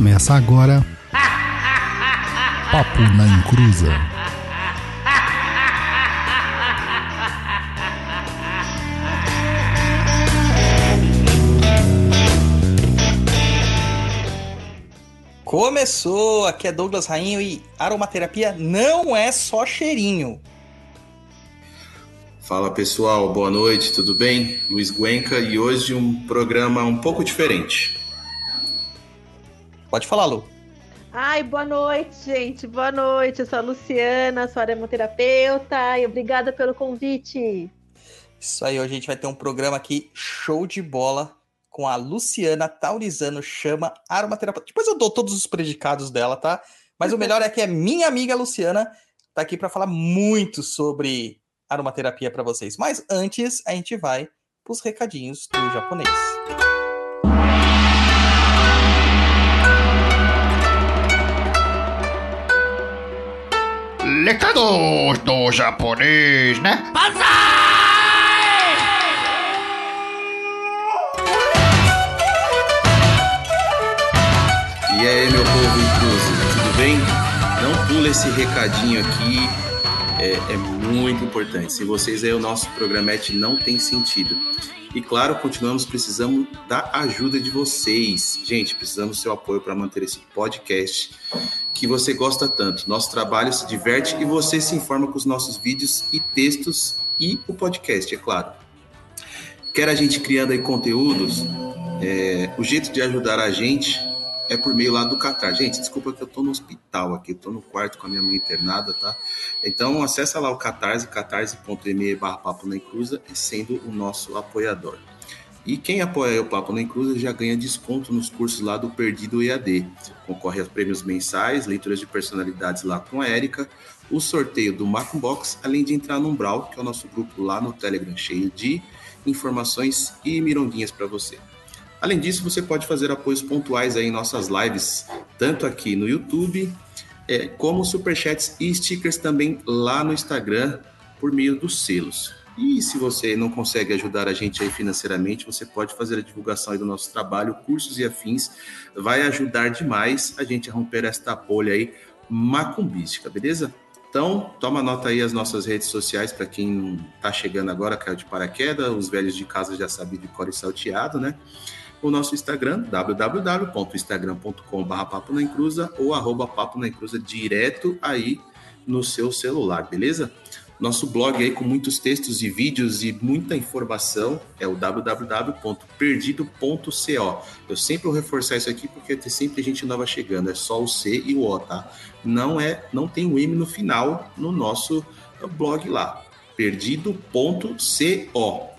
Começa agora. Papo na Encruza. Começou! Aqui é Douglas Rainho e aromaterapia não é só cheirinho. Fala pessoal, boa noite, tudo bem? Luiz Guenca e hoje um programa um pouco diferente. Pode falar, Lu. Ai, boa noite, gente. Boa noite. Eu sou a Luciana, sou aromaterapeuta e obrigada pelo convite. Isso aí, hoje a gente vai ter um programa aqui show de bola com a Luciana Taurizano Chama Aromaterapeuta. Depois eu dou todos os predicados dela, tá? Mas o melhor é que é minha amiga Luciana tá aqui para falar muito sobre aromaterapia para vocês. Mas antes, a gente vai pros recadinhos do japonês. Recados do japonês, né? E aí, meu povo incluso, tudo bem? Não pula esse recadinho aqui, é, é muito importante. Sem vocês aí o nosso programete não tem sentido. E claro, continuamos precisando da ajuda de vocês. Gente, precisamos do seu apoio para manter esse podcast que você gosta tanto. Nosso trabalho se diverte e você se informa com os nossos vídeos e textos e o podcast, é claro. Quer a gente criando aí conteúdos? É, o jeito de ajudar a gente é por meio lá do Catar. Gente, desculpa que eu tô no hospital aqui, tô no quarto com a minha mãe internada, tá? Então acessa lá o Catarse, catarse.me barra Papo na Encruza, sendo o nosso apoiador. E quem apoia o Papo na Encruza já ganha desconto nos cursos lá do Perdido EAD. Concorre a prêmios mensais, leituras de personalidades lá com a Érica, o sorteio do Macum Box, além de entrar no Umbral, que é o nosso grupo lá no Telegram, cheio de informações e mirondinhas para você. Além disso, você pode fazer apoios pontuais aí em nossas lives, tanto aqui no YouTube, é, como superchats e stickers também lá no Instagram, por meio dos selos. E se você não consegue ajudar a gente aí financeiramente, você pode fazer a divulgação aí do nosso trabalho, cursos e afins. Vai ajudar demais a gente a romper esta bolha aí macumbística, beleza? Então, toma nota aí as nossas redes sociais para quem não tá chegando agora, caiu de paraquedas, os velhos de casa já sabem de cor e salteado, né? O nosso Instagram, www.instagram.com.br papo na encruza ou arroba papo na encruza direto aí no seu celular, beleza? Nosso blog aí com muitos textos e vídeos e muita informação é o www.perdido.co. Eu sempre vou reforçar isso aqui porque tem sempre gente nova chegando, é só o C e o O, tá? Não é, não tem o M no final no nosso blog lá, perdido.co.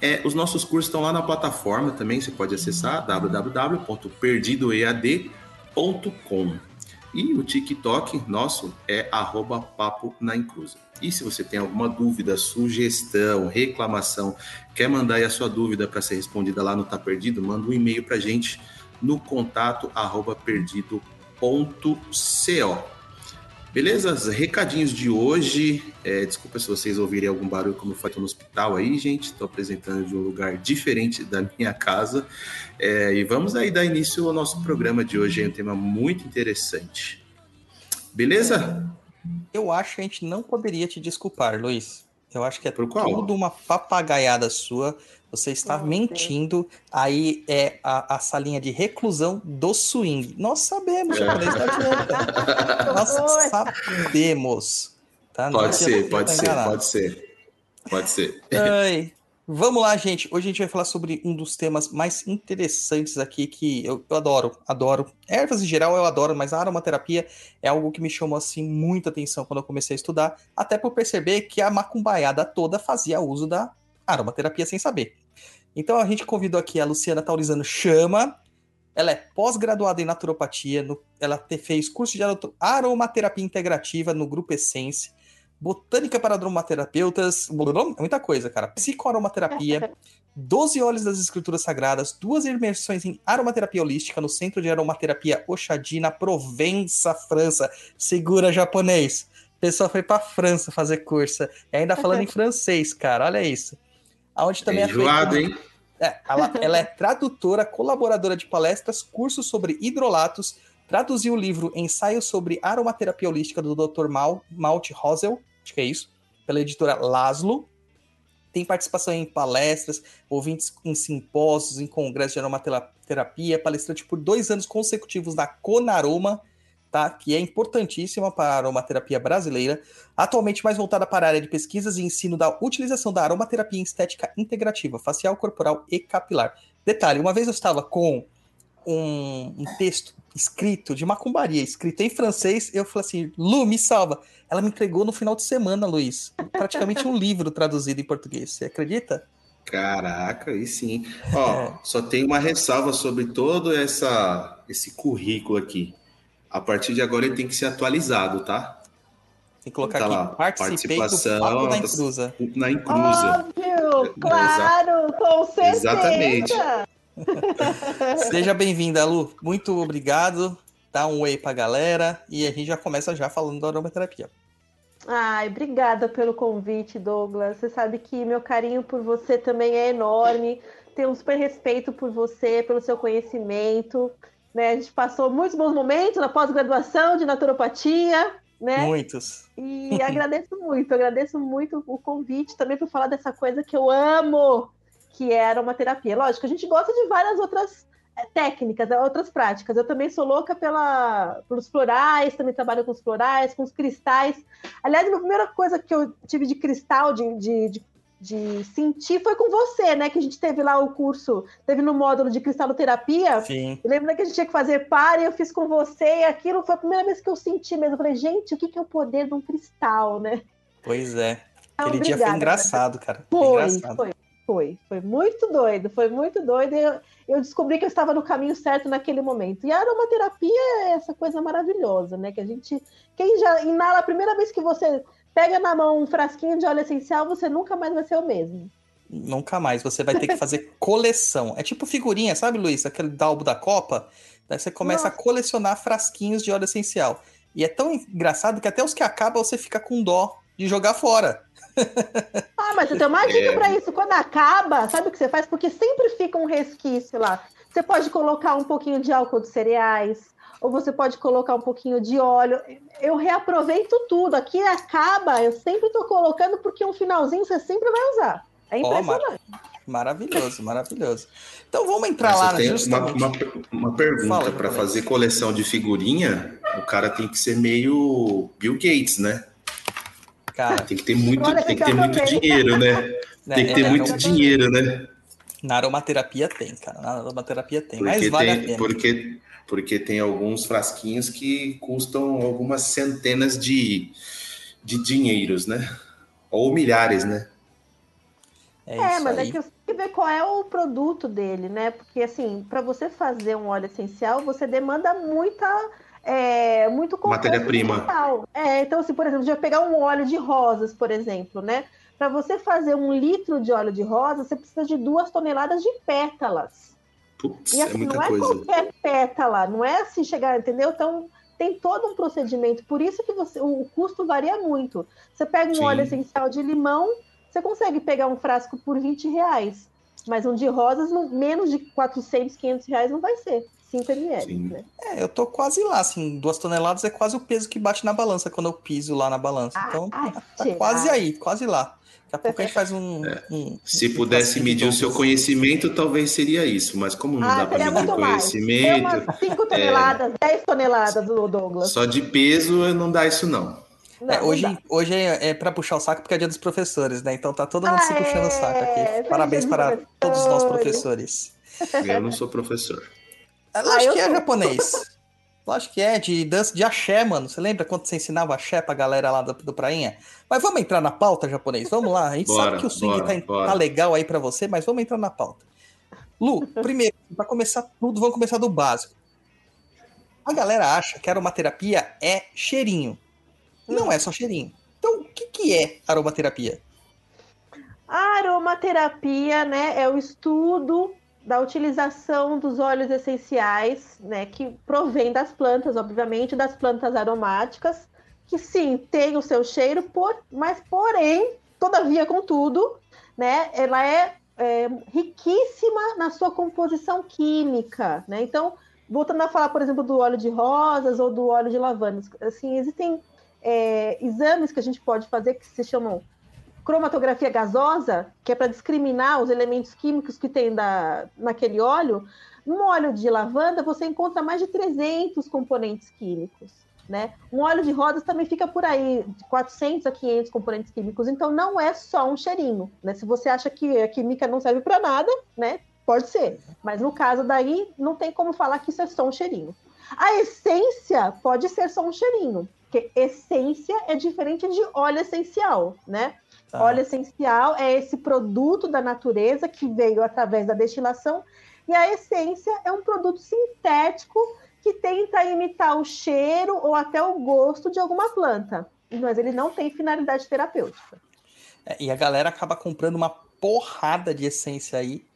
É, os nossos cursos estão lá na plataforma também, você pode acessar www.perdidoead.com. E o TikTok nosso é arroba papo na. E se você tem alguma dúvida, sugestão, reclamação, quer mandar aí a sua dúvida para ser respondida lá no Tá Perdido, manda um e-mail para gente no contato arroba perdido.co. Beleza? Os recadinhos de hoje. É, desculpa se vocês ouvirem algum barulho, como eu falei, no hospital aí, gente. Estou apresentando de um lugar diferente da minha casa. É, e vamos aí dar início ao nosso programa de hoje. É um tema muito interessante. Beleza? Eu acho que a gente não poderia te desculpar, Luiz. Eu acho que é tudo uma papagaiada sua. Você está mentindo. Aí é a, a salinha de reclusão do swing. Nós sabemos, japonês, não adianta. Nós sabemos. Tá? Pode ser, tentar pode ser, enganar. pode ser. Pode ser. Vamos lá, gente. Hoje a gente vai falar sobre um dos temas mais interessantes aqui que eu, eu adoro, adoro. Ervas em geral eu adoro, mas a aromaterapia é algo que me chamou assim muita atenção quando eu comecei a estudar, até por perceber que a macumbaiada toda fazia uso da aromaterapia sem saber. Então a gente convidou aqui a Luciana Taurizano Chama. Ela é pós-graduada em naturopatia, no- ela te- fez curso de aromaterapia integrativa no Grupo Essence, botânica para aromaterapeutas, é muita coisa, cara. Psicoaromaterapia, 12 olhos das escrituras sagradas, duas imersões em aromaterapia holística no Centro de Aromaterapia Oxadi, na Provença, França. Segura japonês. A pessoa foi pra França fazer curso. E ainda falando em francês, cara. Olha isso. Aonde também É é feito- hein? É, ela, ela é tradutora, colaboradora de palestras, cursos sobre hidrolatos, traduziu o livro Ensaio sobre Aromaterapia Holística do Dr. Mal, Malt Rosel, acho que é isso, pela editora Laszlo. Tem participação em palestras, ouvintes em simpósios, em congressos de aromaterapia, palestrante por dois anos consecutivos na Conaroma, tá? que é importantíssima para a aromaterapia brasileira, atualmente mais voltada para a área de pesquisas e ensino da utilização da aromaterapia em estética integrativa, facial, corporal e capilar. Detalhe, uma vez eu estava com um, um texto escrito de macumbaria, escrito em francês, eu falei assim, Lu, me salva. Ela me entregou no final de semana, Luiz. Praticamente um livro traduzido em português. Você acredita? Caraca, aí sim. Ó, é. só tem uma ressalva sobre todo essa, esse currículo aqui. A partir de agora ele tem que ser atualizado, tá? Tem que colocar tá aqui, lá, participação do na Incrusa. Na Incrusa. Óbvio, claro, com certeza. Exatamente. Seja bem-vinda, Lu. Muito obrigado. Dá um oi pra galera e a gente já começa já falando da aromaterapia. Ai, obrigada pelo convite, Douglas. Você sabe que meu carinho por você também é enorme. Tenho um super respeito por você, pelo seu conhecimento. Né? A gente passou muitos bons momentos na pós-graduação de naturopatia, né? Muitos. E agradeço muito, agradeço muito o convite também por falar dessa coisa que eu amo, que é aromaterapia. Lógico, a gente gosta de várias outras é, técnicas, né, outras práticas. Eu também sou louca pela, pelos florais, também trabalho com os florais, com os cristais. Aliás, a primeira coisa que eu tive de cristal, de, de, de, de, sentir, foi com você, né? Que a gente teve lá o curso, teve no módulo de cristaloterapia. Sim. Eu lembro que a gente tinha que fazer par e eu fiz com você, e aquilo foi a primeira vez que eu senti mesmo. Eu falei, gente, o que, é o poder de um cristal, né? Pois é. Aquele então, dia foi engraçado, cara. Foi, foi, engraçado. foi. Foi, foi muito doido, foi muito doido. Eu, eu descobri que eu estava no caminho certo naquele momento. E a aromaterapia é essa coisa maravilhosa, né? Que a gente. Quem já inala, a primeira vez que você pega na mão um frasquinho de óleo essencial, você nunca mais vai ser o mesmo. Nunca mais. Você vai ter que fazer coleção. É tipo figurinha, sabe, Luiz? Aquele dalbo da Copa. Daí você começa Nossa. a colecionar frasquinhos de óleo essencial. E é tão engraçado que até os que acabam você fica com dó de jogar fora. Ah, mas eu tenho uma dica é... para isso. Quando acaba, sabe o que você faz? Porque sempre fica um resquício lá. Você pode colocar um pouquinho de álcool de cereais, ou você pode colocar um pouquinho de óleo. Eu reaproveito tudo. Aqui acaba, eu sempre estou colocando, porque um finalzinho você sempre vai usar. É impressionante. Oh, mar... Maravilhoso, maravilhoso. Então vamos entrar Mas lá tem uma, uma, uma, pergunta para fazer coleção de figurinha. O cara tem que ser meio Bill Gates, né? Cara, tem que ter muito, tem que ter muito dinheiro, né? né? Tem que ter é, muito dinheiro, né? Na aromaterapia tem, cara. Na aromaterapia tem, porque mas vale tem, a pena. Porque, porque tem alguns frasquinhos que custam algumas centenas de, de dinheiros, né? Ou milhares, né? É, é mas é aí. é que você tem que ver qual é o produto dele, né? Porque, assim, para você fazer um óleo essencial, você demanda muita é, muito matéria-prima. É, então, assim, por exemplo, se eu pegar um óleo de rosas, por exemplo, né? Para você fazer um litro de óleo de rosa, você precisa de duas toneladas de pétalas. E é assim, é muita não é coisa. qualquer pétala, não é assim chegar, entendeu? Então tem todo um procedimento, por isso que você, o, custo varia muito. Você pega um Sim. óleo essencial de limão, você consegue pegar um frasco por 20 reais, mas um de rosas, menos de 400, 500 reais não vai ser. 5 ml, né? É, eu tô quase lá, assim, duas toneladas é quase o peso que bate na balança quando eu piso lá na balança. Ah, então, ah, tá quase aí, quase lá. Daqui a pouco a gente faz um. É. um Se pudesse medir o seu conhecimento, talvez seria isso, mas como não ah, dá para medir conhecimento. 5 toneladas, 10 é, toneladas do Douglas. Só de peso não dá isso, não. Não, é, hoje hoje é, é para puxar o saco porque é dia dos professores, né? Então tá todo mundo ah, se puxando o saco aqui. É, Parabéns para todos os nossos professores. Eu não sou professor. É, lógico ah, que é sou... japonês. Lógico que é, de dança de axé, mano. Você lembra quando você ensinava axé pra galera lá do, do Prainha? Mas vamos entrar na pauta, japonês? Vamos lá. A gente bora, sabe que o swing bora, tá, bora. tá, legal aí para você, mas vamos entrar na pauta. Lu, primeiro, para começar tudo, vamos começar do básico. A galera acha que aromaterapia é cheirinho. Não é só cheirinho. Então, o que, que é aromaterapia? A aromaterapia, né, é o estudo da utilização dos óleos essenciais, né, que provém das plantas, obviamente, das plantas aromáticas, que sim, tem o seu cheiro, por, mas porém, todavia, contudo, né, ela é é, riquíssima na sua composição química, né? Então, voltando a falar, por exemplo, do óleo de rosas ou do óleo de lavanda, assim, existem é, exames que a gente pode fazer que se chamam cromatografia gasosa, que é para discriminar os elementos químicos que tem da, naquele óleo. No óleo de lavanda, você encontra mais de 300 componentes químicos. Né? Um óleo de rosas também fica por aí, de 400 a 500 componentes químicos, então não é só um cheirinho. Né? Se você acha que a química não serve para nada, né? pode ser, mas no caso daí não tem como falar que isso é só um cheirinho. A essência pode ser só um cheirinho, porque essência é diferente de óleo essencial, né? Tá. Óleo essencial é esse produto da natureza que veio através da destilação, e a essência é um produto sintético que tenta imitar o cheiro ou até o gosto de alguma planta, mas ele não tem finalidade terapêutica. É, e a galera acaba comprando uma porrada de essência aí,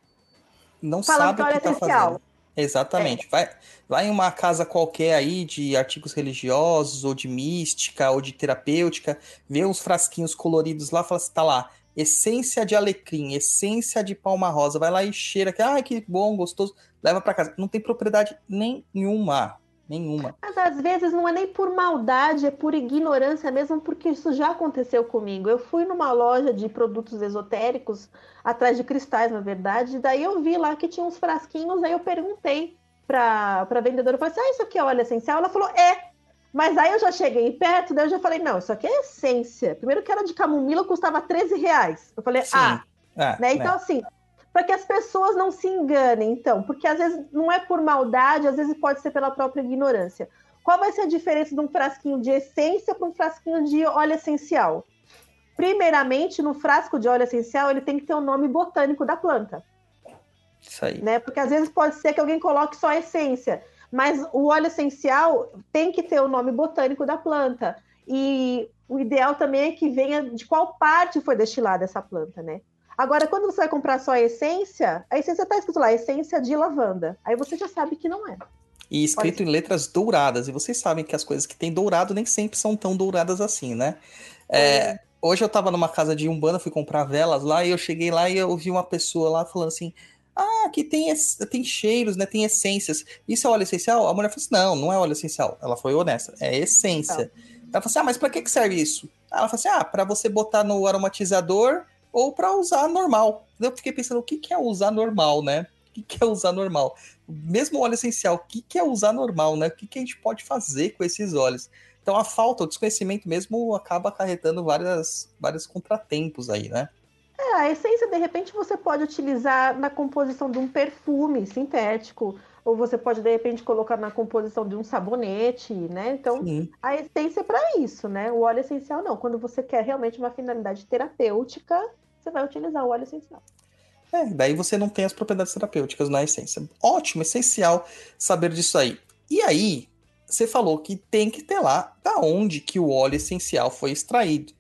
não Falando sabe o que tá essencial. fazendo. Exatamente. É. Vai, vai em uma casa qualquer aí de artigos religiosos, ou de mística, ou de terapêutica, vê uns frasquinhos coloridos lá, fala assim, tá lá, essência de alecrim, essência de palma rosa, vai lá e cheira, que, ai, que bom, gostoso, leva para casa. Não tem propriedade nenhuma, nenhuma. Mas às vezes não é nem por maldade, é por ignorância mesmo, porque isso já aconteceu comigo. Eu fui numa loja de produtos esotéricos, atrás de cristais, na verdade, e daí eu vi lá que tinha uns frasquinhos, aí eu perguntei para a vendedora, eu falei assim, ah, isso aqui é óleo essencial? Ela falou, é. Mas aí eu já cheguei perto, daí eu já falei, não, isso aqui é essência. Primeiro que era de camomila, custava 13 reais. Eu falei, Sim. ah, é, né? Então, é. assim, para que as pessoas não se enganem, então, porque às vezes não é por maldade, às vezes pode ser pela própria ignorância. Qual vai ser a diferença de um frasquinho de essência para um frasquinho de óleo essencial? Primeiramente, no frasco de óleo essencial, ele tem que ter o nome botânico da planta. Isso aí. Né? Porque às vezes pode ser que alguém coloque só essência. Mas o óleo essencial tem que ter o nome botânico da planta. E o ideal também é que venha de qual parte foi destilada essa planta, né? Agora, quando você vai comprar só a essência, a essência está escrito lá, essência de lavanda. Aí você já sabe que não é. E escrito em letras douradas. E vocês sabem que as coisas que tem dourado nem sempre são tão douradas assim, né? É, hoje eu estava numa casa de Umbanda, fui comprar velas lá, e eu cheguei lá e eu ouvi uma pessoa lá falando assim: ah, aqui tem, tem cheiros, né? Tem essências. Isso é óleo essencial? A mulher falou assim: não, não é óleo essencial. Ela foi honesta, é essência. Ela falou assim: ah, mas para que, que serve isso? Ela falou assim: ah, para você botar no aromatizador ou para usar normal. Eu fiquei pensando: o que, que é usar normal, né? O que, que é usar normal? Mesmo óleo essencial, o que, que é usar normal, né? O que, que a gente pode fazer com esses óleos? Então a falta, o desconhecimento mesmo acaba acarretando várias, vários contratempos aí, né? É, a essência, de repente, você pode utilizar na composição de um perfume sintético, ou você pode, de repente, colocar na composição de um sabonete, né? Então, Sim. a essência é para isso, né? O óleo essencial não. Quando você quer realmente uma finalidade terapêutica, você vai utilizar o óleo essencial. É, daí você não tem as propriedades terapêuticas na essência. Ótimo, essencial saber disso aí. E aí, você falou que tem que ter lá da onde que o óleo essencial foi extraído.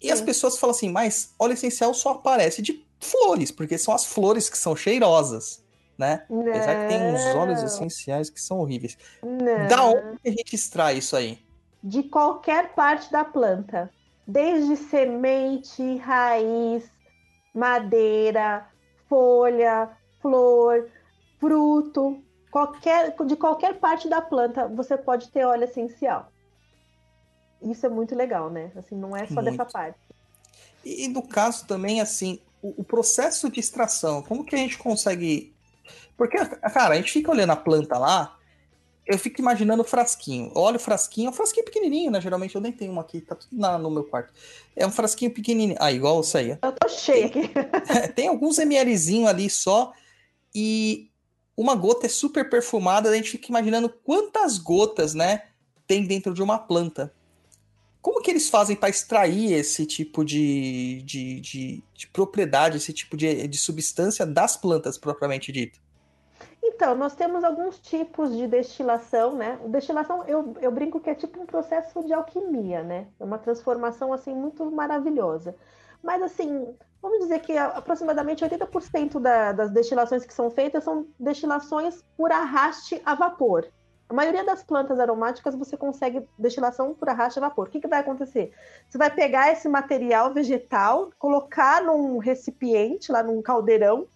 E as pessoas falam assim, mas óleo essencial só aparece de flores, porque são as flores que são cheirosas, né? Não. Apesar que tem uns óleos essenciais que são horríveis. Não. Da onde a gente extrai isso aí? De qualquer parte da planta. Desde semente, raiz, madeira, folha, flor, fruto, qualquer, de qualquer parte da planta você pode ter óleo essencial. Isso é muito legal, né? Assim, não é só muito. dessa parte. E, no caso também, assim, o, o, processo de extração, como que a gente consegue. Porque, cara, a gente fica olhando a planta lá, eu fico imaginando o frasquinho. Olha o frasquinho, é um frasquinho pequenininho, né? Geralmente eu nem tenho um aqui, tá tudo na, no meu quarto. É um frasquinho pequenininho. Ah, igual isso aí. Eu tô cheio aqui. tem alguns mlzinho ali só, e uma gota é super perfumada, a gente fica imaginando quantas gotas, né, tem dentro de uma planta. Como que eles fazem para extrair esse tipo de, de, de, de propriedade, esse tipo de, de substância das plantas propriamente dito? Então, nós temos alguns tipos de destilação, né? Destilação, eu, eu brinco que é tipo um processo de alquimia, né? É uma transformação, assim, muito maravilhosa. Mas, assim, vamos dizer que aproximadamente 80% da, das destilações que são feitas são destilações por arraste a vapor. A maioria das plantas aromáticas você consegue destilação por arrasto a vapor. O que, que vai acontecer? Você vai pegar esse material vegetal, colocar num recipiente, lá num caldeirão.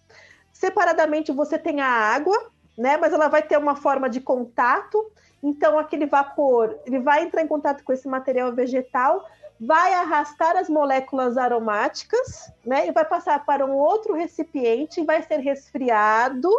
Separadamente você tem a água, né? Mas ela vai ter uma forma de contato. Então aquele vapor, ele vai entrar em contato com esse material vegetal, vai arrastar as moléculas aromáticas, né? E vai passar para um outro recipiente, vai ser resfriado,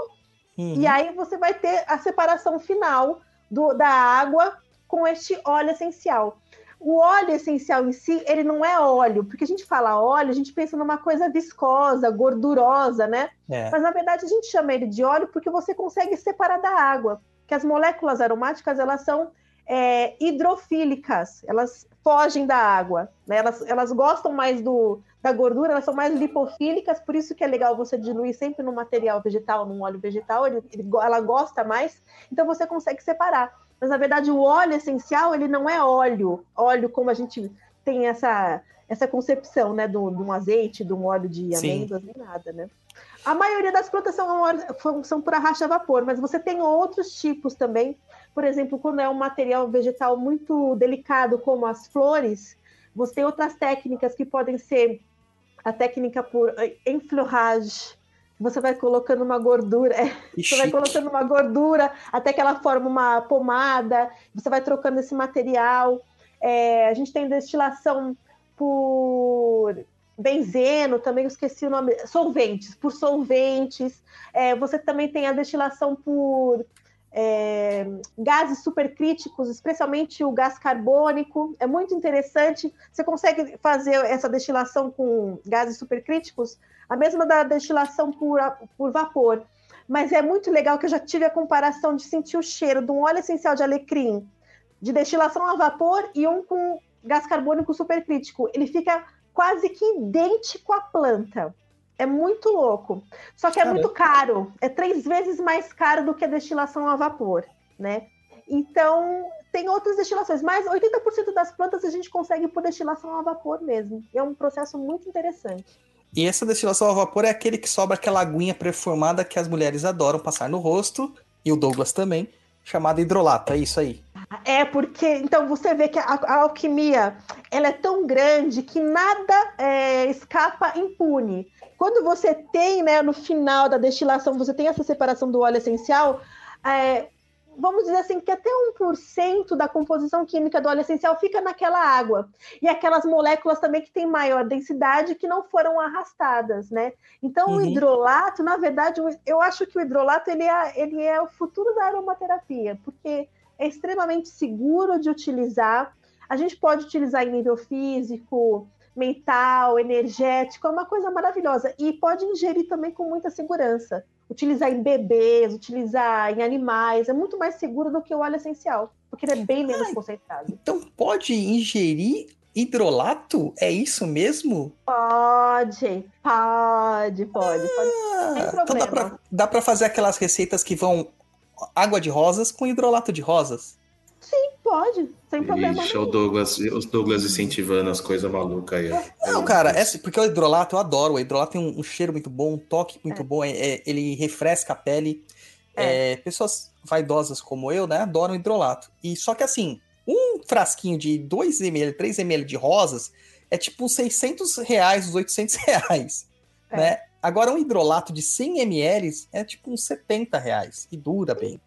uhum. e aí você vai ter a separação final do, da água com este óleo essencial. O óleo essencial em si, ele não é óleo, porque a gente fala óleo, a gente pensa numa coisa viscosa, gordurosa, né? É. Mas na verdade a gente chama ele de óleo porque você consegue separar da água, que as moléculas aromáticas elas são é, hidrofílicas, elas fogem da água, né? Elas, elas gostam mais do, da gordura, elas são mais lipofílicas, por isso que é legal você diluir sempre no material vegetal, num óleo vegetal, ele, ele, ela gosta mais, então você consegue separar. Mas na verdade o óleo essencial, ele não é óleo, óleo como a gente tem essa, essa concepção, né, de um azeite, de um óleo de amêndoas, nem nada, né? A maioria das plantas são, são por arrasto a vapor, mas você tem outros tipos também por exemplo, quando é um material vegetal muito delicado, como as flores, você tem outras técnicas que podem ser a técnica por enfleurage. Você vai colocando uma gordura, é, você vai colocando uma gordura até que ela forma uma pomada, você vai trocando esse material. É, a gente tem destilação por benzeno, também esqueci o nome, solventes, por solventes. É, você também tem a destilação por é, gases supercríticos, especialmente o gás carbônico. É muito interessante. Você consegue fazer essa destilação com gases supercríticos, a mesma da destilação por, por vapor. Mas é muito legal que eu já tive a comparação de sentir o cheiro de um óleo essencial de alecrim de destilação a vapor e um com gás carbônico supercrítico. Ele fica quase que idêntico à planta. É muito louco. Só que é Caramba. muito caro. É três vezes mais caro do que a destilação a vapor, né? Então, tem outras destilações, mas 80% das plantas a gente consegue por destilação a vapor mesmo. É um processo muito interessante. E essa destilação a vapor é aquele que sobra aquela aguinha performada que as mulheres adoram passar no rosto, e o Douglas também, chamada hidrolato, é isso aí. É porque, então você vê que a, a alquimia ela é tão grande que nada é, escapa impune. Quando você tem, né, no final da destilação, você tem essa separação do óleo essencial, é, vamos dizer assim, que até 1% da composição química do óleo essencial fica naquela água. E aquelas moléculas também que têm maior densidade que não foram arrastadas, né? Então, uhum. o hidrolato, na verdade, eu acho que o hidrolato ele é, ele é o futuro da aromaterapia, porque é extremamente seguro de utilizar. A gente pode utilizar em nível físico, mental, energético, é uma coisa maravilhosa. E pode ingerir também com muita segurança. Utilizar em bebês, utilizar em animais, é muito mais seguro do que o óleo essencial, porque ele é bem menos concentrado. Então pode ingerir hidrolato? É isso mesmo? Pode, pode, pode. Ah, pode. Então dá pra, dá pra fazer aquelas receitas que vão água de rosas com hidrolato de rosas? Sim, pode, sem problema. Ixi, o Douglas, os Douglas incentivando as coisas malucas aí. Não, cara, é, porque o hidrolato eu adoro. O hidrolato tem um, um cheiro muito bom, um toque muito é. bom, é, é, ele refresca a pele. É. É, pessoas vaidosas como eu, né, adoram hidrolato. E só que assim, um frasquinho de 2 ml, 3 ml de rosas é tipo uns 600 reais, uns 800 reais, né? Agora um hidrolato de 100 ml é tipo uns 70 reais e dura bem.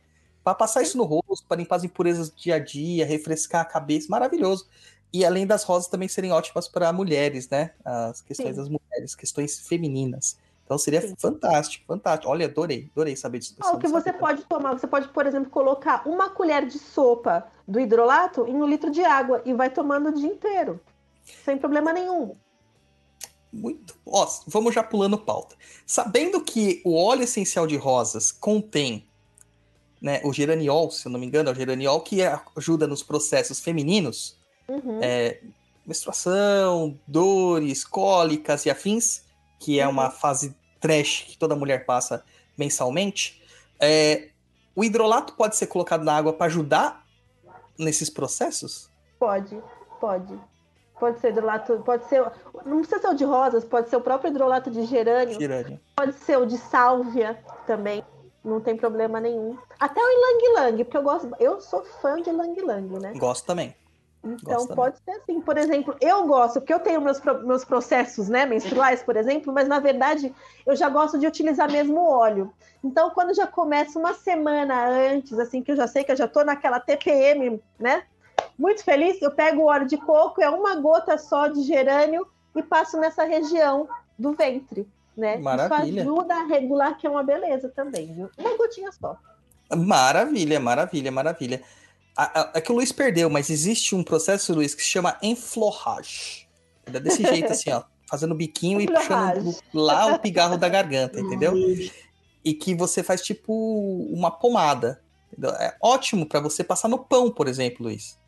Para passar isso no rosto, para limpar as impurezas do dia a dia, refrescar a cabeça, maravilhoso. E além das rosas também serem ótimas para mulheres, né? As questões Sim. das mulheres, questões femininas. Então seria Sim. fantástico, fantástico. Olha, adorei, adorei saber disso. Ah, o que você pode tomar, você pode, por exemplo, colocar uma colher de sopa do hidrolato em um litro de água e vai tomando o dia inteiro, sem problema nenhum. Muito. Ó, vamos já pulando pauta. Sabendo que o óleo essencial de rosas contém né, o geraniol, se eu não me engano, é o geraniol que ajuda nos processos femininos, uhum. é, menstruação, dores, cólicas e afins, que é uhum. uma fase trash que toda mulher passa mensalmente. É, o hidrolato pode ser colocado na água para ajudar nesses processos? Pode, pode. Pode ser hidrolato, pode ser. Não precisa ser o de rosas, pode ser o próprio hidrolato de gerânio. gerânio. Pode ser o de sálvia também. Não tem problema nenhum. Até o Lang Lang, porque eu gosto. Eu sou fã de Lang Lang, né? Gosto também. Então Gosto pode ser assim. Por exemplo, eu gosto, porque eu tenho meus, meus processos né, menstruais, por exemplo, mas na verdade eu já gosto de utilizar mesmo óleo. Então, quando já começa uma semana antes, assim, que eu já sei que eu já tô naquela TPM, né? Muito feliz, eu pego o óleo de coco, é uma gota só de gerânio e passo nessa região do ventre, né? Maravilha. Isso ajuda a regular, que é uma beleza também, viu? Uma gotinha só. Maravilha, maravilha, maravilha. É que o Luiz perdeu, mas existe um processo, Luiz, que se chama enflorrage. É desse jeito, assim, ó. Fazendo biquinho e puxando Enflorage. lá o pigarro da garganta, entendeu? E que você faz tipo uma pomada. entendeu? É ótimo pra você passar no pão, por exemplo, Luiz.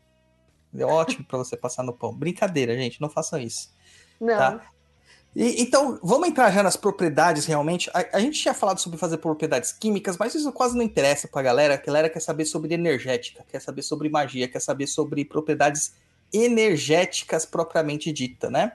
É ótimo pra você passar no pão. Brincadeira, gente, não façam isso. Não. Tá. E, então, vamos entrar já nas propriedades realmente. A, a gente tinha falado sobre fazer propriedades químicas, mas isso quase não interessa pra galera. A galera quer saber sobre energética, quer saber sobre magia, quer saber sobre propriedades energéticas propriamente dita, né?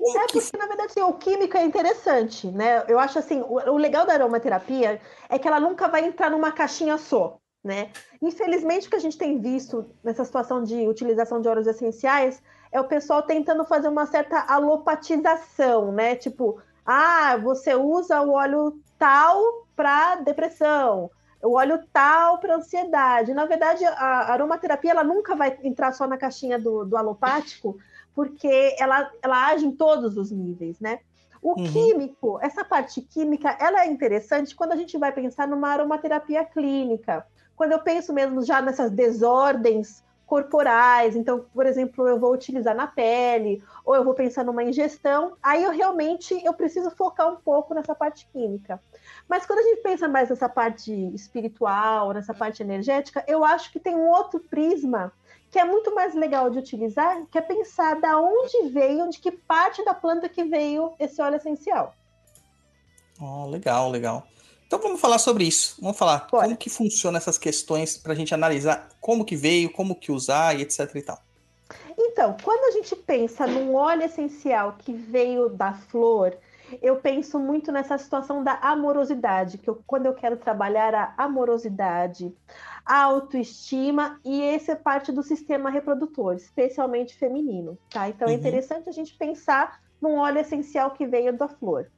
É que porque, na verdade, assim, o químico é interessante, né? Eu acho assim, o, o legal da aromaterapia é que ela nunca vai entrar numa caixinha só, né? Infelizmente, o que a gente tem visto nessa situação de utilização de óleos essenciais é o pessoal tentando fazer uma certa alopatização, né? Tipo, ah, você usa o óleo tal para depressão, o óleo tal para ansiedade. Na verdade, a, aromaterapia ela nunca vai entrar só na caixinha do, do alopático, porque ela, ela age em todos os níveis, né? O Uhum. químico, essa parte química, ela é interessante quando a gente vai pensar numa aromaterapia clínica. Quando eu penso mesmo já nessas desordens corporais, então, por exemplo, eu vou utilizar na pele, ou eu vou pensar numa ingestão, aí eu realmente eu preciso focar um pouco nessa parte química. Mas quando a gente pensa mais nessa parte espiritual, nessa parte energética, eu acho que tem um outro prisma que é muito mais legal de utilizar, que é pensar da onde veio, de que parte da planta que veio esse óleo essencial. Ó, legal, legal. Então vamos falar sobre isso. Vamos falar Bora. como que funciona essas questões para a gente analisar como que veio, como que usar e etc e tal. Então, quando a gente pensa num óleo essencial que veio da flor, eu penso muito nessa situação da amorosidade, que eu, quando eu quero trabalhar a amorosidade, a autoestima, e essa é parte do sistema reprodutor, especialmente feminino, tá? Então é Uhum. interessante a gente pensar num óleo essencial que veio da flor.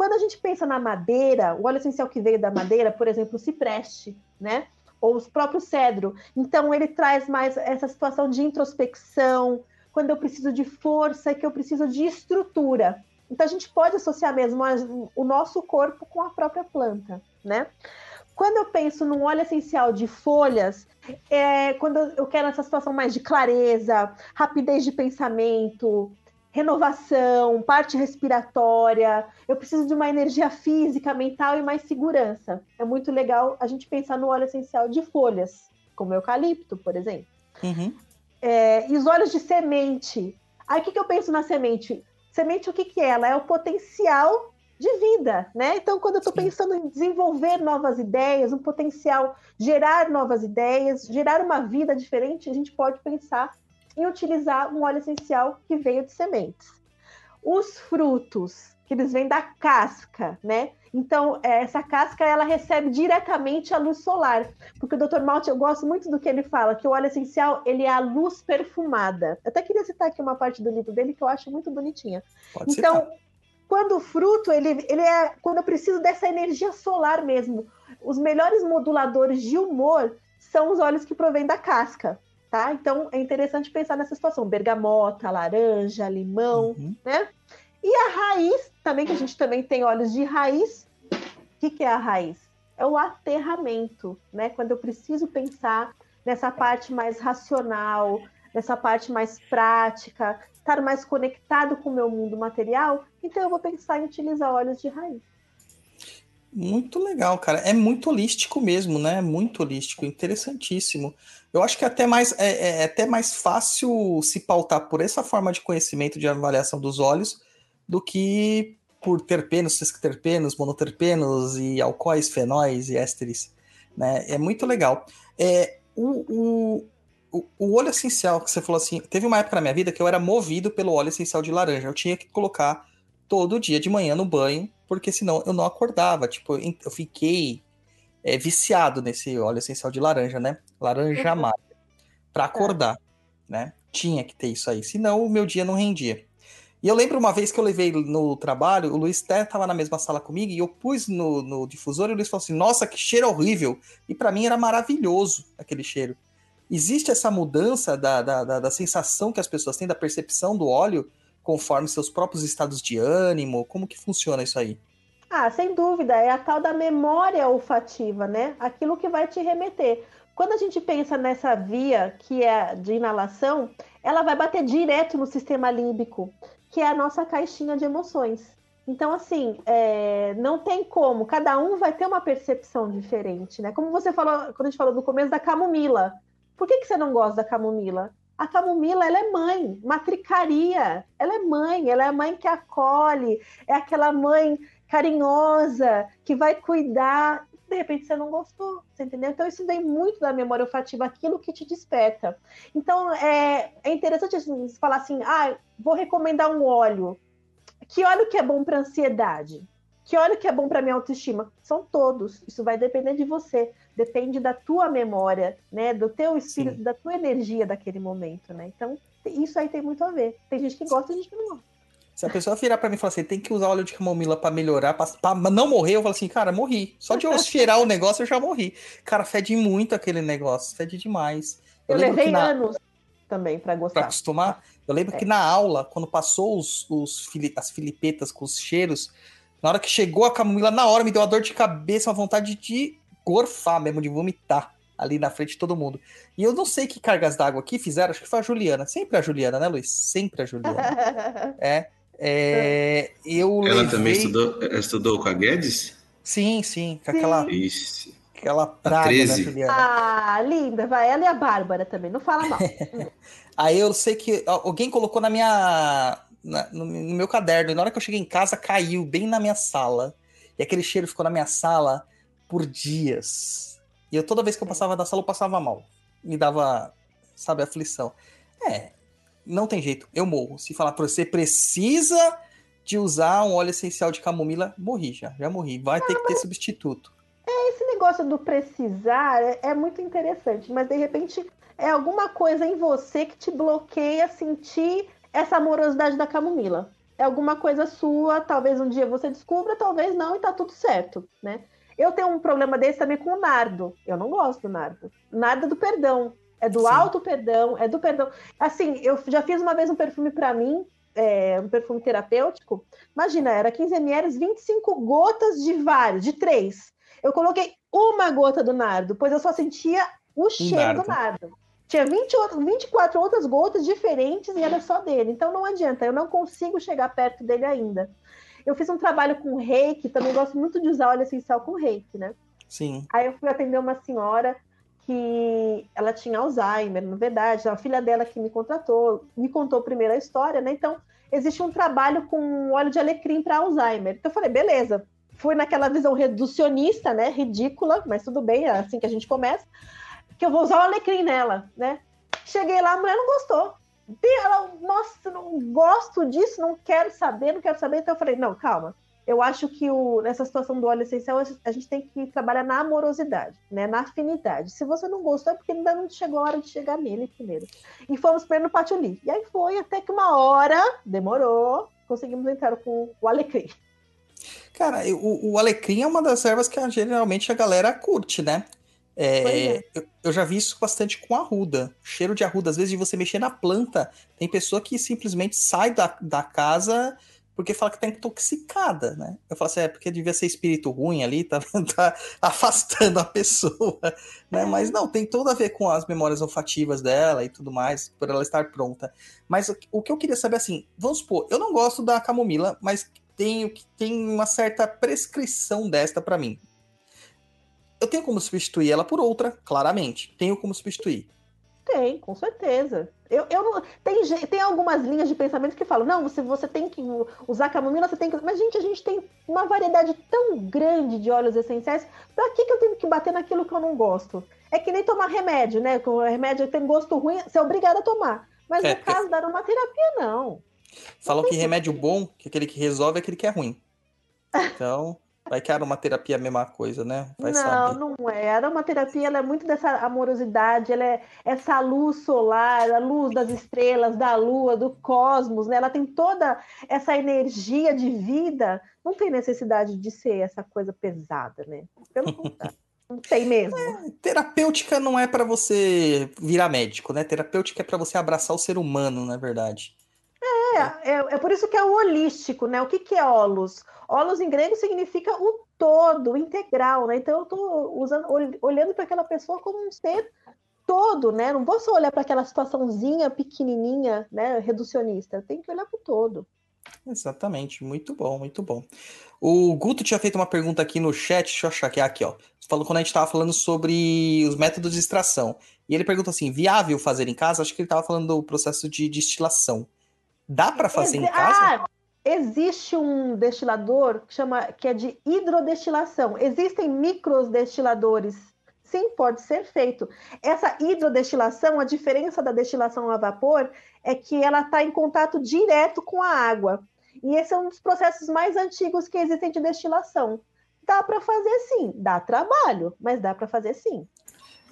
Quando a gente pensa na madeira, o óleo essencial que veio da madeira, por exemplo, o cipreste, né? Ou os próprios cedro. Então ele traz mais essa situação de introspecção, quando eu preciso de força, que eu preciso de estrutura. Então a gente pode associar mesmo o nosso corpo com a própria planta, né? Quando eu penso num óleo essencial de folhas, é quando eu quero essa situação mais de clareza, rapidez de pensamento, renovação, parte respiratória, eu preciso de uma energia física, mental e mais segurança. É muito legal a gente pensar no óleo essencial de folhas, como o eucalipto, por exemplo. Uhum. É, e os óleos de semente. Aí o que, que eu penso na semente? Semente, o que, que é? Ela é o potencial de vida, né? Então, quando eu estou pensando em desenvolver novas ideias, um potencial, gerar novas ideias, gerar uma vida diferente, a gente pode pensar em utilizar um óleo essencial que veio de sementes. Os frutos, que eles vêm da casca, né? Então, é, essa casca, ela recebe diretamente a luz solar. Porque o Dr. Malte, eu gosto muito do que ele fala, que o óleo essencial, ele é a luz perfumada. Eu até queria citar aqui uma parte do livro dele que eu acho muito bonitinha. Pode. Então, quando o fruto, ele, ele é. Quando eu preciso dessa energia solar mesmo, os melhores moduladores de humor são os óleos que provêm da casca, tá? Então é interessante pensar nessa situação: bergamota, laranja, limão, Uhum. né? E a raiz, também, que a gente também tem óleos de raiz. O que, que é a raiz? É o aterramento, né? Quando eu preciso pensar nessa parte mais racional, nessa parte mais prática, estar mais conectado com o meu mundo material, então eu vou pensar em utilizar óleos de raiz. Muito legal, cara. É muito holístico mesmo, né? Muito holístico, interessantíssimo. Eu acho que é até mais é, é até mais fácil se pautar por essa forma de conhecimento de avaliação dos óleos do que por terpenos, sesquiterpenos, monoterpenos e alcoóis, fenóis e ésteres. Né? É muito legal. É, o, o, o, o óleo essencial que você falou assim, teve uma época na minha vida que eu era movido pelo óleo essencial de laranja. Eu tinha que colocar todo dia de manhã no banho, porque senão eu não acordava. Tipo, eu fiquei é, viciado nesse óleo essencial de laranja, né? Laranja Uhum. amarga. Pra acordar, né? Tinha que ter isso aí, senão o meu dia não rendia. E eu lembro uma vez que eu levei no trabalho, o Luiz até tava na mesma sala comigo, e eu pus no, no difusor e o Luiz falou assim: Nossa, que cheiro horrível! E pra mim era maravilhoso aquele cheiro. Existe essa mudança da, da, da, da sensação que as pessoas têm, da percepção do óleo, conforme seus próprios estados de ânimo? Como que funciona isso aí? Ah, sem dúvida, é a tal da memória olfativa, né? Aquilo que vai te remeter. Quando a gente pensa nessa via que é de inalação, ela vai bater direto no sistema límbico, que é a nossa caixinha de emoções. Então, assim, é, não tem como, cada um vai ter uma percepção diferente, né? Como você falou, quando a gente falou no começo da camomila. Por que, que você não gosta da camomila? A camomila, ela é mãe, matricaria. Ela é mãe, ela é a mãe que acolhe, é aquela mãe carinhosa, que vai cuidar. De repente você não gostou, você entendeu? Então isso vem muito da memória olfativa, aquilo que te desperta. Então é, é interessante assim, falar assim: ah, vou recomendar um óleo. Que óleo que é bom para ansiedade? Que óleo que é bom para minha autoestima? São todos. Isso vai depender de você. Depende da tua memória, né? Do teu espírito, Sim. da tua energia daquele momento, né? Então isso aí tem muito a ver. Tem gente que gosta e gente que não gosta. Se a pessoa virar pra mim e falar assim, tem que usar óleo de camomila pra melhorar, pra não morrer, eu falo assim, cara, morri. Só de eu cheirar o negócio eu já morri. Cara, fede muito aquele negócio, fede demais. Eu, lembro levei na- anos também para Pra gostar. acostumar, eu lembro É. que na aula, quando passou os, os fili- as filipetas com os cheiros, na hora que chegou a camomila, na hora me deu uma dor de cabeça, uma vontade de gorfar mesmo, de vomitar ali na frente de todo mundo. E eu não sei que cargas d'água aqui fizeram, acho que foi a Juliana. Sempre a Juliana, né, Luiz? Sempre a Juliana. É. é, eu Ela levei... também estudou, estudou com a Guedes? Sim, sim, com aquela, Sim. Ixi. aquela praga da 13. Juliana. ah, linda, vai. Ela e a Bárbara também, não fala mal. Aí eu sei que al- alguém colocou na minha. na- no, no meu caderno, e na hora que eu cheguei em casa, caiu bem na minha sala. E aquele cheiro ficou na minha sala por dias. E eu toda vez que eu passava da sala, eu passava mal. Me dava, sabe, aflição. É, não tem jeito, eu morro. Se falar pra você, precisa de usar um óleo essencial de camomila, morri já, já morri. Vai ter que ter substituto. Esse negócio do precisar é, é muito interessante, mas de repente é alguma coisa em você que te bloqueia sentir essa amorosidade da camomila. É alguma coisa sua, talvez um dia você descubra, talvez não, e tá tudo certo, né? Eu tenho um problema desse também com o nardo. Eu não gosto do nardo. Nardo é do perdão. É do Sim. alto perdão, é do perdão. Assim, eu já fiz uma vez um perfume para mim, é, um perfume terapêutico. Imagina, era 15 ml, 25 gotas de vários, de três. Eu coloquei uma gota do nardo, pois eu só sentia o cheiro nardo. do nardo. Tinha 20 outras, 24 outras gotas diferentes e era só dele. Então não adianta, eu não consigo chegar perto dele ainda. Eu fiz um trabalho com reiki, também gosto muito de usar óleo essencial com reiki, né? Sim. Aí eu fui atender uma senhora que ela tinha Alzheimer, na verdade, a filha dela que me contratou, me contou primeiro a história, né? Então, existe um trabalho com óleo de alecrim para Alzheimer. Então eu falei, beleza. Fui naquela visão reducionista, né? Ridícula, mas tudo bem, é assim que a gente começa. Que eu vou usar o alecrim nela, né? Cheguei lá, a mulher não gostou. Ela, nossa, não gosto disso, não quero saber, não quero saber. Então eu falei, não, calma. Eu acho que o, nessa situação do óleo essencial, a gente tem que trabalhar na amorosidade, né? na afinidade. Se você não gostou, é porque ainda não chegou a hora de chegar nele primeiro. E fomos primeiro no patchouli. E aí foi até que uma hora, demorou, conseguimos entrar com o alecrim. Cara, o, o alecrim é uma das ervas que geralmente a galera curte, né? É, é. Eu, eu já vi isso bastante com arruda. Cheiro de arruda, às vezes, de você mexer na planta. Tem pessoa que simplesmente sai da, da casa porque fala que tá intoxicada, né? Eu falo assim, é porque devia ser espírito ruim ali, tá, tá afastando a pessoa, né? Mas não, tem tudo a ver com as memórias olfativas dela e tudo mais, por ela estar pronta. Mas o, que eu queria saber, assim, vamos supor, eu não gosto da camomila, mas tenho tem uma certa prescrição desta pra mim. Eu tenho como substituir ela por outra, claramente. Tenho como substituir. Tem, com certeza. Eu, eu não, tem, tem algumas linhas de pensamento que falam, não, se você tem que usar camomila, você tem que. Mas, gente, a gente tem uma variedade tão grande de óleos essenciais. Pra que, que eu tenho que bater naquilo que eu não gosto? É que nem tomar remédio, né? Com remédio tem gosto ruim, você é obrigado a tomar. Mas É, no caso da aromaterapia, não. Falam que remédio bom, que aquele que resolve é aquele que é ruim. Então, Vai que a aromaterapia é a mesma coisa, né? Vai não, saber. não é. A aromaterapia ela é muito dessa amorosidade, ela é essa luz solar, a luz das estrelas, da lua, do cosmos, né? Ela tem toda essa energia de vida. Não tem necessidade de ser essa coisa pesada, né? Pelo contrário. Não tem mesmo. Terapêutica não é para você virar médico, né? Terapêutica é para você abraçar o ser humano, na verdade. É, é, é por isso que é o holístico, né? O que, que é holos? Holos em grego significa o todo, o integral, né? Então eu estou usando, olhando para aquela pessoa como um ser todo, né? Não vou só olhar para aquela situaçãozinha pequenininha, né? Reducionista. Tenho que olhar para o todo. Exatamente, muito bom, muito bom. O Guto tinha feito uma pergunta aqui no chat, deixa eu achar que é aqui, ó. Falou quando a gente estava falando sobre os métodos de extração. E ele pergunta assim: viável fazer em casa? Acho que ele estava falando do processo de destilação. Dá para fazer Ex em casa? Ah, existe um destilador que chama que é de hidrodestilação. Existem microdestiladores. Sim, pode ser feito. Essa hidrodestilação, a diferença da destilação a vapor é que ela está em contato direto com a água. E esse é um dos processos mais antigos que existem de destilação. Dá para fazer sim, dá trabalho, mas dá para fazer sim.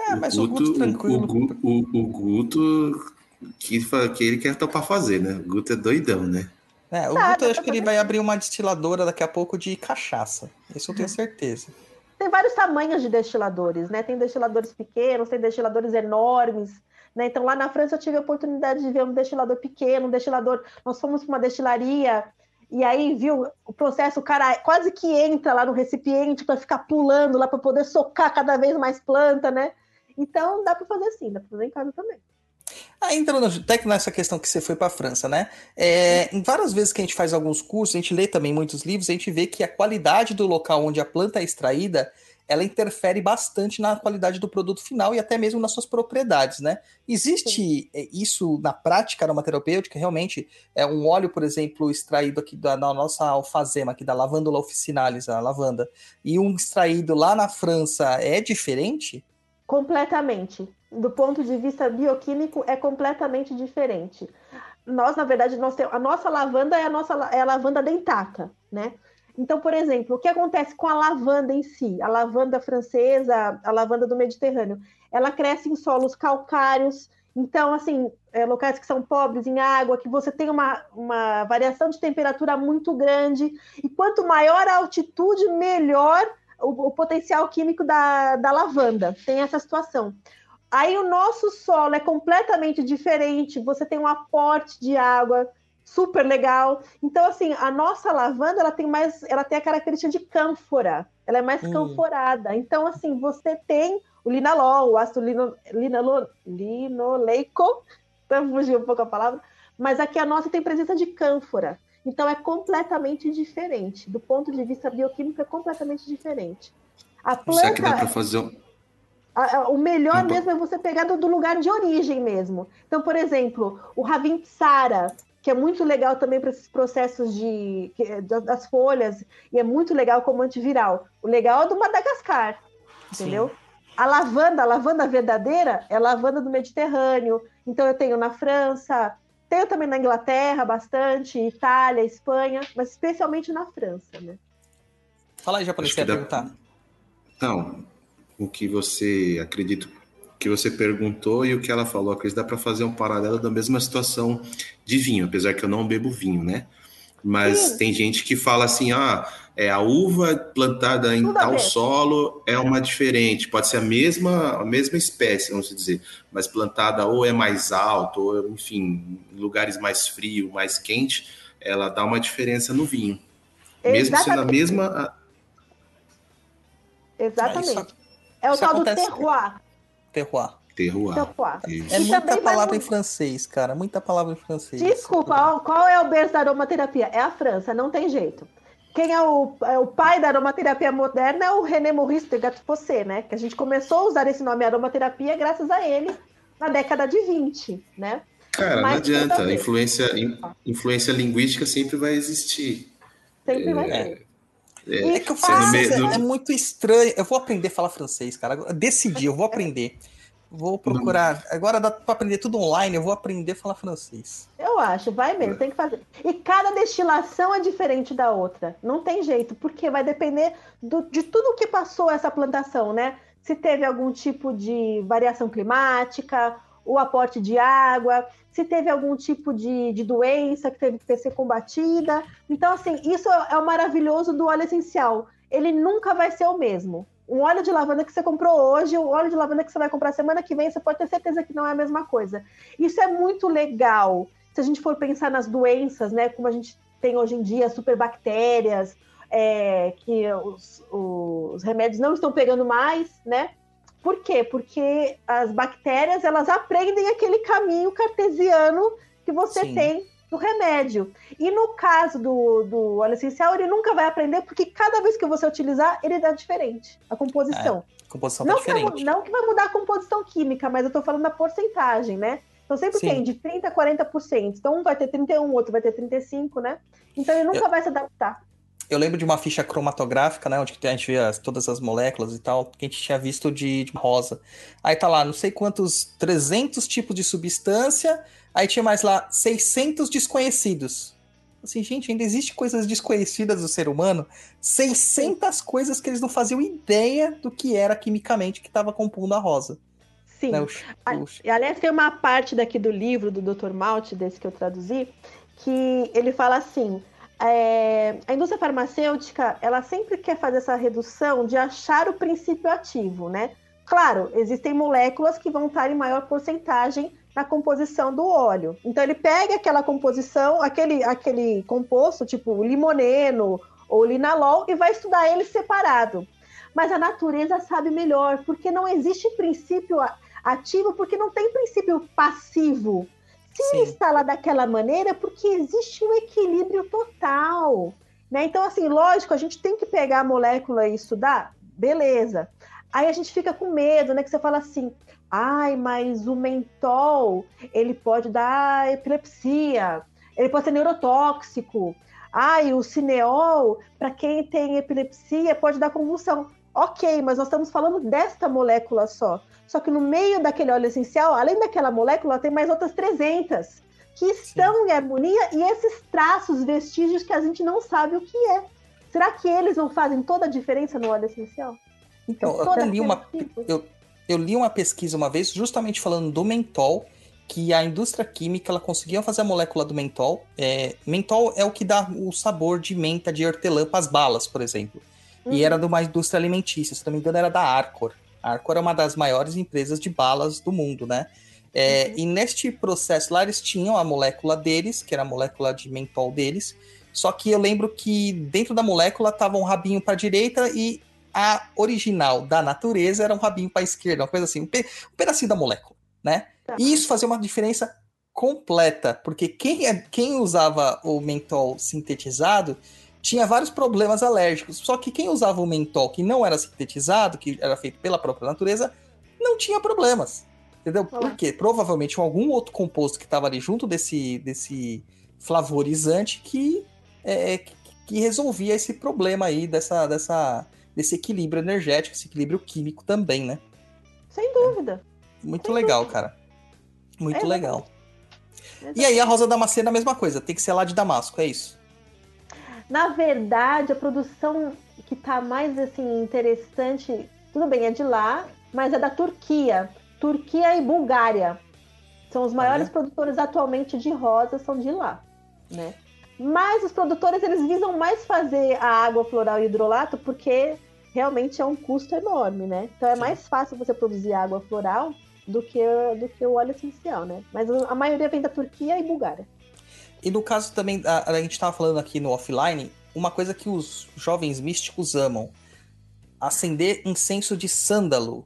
É, mas o Guto, o Guto tranquilo. O, o, o Guto que, que ele quer topar fazer, né? O Guto é doidão, né? É, o tá, Guto, eu acho que ele vai abrir uma destiladora daqui a pouco de cachaça. Isso eu tenho certeza. Tem vários tamanhos de destiladores, né? Tem destiladores pequenos, tem destiladores enormes. Né? Então, lá na França, eu tive a oportunidade de ver um destilador pequeno, um destilador. Nós fomos para uma destilaria e aí, viu, o processo, o cara quase que entra lá no recipiente para ficar pulando lá para poder socar cada vez mais planta, né? Então, dá para fazer assim, dá para fazer em casa também. Ah, entrando até nessa questão que você foi para a França, né? É, em várias vezes que a gente faz alguns cursos, a gente lê também muitos livros, a gente vê que a qualidade do local onde a planta é extraída, ela interfere bastante na qualidade do produto final e até mesmo nas suas propriedades, né? Existe Sim. É, isso na prática aromaterapêutica? Realmente é um óleo, por exemplo, extraído aqui da, da nossa alfazema, aqui da lavandula officinalis, a lavanda, e um extraído lá na França é diferente? Completamente. Do ponto de vista bioquímico, é completamente diferente. Nós, na verdade, nós temos, a nossa lavanda é a nossa é a lavanda dentata, né? Então, por exemplo, o que acontece com a lavanda em si? A lavanda francesa, a lavanda do Mediterrâneo, ela cresce em solos calcários. Então, assim, é, locais que são pobres em água, que você tem uma, uma variação de temperatura muito grande. E quanto maior a altitude, melhor o, o potencial químico da, da lavanda. Tem essa situação. Aí o nosso solo é completamente diferente, você tem um aporte de água super legal. Então, assim, a nossa lavanda ela tem mais, ela tem a característica de cânfora, ela é mais hum. canforada. Então, assim, você tem o linalol, o ácido lino, linalo, linoleico, para fugir um pouco a palavra, mas aqui a nossa tem presença de cânfora. Então é completamente diferente. Do ponto de vista bioquímico, é completamente diferente. A planta. Será que dá para fazer um... o melhor mesmo é você pegar do, do, lugar de origem mesmo. Então, por exemplo, o Ravimsara, que é muito legal também para esses processos de, das folhas, e é muito legal como antiviral. O legal é do Madagascar, entendeu? Sim. A lavanda, a lavanda verdadeira, é a lavanda do Mediterrâneo. Então, eu tenho na França, tenho também na Inglaterra bastante, Itália, Espanha, mas especialmente na França, né? Fala aí, japonês, quer perguntar? Não, o que você acredita que você perguntou e o que ela falou, que dá para fazer um paralelo da mesma situação de vinho, apesar que eu não bebo vinho, né? Mas Sim. tem gente que fala assim, ah, é, a uva plantada em Tudo tal solo é uma diferente, pode ser a mesma, a mesma espécie, vamos dizer, mas plantada ou é mais alto, ou enfim, em lugares mais frio, mais quente, ela dá uma diferença no vinho. Mesmo sendo a mesma. Exatamente. É, é o tal do terroir. Terroir. Terroir. terroir. É muita palavra em francês, cara. Muita palavra em francês. Desculpa, qual é o berço da aromaterapia? É a França, não tem jeito. Quem é o, é o pai da aromaterapia moderna é o René Maurice de Gattefossé, né? Que a gente começou a usar esse nome aromaterapia graças a ele na década de 20, né? Cara, Mas, não adianta. Influência, influência linguística sempre vai existir. Sempre é, vai ter. É, é que o francês é, é muito estranho. Eu vou aprender a falar francês, cara. Eu decidi, eu vou aprender. Vou procurar. Agora dá pra aprender tudo online, eu vou aprender a falar francês. Eu acho, vai mesmo, tem que fazer. E cada destilação é diferente da outra. Não tem jeito, porque vai depender do, de tudo que passou essa plantação, né? Se teve algum tipo de variação climática, o aporte de água, se teve algum tipo de, de doença que teve que ser combatida. Então, assim, isso é o maravilhoso do óleo essencial. Ele nunca vai ser o mesmo um óleo de lavanda que você comprou hoje, o óleo de lavanda que você vai comprar semana que vem, você pode ter certeza que não é a mesma coisa. Isso é muito legal. Se a gente for pensar nas doenças, né, como a gente tem hoje em dia, superbactérias, é, que os, os remédios não estão pegando mais, né? Por quê? Porque as bactérias elas aprendem aquele caminho cartesiano que você Sim. tem do remédio. E no caso do, do óleo essencial, ele nunca vai aprender, porque cada vez que você utilizar, ele dá diferente. A composição. É, a composição tá não diferente. Que vai, não que vai mudar a composição química, mas eu tô falando da porcentagem, né? Então sempre Sim. tem de 30% a 40%. Então um vai ter 31%, outro vai ter 35%, né? Então ele nunca eu... vai se adaptar. Eu lembro de uma ficha cromatográfica, né? Onde a gente via todas as moléculas e tal, que a gente tinha visto de, de rosa. Aí tá lá, não sei quantos, 300 tipos de substância, Aí tinha mais lá 600 desconhecidos. Assim, gente, ainda existe coisas desconhecidas do ser humano. 600 coisas que eles não faziam ideia do que era quimicamente que estava compondo a rosa. Sim. Né? O, o... Aliás, tem uma parte daqui do livro do Dr. Malte, desse que eu traduzi, que ele fala assim: é, a indústria farmacêutica ela sempre quer fazer essa redução de achar o princípio ativo, né? Claro, existem moléculas que vão estar em maior porcentagem na composição do óleo. Então ele pega aquela composição, aquele, aquele composto, tipo limoneno ou linalol, e vai estudar ele separado. Mas a natureza sabe melhor, porque não existe princípio ativo, porque não tem princípio passivo. Se Sim. lá daquela maneira, porque existe um equilíbrio total. Né? Então, assim, lógico, a gente tem que pegar a molécula e estudar, beleza. Aí a gente fica com medo, né? Que você fala assim, Ai, mas o mentol, ele pode dar epilepsia, ele pode ser neurotóxico. Ai, o cineol, para quem tem epilepsia, pode dar convulsão. Ok, mas nós estamos falando desta molécula só. Só que no meio daquele óleo essencial, além daquela molécula, tem mais outras 300 que estão Sim. em harmonia e esses traços, vestígios que a gente não sabe o que é. Será que eles não fazem toda a diferença no óleo essencial? Então, eu até li uma. Eu, eu li uma pesquisa uma vez justamente falando do mentol, que a indústria química ela conseguia fazer a molécula do mentol. É, mentol é o que dá o sabor de menta de hortelã para as balas, por exemplo. Uhum. E era de uma indústria alimentícia, se não me engano, era da Arcor. A Arcor é uma das maiores empresas de balas do mundo, né? É, uhum. E neste processo lá, eles tinham a molécula deles, que era a molécula de mentol deles. Só que eu lembro que dentro da molécula tava um rabinho para a direita e a original da natureza era um rabinho para a esquerda, uma coisa assim, um, pe um pedacinho da molécula, né? Tá. E isso fazia uma diferença completa, porque quem, é, quem usava o mentol sintetizado tinha vários problemas alérgicos. Só que quem usava o mentol que não era sintetizado, que era feito pela própria natureza, não tinha problemas. Entendeu? Por quê? Provavelmente algum outro composto que estava ali junto desse, desse flavorizante que, é, que resolvia esse problema aí dessa, dessa desse equilíbrio energético, esse equilíbrio químico também, né? Sem dúvida. É. Muito Sem legal, dúvida. cara. Muito é legal. E aí a rosa damascena é a mesma coisa, tem que ser lá de Damasco, é isso? Na verdade, a produção que tá mais assim interessante, tudo bem, é de lá, mas é da Turquia. Turquia e Bulgária. São os maiores Olha. produtores atualmente de rosa, são de lá, né? Mas os produtores eles visam mais fazer a água floral e hidrolato porque realmente é um custo enorme, né? Então é Sim. mais fácil você produzir água floral do que, do que o óleo essencial, né? Mas a maioria vem da Turquia e Bulgária. E no caso também, a, a gente estava falando aqui no offline, uma coisa que os jovens místicos amam: acender incenso de sândalo.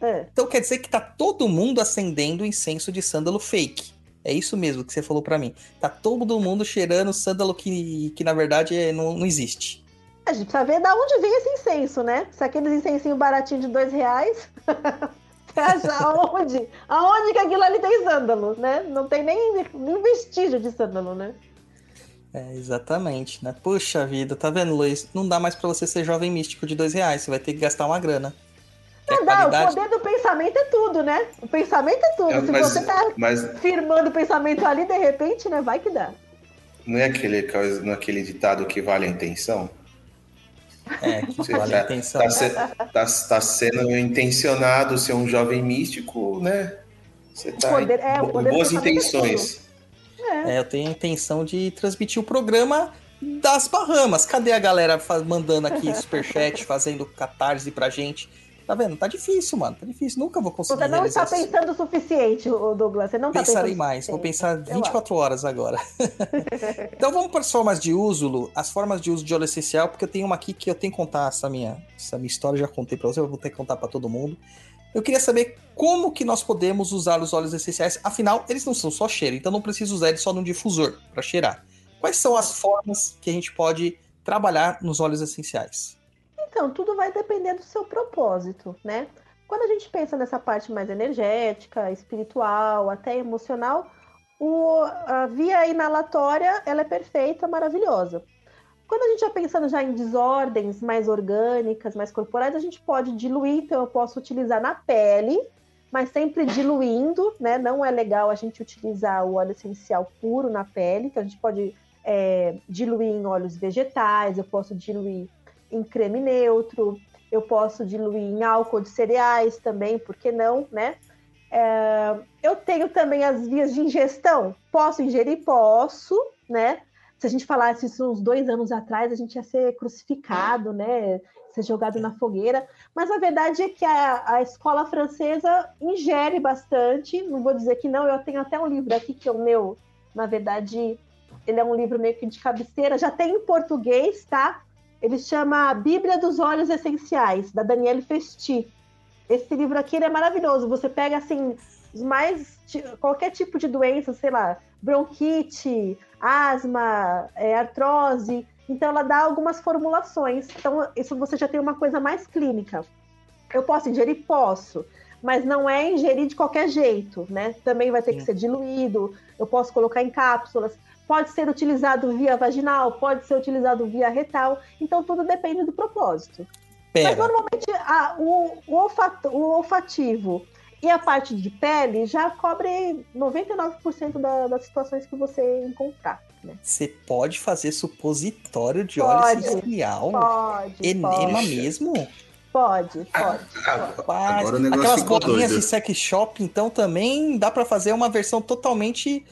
É. Então quer dizer que tá todo mundo acendendo incenso de sândalo fake. É isso mesmo que você falou para mim. Tá todo mundo cheirando sândalo que, que na verdade é, não, não existe. A gente precisa ver de onde vem esse incenso, né? Se aqueles incensinhos baratinhos de dois reais. aonde? Aonde que aquilo ali tem sândalo, né? Não tem nem, nem vestígio de sândalo, né? É, exatamente, né? Puxa vida, tá vendo, Luiz? Não dá mais para você ser jovem místico de dois reais, você vai ter que gastar uma grana. Não, dá Não, o qualidade. poder do pensamento é tudo, né? O pensamento é tudo. É, Se mas- você tá Mas firmando o pensamento ali, de repente, né? Vai que dá. não é aquele, não é aquele ditado que vale a intenção? É, que Você vale a tá, intenção. tá se- tá- tá sendo intencionado ser um jovem místico, né? Você tá poder- é, bo- boas é intenções. É, eu tenho a intenção de transmitir o programa das Bahamas. Cadê a galera mandando aqui superchat, fazendo catarse pra gente? Tá vendo? Tá difícil, mano. Tá difícil. Nunca vou conseguir Você não está isso. pensando o suficiente, Douglas. Você não tá Pensarei mais, vou pensar Eu 24 horas agora. então vamos para as formas de uso, Lu. As formas de uso de óleo essencial, porque eu tenho uma aqui que eu tenho que contar essa minha, essa minha história, já contei para você, eu vou ter que contar para todo mundo. Eu queria saber como que nós podemos usar os óleos essenciais, afinal, eles não são só cheiro, então não preciso usar eles só num difusor para cheirar. Quais são as formas que a gente pode trabalhar nos óleos essenciais? Então, tudo vai depender do seu propósito, né? Quando a gente pensa nessa parte mais energética, espiritual, até emocional, o- a via inalatória ela é perfeita, maravilhosa. Quando a gente já pensando já em desordens mais orgânicas, mais corporais, a gente pode diluir, então eu posso utilizar na pele, mas sempre diluindo, né? Não é legal a gente utilizar o óleo essencial puro na pele, então a gente pode é, diluir em óleos vegetais, eu posso diluir em creme neutro, eu posso diluir em álcool de cereais também, por que não, né? É, eu tenho também as vias de ingestão. Posso ingerir? Posso, né? Se a gente falasse isso uns dois anos atrás, a gente ia ser crucificado, né? Ser jogado na fogueira. Mas a verdade é que a, a escola francesa ingere bastante. Não vou dizer que não, eu tenho até um livro aqui que é o meu, na verdade, ele é um livro meio que de cabeceira, já tem em português, tá? Ele chama A Bíblia dos Óleos Essenciais, da Daniele Festi. Esse livro aqui é maravilhoso. Você pega assim os mais qualquer tipo de doença, sei lá, bronquite, asma, é, artrose. Então ela dá algumas formulações. Então isso você já tem uma coisa mais clínica. Eu posso ingerir? Posso. Mas não é ingerir de qualquer jeito, né? Também vai ter que Sim. ser diluído. Eu posso colocar em cápsulas. Pode ser utilizado via vaginal, pode ser utilizado via retal. Então tudo depende do propósito. Mas Pera, normalmente a- o, o olfato- o olfativo e a parte de pele já cobre 99% da- das situações que você encontrar. Né? você pode fazer supositório de óleo Pode. essencial? Pode, Enema pode, mesmo? pode, pode. Ah, Rapaz, Agora o negócio aquelas bolinhas doido. de sex shop, então também dá pra fazer uma versão totalmente.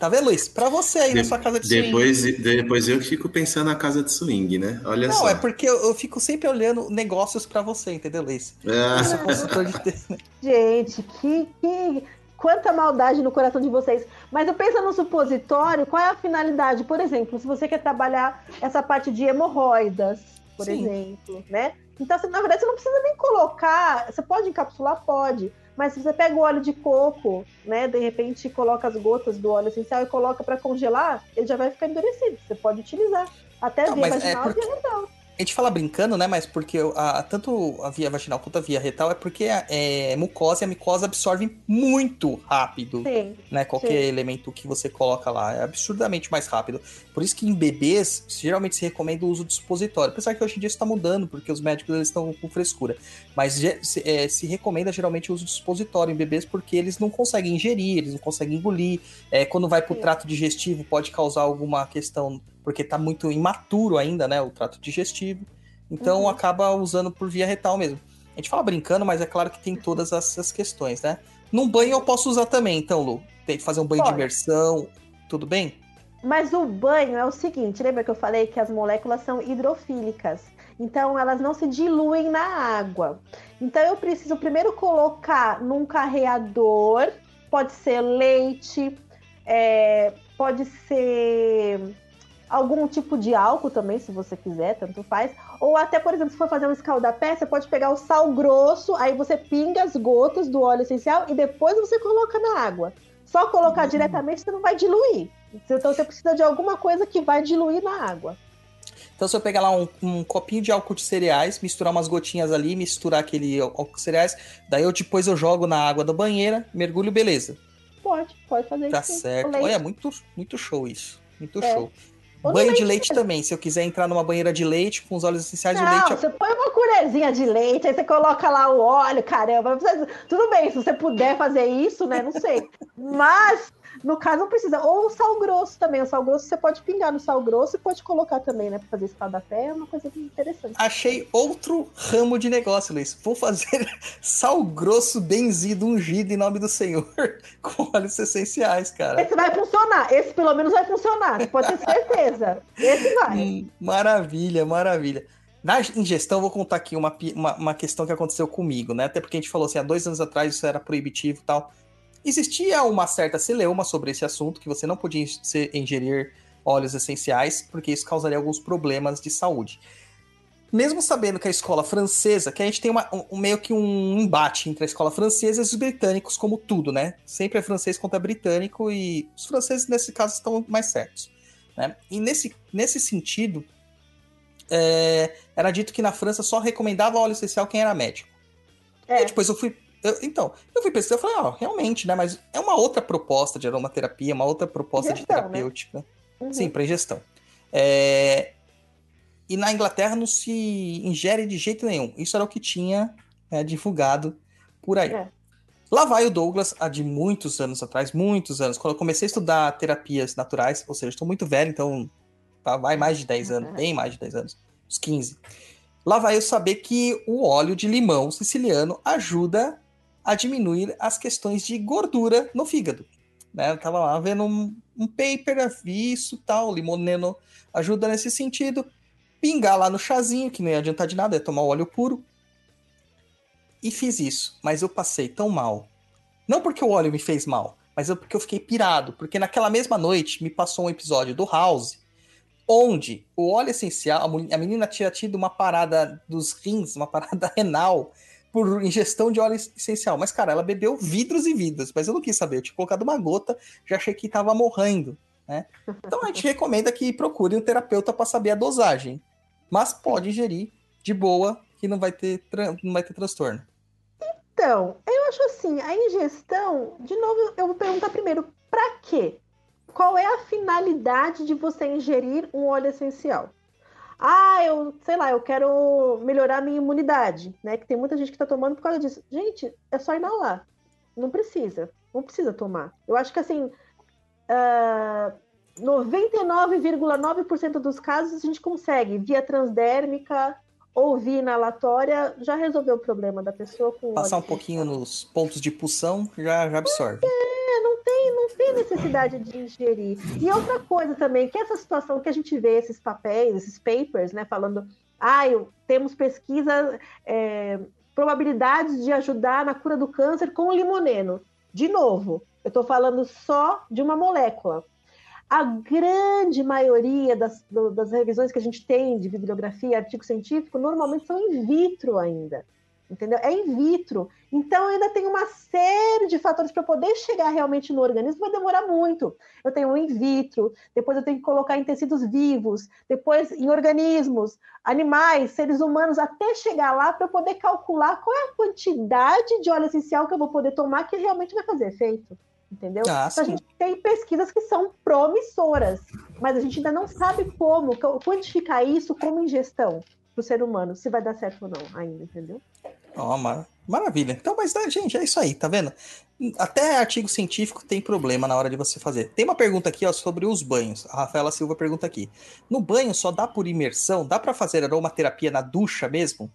Tá vendo, Luiz? Pra você aí na De- sua casa de swing. Depois, depois eu que fico pensando na casa de swing, né? Olha Não, só. é porque eu, eu fico sempre olhando negócios pra você, entendeu, Luiz? Eu sou consultor de. Gente, que, que quanta maldade no coração de vocês. Mas eu penso no supositório, qual é a finalidade? Por exemplo, se você quer trabalhar essa parte de hemorroidas, por Sim. exemplo, né? Então, na verdade, você não precisa nem colocar. Você pode encapsular? Pode. Mas se você pega o óleo de coco, né? De repente coloca as gotas do óleo essencial e coloca para congelar, ele já vai ficar endurecido. Você pode utilizar. Até Não, via mas é vaginal porque- e retal. A gente fala brincando, né? Mas porque a- tanto a via vaginal quanto a via retal é porque a é, mucosa e a micose absorvem muito rápido. Sim. né? Qualquer Sim. elemento que você coloca lá é absurdamente mais rápido. Por isso que em bebês geralmente se recomenda o uso de supositório. Apesar que hoje em dia isso está mudando, porque os médicos eles estão com frescura. Mas se, é, se recomenda geralmente o uso de supositório em bebês porque eles não conseguem ingerir, eles não conseguem engolir. É, quando vai para o trato digestivo pode causar alguma questão, porque está muito imaturo ainda, né? O trato digestivo. Então Uhum. acaba usando por via retal mesmo. A gente fala brincando, mas é claro que tem todas essas questões, né? Num banho eu posso usar também, então, Lu. Tem que fazer um banho de Pode. imersão, tudo bem? Mas o banho é o seguinte, lembra que eu falei que as moléculas são hidrofílicas? Então elas não se diluem na água. Então eu preciso primeiro colocar num carreador, pode ser leite, é, pode ser algum tipo de álcool também, se você quiser, tanto faz. Ou até, por exemplo, se for fazer um escaldapé, você pode pegar o sal grosso, aí você pinga as gotas do óleo essencial e depois você coloca na água. Só colocar diretamente você não vai diluir. Então você precisa de alguma coisa que vai diluir na água. Então, se eu pegar lá um, um copinho de álcool de cereais, misturar umas gotinhas ali, misturar aquele álcool de cereais, daí eu depois eu jogo na água da banheira, mergulho, beleza. Pode, pode fazer Tá isso. sim. certo. Olha, muito, muito show isso. Muito É. show. Ou Banho de leite leite também. Se eu quiser entrar numa banheira de leite com os óleos essenciais, o Não, leite. é você põe uma colher colherzinha de leite, aí você coloca lá o óleo, caramba. Tudo bem, se você puder fazer isso, né? Não sei. Mas no caso, não precisa. Ou o sal grosso também. O sal grosso você pode pingar no sal grosso e pode colocar também, né? Pra fazer pé é uma coisa interessante. Achei outro ramo de negócio, Luiz. Vou fazer sal grosso benzido, ungido em nome do Senhor, com óleos essenciais, cara. Esse vai funcionar. Esse pelo menos vai funcionar. Você pode ter certeza. Esse vai. Hum, maravilha, maravilha. Na ingestão, vou contar aqui uma, uma, uma, questão que aconteceu comigo, né? Até porque a gente falou assim, há dois anos atrás isso era proibitivo e tal. Existia uma certa celeuma sobre esse assunto, que você não podia ingerir óleos essenciais, porque isso causaria alguns problemas de saúde. Mesmo sabendo que a escola francesa, que a gente tem uma, um, meio que um embate entre a escola francesa e os britânicos, como tudo, né? Sempre é francês contra britânico e os franceses, nesse caso, estão mais certos. Né? E nesse, nesse sentido, é, era dito que na França só recomendava óleo essencial quem era médico. É. E depois eu fui eu, então, eu fui pesquisar e falei, ó, oh, realmente, né? Mas é uma outra proposta de aromaterapia, uma outra proposta ingestão, de né? terapêutica. Né? Uhum. Sim, para ingestão. É... E na Inglaterra não se ingere de jeito nenhum. Isso era o que tinha né, divulgado por aí. É. Lá vai o Douglas, há de muitos anos atrás, muitos anos, quando eu comecei a estudar terapias naturais, ou seja, estou muito velho, então tá, vai mais de 10 anos, bem mais de 10 anos, uns 15. Lá vai eu saber que o óleo de limão siciliano ajuda a diminuir as questões de gordura no fígado. Né? Eu tava lá vendo um, um paper, vi isso tal, limoneno ajuda nesse sentido. Pingar lá no chazinho, que não ia adiantar de nada, é tomar óleo puro. E fiz isso, mas eu passei tão mal. Não porque o óleo me fez mal, mas eu, porque eu fiquei pirado. Porque naquela mesma noite me passou um episódio do House, onde o óleo essencial, a menina tinha tido uma parada dos rins, uma parada renal, por ingestão de óleo essencial. Mas, cara, ela bebeu vidros e vidros, mas eu não quis saber. Eu tinha colocado uma gota, já achei que estava morrendo. Né? Então a gente recomenda que procure um terapeuta para saber a dosagem. Mas pode ingerir de boa, que não vai ter, não vai ter transtorno. Então, eu acho assim, a ingestão, de novo, eu vou perguntar primeiro, para quê? Qual é a finalidade de você ingerir um óleo essencial? Ah, eu, sei lá, eu quero melhorar minha imunidade, né? Que tem muita gente que tá tomando por causa disso. Gente, é só inalar. Não precisa. Não precisa tomar. Eu acho que assim. Uh, 99,9% dos casos a gente consegue, via transdérmica ou via inalatória, já resolveu o problema da pessoa com. Passar um pouquinho nos pontos de pulsão já, já absorve. É, tem necessidade de ingerir. E outra coisa também, que essa situação que a gente vê, esses papéis, esses papers, né, falando, ah, temos pesquisa, é, probabilidades de ajudar na cura do câncer com o limoneno. De novo, eu estou falando só de uma molécula. A grande maioria das, das revisões que a gente tem de bibliografia, artigo científico, normalmente são in vitro ainda entendeu? É in vitro. Então, ainda tem uma série de fatores para poder chegar realmente no organismo, vai demorar muito. Eu tenho in vitro, depois eu tenho que colocar em tecidos vivos, depois em organismos, animais, seres humanos, até chegar lá para eu poder calcular qual é a quantidade de óleo essencial que eu vou poder tomar que realmente vai fazer efeito. Entendeu? Ah, então, a gente tem pesquisas que são promissoras, mas a gente ainda não sabe como quantificar isso como ingestão para o ser humano, se vai dar certo ou não ainda, entendeu? Ó, oh, mar maravilha. Então, mas, né, gente, é isso aí, tá vendo? Até artigo científico tem problema na hora de você fazer. Tem uma pergunta aqui, ó, sobre os banhos. A Rafaela Silva pergunta aqui. No banho só dá por imersão? Dá para fazer aromaterapia na ducha mesmo?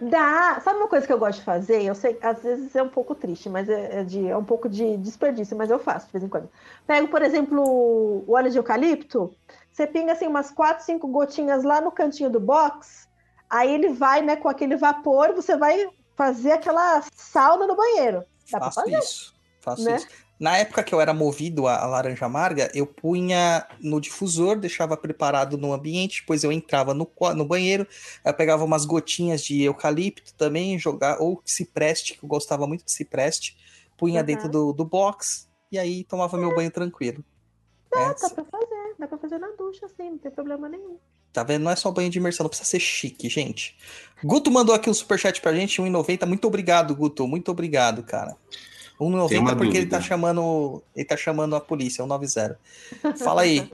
Dá. Sabe uma coisa que eu gosto de fazer? Eu sei, às vezes é um pouco triste, mas é, é, de, é um pouco de desperdício, mas eu faço de vez em quando. Pego, por exemplo, o óleo de eucalipto, você pinga assim umas 4, 5 gotinhas lá no cantinho do box, aí ele vai, né, com aquele vapor, você vai fazer aquela sauna no banheiro. Dá faço fazer, isso, faço né? isso. Na época que eu era movido a, laranja amarga, eu punha no difusor, deixava preparado no ambiente, depois eu entrava no, no banheiro, eu pegava umas gotinhas de eucalipto também, jogar, ou cipreste, que eu gostava muito de cipreste, punha uhum. dentro do, do box, e aí tomava meu banho tranquilo. Dá, é. dá pra fazer, dá pra fazer na ducha, assim, não tem problema nenhum. Tá vendo? Não é só banho de imersão, não precisa ser chique, gente. Guto mandou aqui um superchat pra gente, 1,90. Muito obrigado, Guto. Muito obrigado, cara. 1,90 porque ele tá chamando. Ele tá chamando a polícia, 190. Fala aí.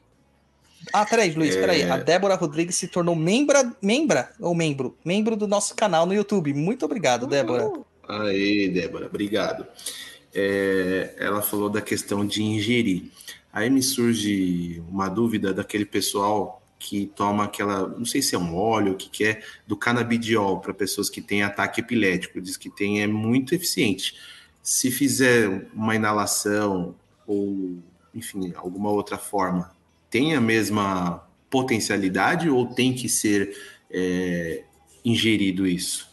Ah, peraí, Luiz, É. peraí. A Débora Rodrigues se tornou membra, membra ou membro? Membro do nosso canal no YouTube. Muito obrigado, Débora. Uhum. Aí, Débora, obrigado. É, ela falou da questão de ingerir. Aí me surge uma dúvida daquele pessoal que toma aquela, não sei se é um óleo, o que, que é, do canabidiol para pessoas que têm ataque epilético. Diz que tem, é muito eficiente. Se fizer uma inalação ou, enfim, alguma outra forma, tem a mesma potencialidade ou tem que ser é, ingerido isso?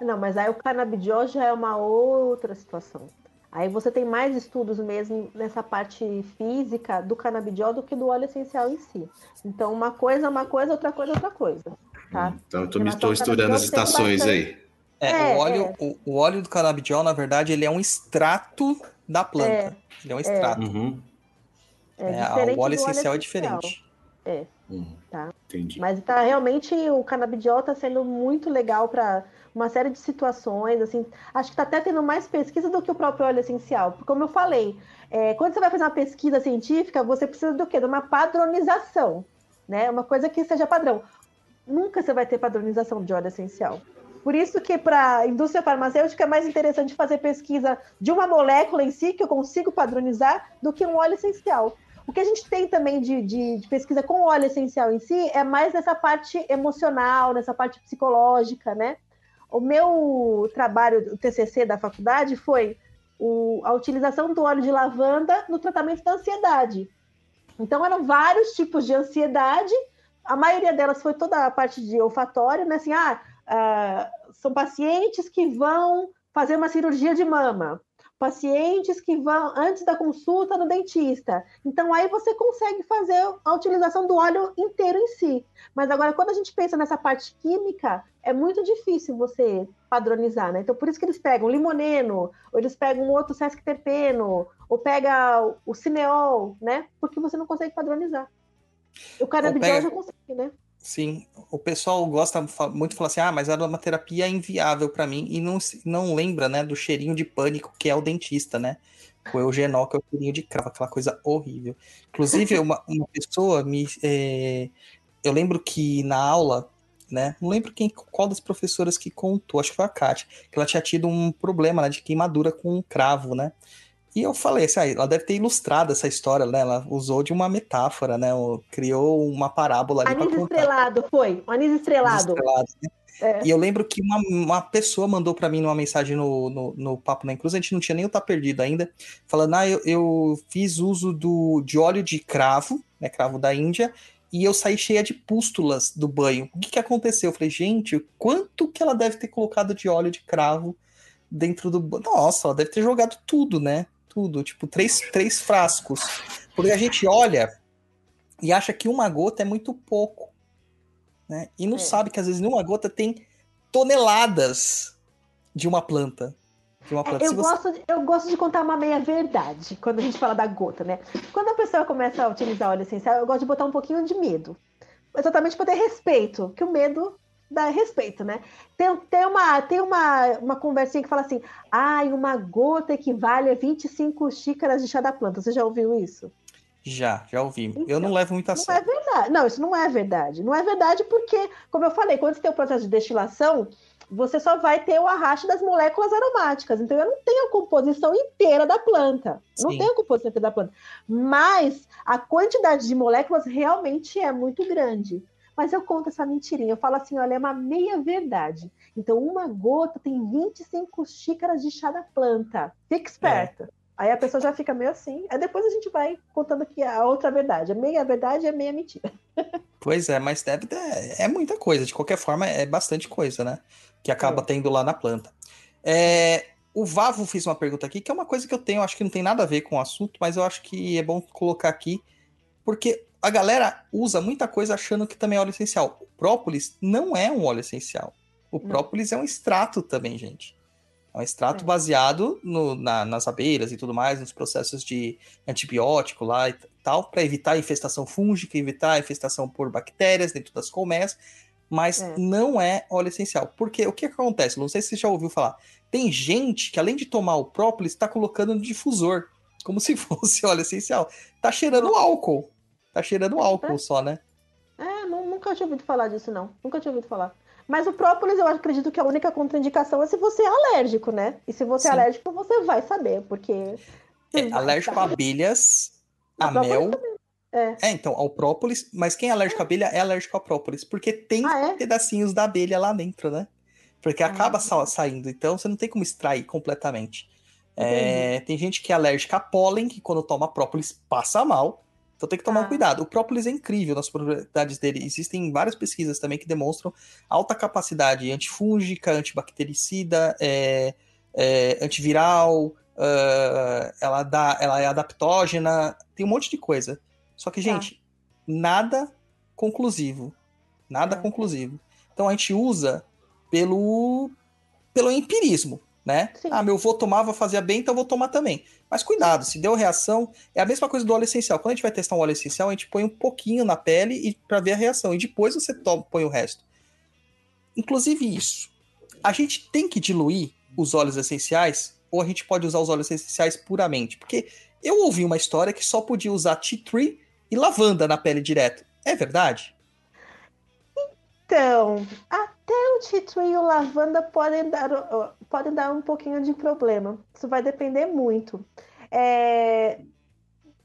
Não, mas aí o canabidiol já é uma outra situação. Aí você tem mais estudos mesmo nessa parte física do canabidiol do que do óleo essencial em si. Então, uma coisa é uma coisa, outra coisa é outra coisa. Tá? Então, eu tô, estou ao estourando as estações bastante- aí. É, É, o, óleo, é. O, o óleo do canabidiol, na verdade, ele é um extrato da planta. É, Ele é um extrato. Uhum. É, É, diferente o óleo essencial é essencial. Diferente. Uhum. Tá. Entendi. Mas tá realmente o canabidiol está sendo muito legal para uma série de situações. Assim, acho que está até tendo mais pesquisa do que o próprio óleo essencial. Porque, como eu falei, é, quando você vai fazer uma pesquisa científica, você precisa do quê? De uma padronização, né? Uma coisa que seja padrão. Nunca você vai ter padronização de óleo essencial. Por isso que para a indústria farmacêutica é mais interessante fazer pesquisa de uma molécula em si, que eu consigo padronizar, do que um óleo essencial. O que a gente tem também de, de- de pesquisa com óleo essencial em si é mais nessa parte emocional, nessa parte psicológica, né? O meu trabalho, o TCC da faculdade, foi o- a utilização do óleo de lavanda no tratamento da ansiedade. Então, eram vários tipos de ansiedade, a maioria delas foi toda a parte de olfatório, né? Assim, ah, ah, são pacientes que vão fazer uma cirurgia de mama, pacientes que vão antes da consulta no dentista. Então aí você consegue fazer a utilização do óleo inteiro em si. Mas agora quando a gente pensa nessa parte química, é muito difícil você padronizar, né? Então por isso que eles pegam limoneno, ou eles pegam outro sesquiterpeno, ou pega o cineol, né? Porque você não consegue padronizar. O canabidiol pega- já consegue, né? Sim, o pessoal gosta muito de falar assim: ah, mas a aromaterapia é inviável para mim e não, se- não lembra, né, do cheirinho de pânico que é o dentista, né? O eugenol, que é o cheirinho de cravo, aquela coisa horrível. Inclusive, uma, uma pessoa me. é, eu lembro que na aula, né? Não lembro quem, qual das professoras que contou, acho que foi a Kátia, que ela tinha tido um problema né, de queimadura com um cravo, né? E eu falei assim, ah, ela deve ter ilustrado essa história, né? Ela usou de uma metáfora, né? Criou uma parábola ali para Anis estrelado, foi. O anis estrelado. Estrelado, né? É. E eu lembro que uma, uma pessoa mandou pra mim numa mensagem no, no, no Papo na Cruz, a gente não tinha nem o Tá Perdido ainda, falando, ah, eu, eu fiz uso do, de óleo de cravo, né, cravo da Índia, e eu saí cheia de pústulas do banho. O que que aconteceu? Eu falei, gente, quanto que ela deve ter colocado de óleo de cravo dentro do banho? Nossa, ela deve ter jogado tudo, né? Tudo, tipo, três, três frascos. Porque a gente olha e acha que uma gota é muito pouco né? E não É. sabe que às vezes numa gota tem toneladas de uma planta. De uma planta. É, Eu você- gosto, de, eu gosto de contar uma meia verdade quando a gente fala da gota, né? Quando a pessoa começa a utilizar óleo essencial, eu gosto de botar um pouquinho de medo. Exatamente para ter respeito, que o medo dá respeito, né? Tem, tem, uma, tem uma, uma conversinha que fala assim: ai, uma gota equivale a 25 xícaras de chá da planta. Você já ouviu isso? Já, já ouvi. eu Então, não levo muito a Não é sério. verdade. Não, isso não é verdade. Não é verdade porque, como eu falei, quando você tem o processo de destilação, você só vai ter o arraste das moléculas aromáticas. Então, eu não tenho a composição inteira da planta. Não Sim. tenho a composição inteira da planta. Mas a quantidade de moléculas realmente é muito grande. Mas eu conto essa mentirinha. Eu falo assim: olha, é uma meia verdade. Então, uma gota tem 25 xícaras de chá da planta. Fica esperta. Aí a pessoa já fica meio assim. Aí depois a gente vai contando aqui a outra verdade. A meia verdade é meia mentira. Pois é, mas deve ter, é muita coisa. De qualquer forma, é bastante coisa, né? Que acaba É. tendo lá na planta. É, o Vavo fez uma pergunta aqui, que é uma coisa que eu tenho, acho que não tem nada a ver com o assunto, mas eu acho que é bom colocar aqui, porque a galera usa muita coisa achando que também é óleo essencial. O própolis não é um óleo essencial. O Não. própolis é um extrato também, gente. É um extrato É. baseado no- na- nas abelhas e tudo mais, nos processos de antibiótico lá e tal, para evitar a infestação fúngica, evitar a infestação por bactérias dentro das colmeias, mas É. não é óleo essencial. Porque o que acontece? Não sei se você já ouviu falar. Tem gente que, além de tomar o própolis, está colocando no difusor, como se fosse óleo essencial. Tá cheirando álcool. Tá cheirando álcool só, né? É, não- nunca tinha ouvido falar disso, não. Nunca tinha ouvido falar. Mas o própolis, eu acredito que a única contraindicação é se você é alérgico, né? E se você é Sim. você você vai saber, porque. É, alérgico a abelhas, A mel. É. É, então, ao própolis, mas quem é alérgico à abelha é alérgico ao própolis, porque tem Ah, é? pedacinhos da abelha lá dentro, né? Porque Ah. acaba sa- saindo, então você não tem como extrair completamente. É, tem gente que é alérgica a pólen, que quando toma própolis passa mal, então tem que tomar Ah. cuidado. O própolis é incrível nas propriedades dele. Existem várias pesquisas também que demonstram alta capacidade antifúngica, antibactericida, é, é, antiviral, ah, ela, dá, ela é adaptógena, tem um monte de coisa. Só que, Tá. gente, nada conclusivo. Nada É. conclusivo. Então a gente usa pelo, pelo empirismo, né? Sim. Ah, meu avô tomava, fazia bem, então eu vou tomar também. Mas cuidado, se deu reação, é a mesma coisa do óleo essencial. Quando a gente vai testar um óleo essencial, a gente põe um pouquinho na pele e para ver a reação. E depois você toma, põe o resto. Inclusive isso. A gente tem que diluir os óleos essenciais ou a gente pode usar os óleos essenciais puramente? Porque eu ouvi uma história que só podia usar tea tree e lavanda na pele direto. É verdade? Então, até o tree e o lavanda podem dar, podem dar um pouquinho de problema. Isso vai depender muito. É,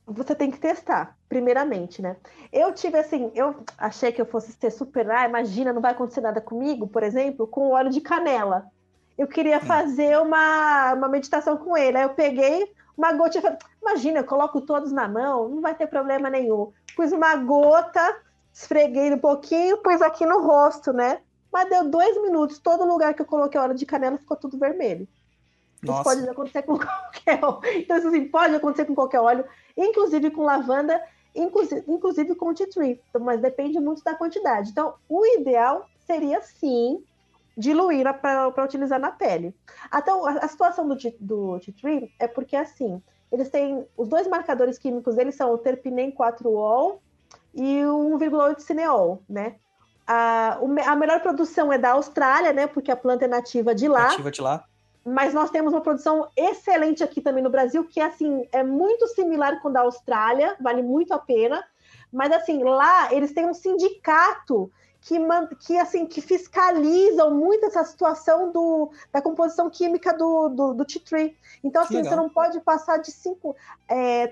Você tem que testar, primeiramente, né? Eu tive assim, eu achei que eu fosse ser super, ah, imagina, não vai acontecer nada comigo, por exemplo, com óleo de canela. Eu queria Hum. fazer uma, uma meditação com ele. Aí eu peguei uma gota e falei, imagina, eu coloco todos na mão, não vai ter problema nenhum. Pus uma gota, esfreguei um pouquinho, pus aqui no rosto, né? Mas deu dois minutos, todo lugar que eu coloquei óleo de canela ficou tudo vermelho. Isso Nossa. pode acontecer com qualquer óleo. Então, isso assim, pode acontecer com qualquer óleo, inclusive com lavanda, inclusive, inclusive com tea tree. Então, mas depende muito da quantidade. Então, o ideal seria sim diluir para utilizar na pele. Até o- a, a situação do, do tea tree é porque assim, eles têm os dois marcadores químicos deles são o terpinem 4-ol e o 1,8 cineol, né? A, a melhor produção é da Austrália, né? Porque a planta é nativa de lá Ativa de lá. mas nós temos uma produção excelente aqui também no Brasil, que assim é muito similar com a da Austrália, vale muito a pena. Mas assim, lá eles têm um sindicato que, que assim que fiscalizam muito essa situação do, da composição química do, do, do tea tree. Então, assim, você não pode passar de 5%,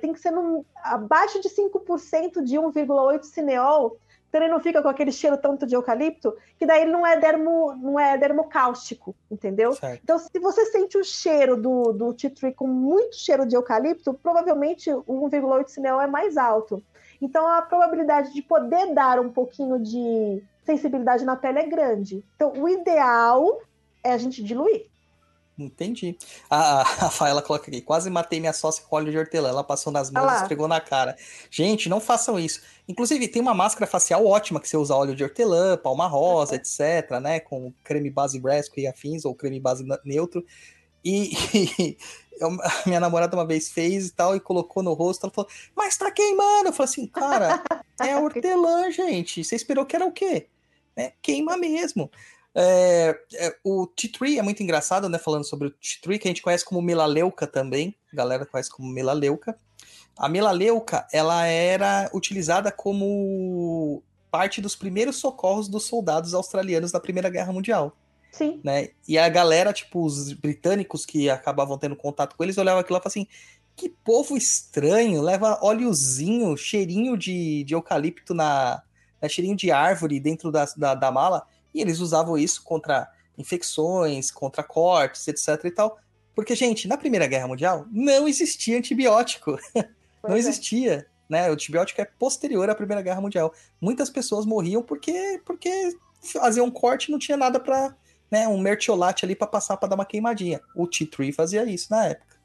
tem que ser num- abaixo de 5% de 1,8 cineol, então ele não fica com aquele cheiro tanto de eucalipto, que daí ele não é dermo, não é dermocáustico, entendeu? Certo. Então, se você sente o cheiro do, do tea tree com muito cheiro de eucalipto, provavelmente o 1,8 cineol é mais alto. Então, a probabilidade de poder dar um pouquinho de sensibilidade na pele é grande. Então, o ideal é a gente diluir. Entendi. A, a Rafaela coloca aqui, quase matei minha sócia com óleo de hortelã. Ela passou nas mãos e esfregou na cara. Gente, não façam isso. Inclusive, tem uma máscara facial ótima que você usa óleo de hortelã, palma rosa, etc, né? Com creme base Bresco e afins, ou creme base neutro. E, eu- a minha namorada uma vez fez e tal, e colocou no rosto. Ela falou, mas tá queimando. Eu falei assim, cara, é hortelã, gente. Você esperou que era o quê? Né? Queima mesmo. É, é, o tea tree é muito engraçado, né? Falando sobre o tea tree, que a gente conhece como melaleuca também. A galera conhece como melaleuca. A melaleuca, ela era utilizada como parte dos primeiros socorros dos soldados australianos na Primeira Guerra Mundial, Sim. né? E a galera, tipo, os britânicos que acabavam tendo contato com eles, olhavam aquilo e falavam assim, que povo estranho, leva óleozinho, cheirinho de, de eucalipto na... né, cheirinho de árvore dentro da, da, da mala, e eles usavam isso contra infecções, contra cortes, etc e tal. Porque, gente, na Primeira Guerra Mundial não existia antibiótico. não é. existia. Né? O antibiótico é posterior à Primeira Guerra Mundial. Muitas pessoas morriam porque, porque faziam um corte e não tinha nada para né, um mertiolate ali para passar para dar uma queimadinha. O tea tree fazia isso na época.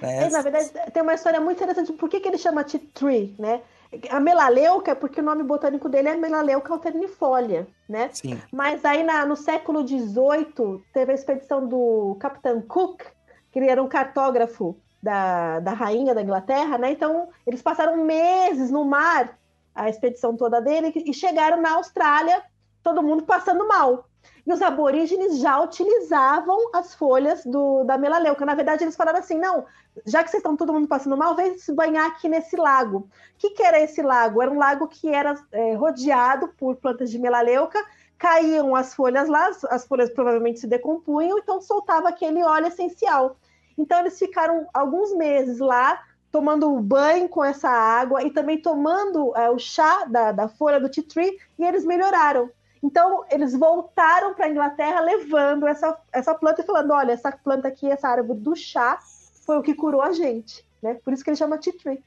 Né? É, na verdade, tem uma história muito interessante. Por que, que ele chama tea tree, né? A melaleuca é porque o nome botânico dele é melaleuca alternifolia, né? Sim. Mas aí na- no século XVIII teve a expedição do Capitão Cook, que ele era um cartógrafo da, da rainha da Inglaterra, né? Então eles passaram meses no mar, a expedição toda dele, e chegaram na Austrália, todo mundo passando mal. E os aborígenes já utilizavam as folhas do, da melaleuca. Na verdade, eles falaram assim: não, já que vocês estão todo mundo passando mal, vem se banhar aqui nesse lago. O que, que era esse lago? Era um lago que era é, rodeado por plantas de melaleuca, caíam as folhas lá, as folhas provavelmente se decompunham, então soltava aquele óleo essencial. Então, eles ficaram alguns meses lá tomando banho com essa água e também tomando é, o chá da, da folha do tea tree e eles melhoraram. Então, eles voltaram para a Inglaterra levando essa, essa planta e falando: olha, essa planta aqui, essa árvore do chá, foi o que curou a gente. Né? Por isso que ele chama tea tree.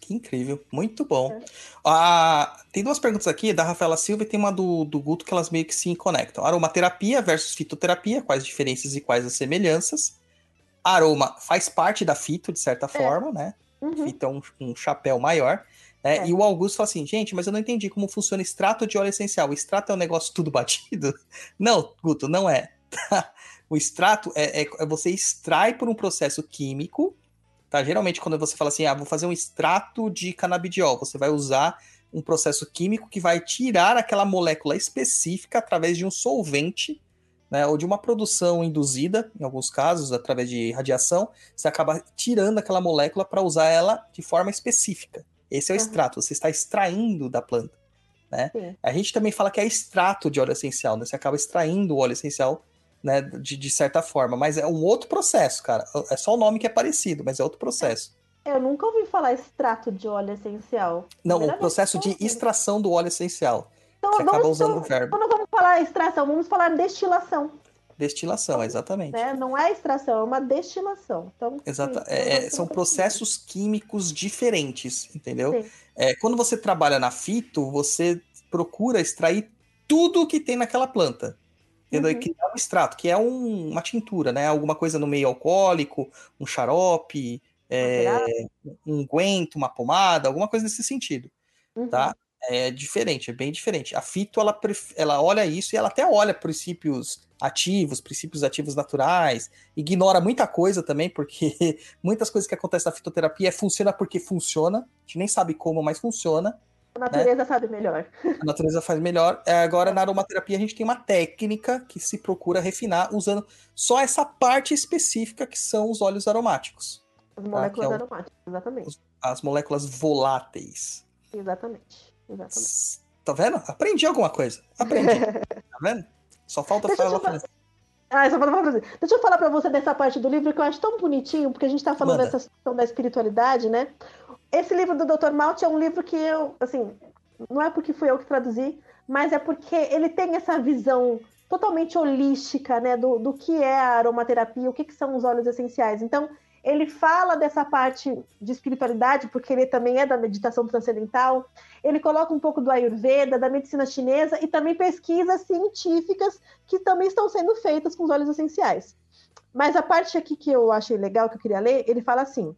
Que incrível, muito bom. É. Ah, tem duas perguntas aqui, da Rafaela Silva e tem uma do, do Guto que elas meio que se conectam. Aromaterapia versus fitoterapia, quais as diferenças e quais as semelhanças? Aroma faz parte da fito, de certa é. forma, né? Uhum. Fito é um, um chapéu maior. Né? É. E o Augusto fala assim, gente, mas eu não entendi como funciona extrato de óleo essencial. O extrato é um negócio tudo batido? Não, Guto, não é. o extrato é, é, é, você extrai por um processo químico, tá? Geralmente quando você fala assim, ah, vou fazer um extrato de canabidiol, você vai usar um processo químico que vai tirar aquela molécula específica através de um solvente né, ou de uma produção induzida, em alguns casos, através de radiação, você acaba tirando aquela molécula para usar ela de forma específica. Esse é o uhum. extrato, você está extraindo da planta. Né? A gente também fala que é extrato de óleo essencial, né? Você acaba extraindo o óleo essencial né, de, de certa forma, mas é um outro processo, cara. É só o nome que é parecido, mas é outro processo. Eu nunca ouvi falar extrato de óleo essencial. Não, o processo de extração do óleo essencial. Então, Você acaba usando então, o verbo. Não vamos falar extração, vamos falar destilação. Destilação, exatamente. Né? Não é extração, é uma destilação. Então, Exato. É, são processos químicos diferentes, entendeu? É, quando você trabalha na fito, você procura extrair tudo que tem naquela planta. Entendeu? Uhum. Que é um extrato, que é um, uma tintura, né? Alguma coisa no meio alcoólico, um xarope, é, um guento, uma pomada, alguma coisa nesse sentido. Tá? Uhum. Tá? É diferente, é bem diferente. A fito, ela, ela olha isso e ela até olha princípios ativos, princípios ativos naturais, ignora muita coisa também, porque muitas coisas que acontecem na fitoterapia é, funciona porque funciona, a gente nem sabe como, mas funciona. A natureza né? sabe melhor. A natureza faz melhor. É, agora, na aromaterapia, a gente tem uma técnica que se procura refinar usando só essa parte específica que são os óleos aromáticos. As tá? moléculas tá? é aromáticas, exatamente. As moléculas voláteis. Exatamente. Exatamente. Tá vendo? Aprendi alguma coisa. Aprendi. tá vendo? Só falta Deixa falar. Falar... Ah, só falta falar Deixa eu falar para você dessa parte do livro que eu acho tão bonitinho, porque a gente está falando Manda. dessa questão da espiritualidade, né? Esse livro do Dr. Malt é um livro que eu, assim, não é porque fui eu que traduzi, mas é porque ele tem essa visão totalmente holística, né, do, do que é a aromaterapia, o que, que são os óleos essenciais. Então, ele fala dessa parte de espiritualidade, porque ele também é da meditação transcendental. Ele coloca um pouco do Ayurveda, da medicina chinesa e também pesquisas científicas que também estão sendo feitas com os óleos essenciais. Mas a parte aqui que eu achei legal, que eu queria ler, ele fala assim: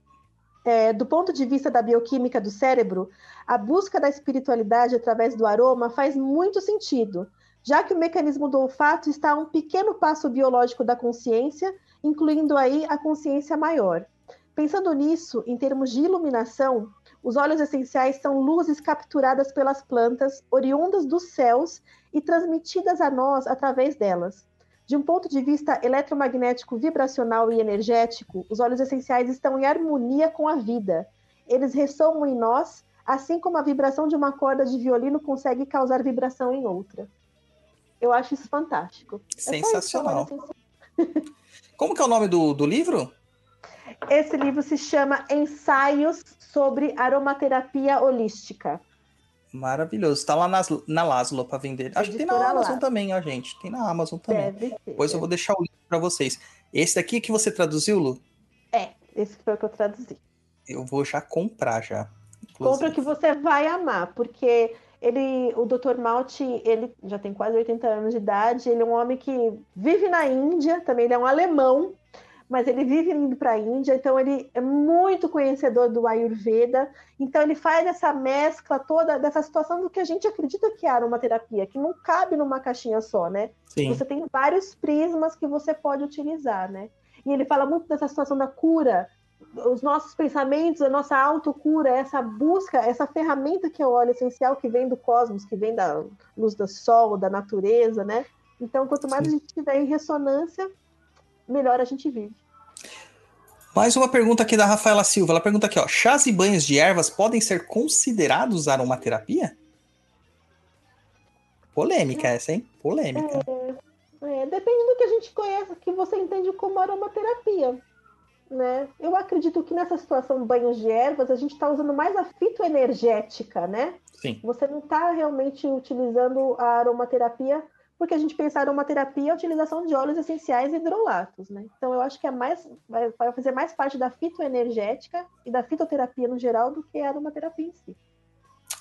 é, do ponto de vista da bioquímica do cérebro, a busca da espiritualidade através do aroma faz muito sentido, já que o mecanismo do olfato está a um pequeno passo biológico da consciência incluindo aí a consciência maior. Pensando nisso, em termos de iluminação, os óleos essenciais são luzes capturadas pelas plantas, oriundas dos céus e transmitidas a nós através delas. De um ponto de vista eletromagnético, vibracional e energético, os óleos essenciais estão em harmonia com a vida. Eles ressoam em nós, assim como a vibração de uma corda de violino consegue causar vibração em outra. Eu acho isso fantástico. Sensacional. É Como que é o nome do, do livro? Esse livro se chama Ensaios sobre Aromaterapia Holística. Maravilhoso. Está lá nas, na Laszlo para vender. Acho que tem na Amazon lá. também, ó, gente. Tem na Amazon também. Deve ter, Depois eu vou deixar o link para vocês. Esse daqui que você traduziu, Lu? É, esse foi o que eu traduzi. Eu vou já comprar já. Inclusive. Compra que você vai amar, porque ele, o Dr. Malte, ele já tem quase 80 anos de idade, ele é um homem que vive na Índia, também ele é um alemão, mas ele vive indo para a Índia, então ele é muito conhecedor do Ayurveda, então ele faz essa mescla toda dessa situação do que a gente acredita que é aromaterapia, que não cabe numa caixinha só, né? Sim. Você tem vários prismas que você pode utilizar, né? E ele fala muito dessa situação da cura, os nossos pensamentos, a nossa autocura, essa busca, essa ferramenta que é o óleo essencial que vem do cosmos, que vem da luz do sol, da natureza, né? Então, quanto mais a gente tiver em ressonância, melhor a gente vive. Mais uma pergunta aqui da Rafaela Silva. Ela pergunta aqui, ó. Chás e banhos de ervas podem ser considerados aromaterapia? Polêmica essa, hein? Polêmica. É, depende do que a gente conhece, que você entende como aromaterapia. Né? Eu acredito que nessa situação banhos de ervas, a gente está usando mais a fitoenergética, né? Sim. Você não está realmente utilizando a aromaterapia, porque a gente pensa aromaterapia a utilização de óleos essenciais e hidrolatos, né? Então eu acho que é mais, vai, vai fazer mais parte da fitoenergética e da fitoterapia no geral do que a aromaterapia em si.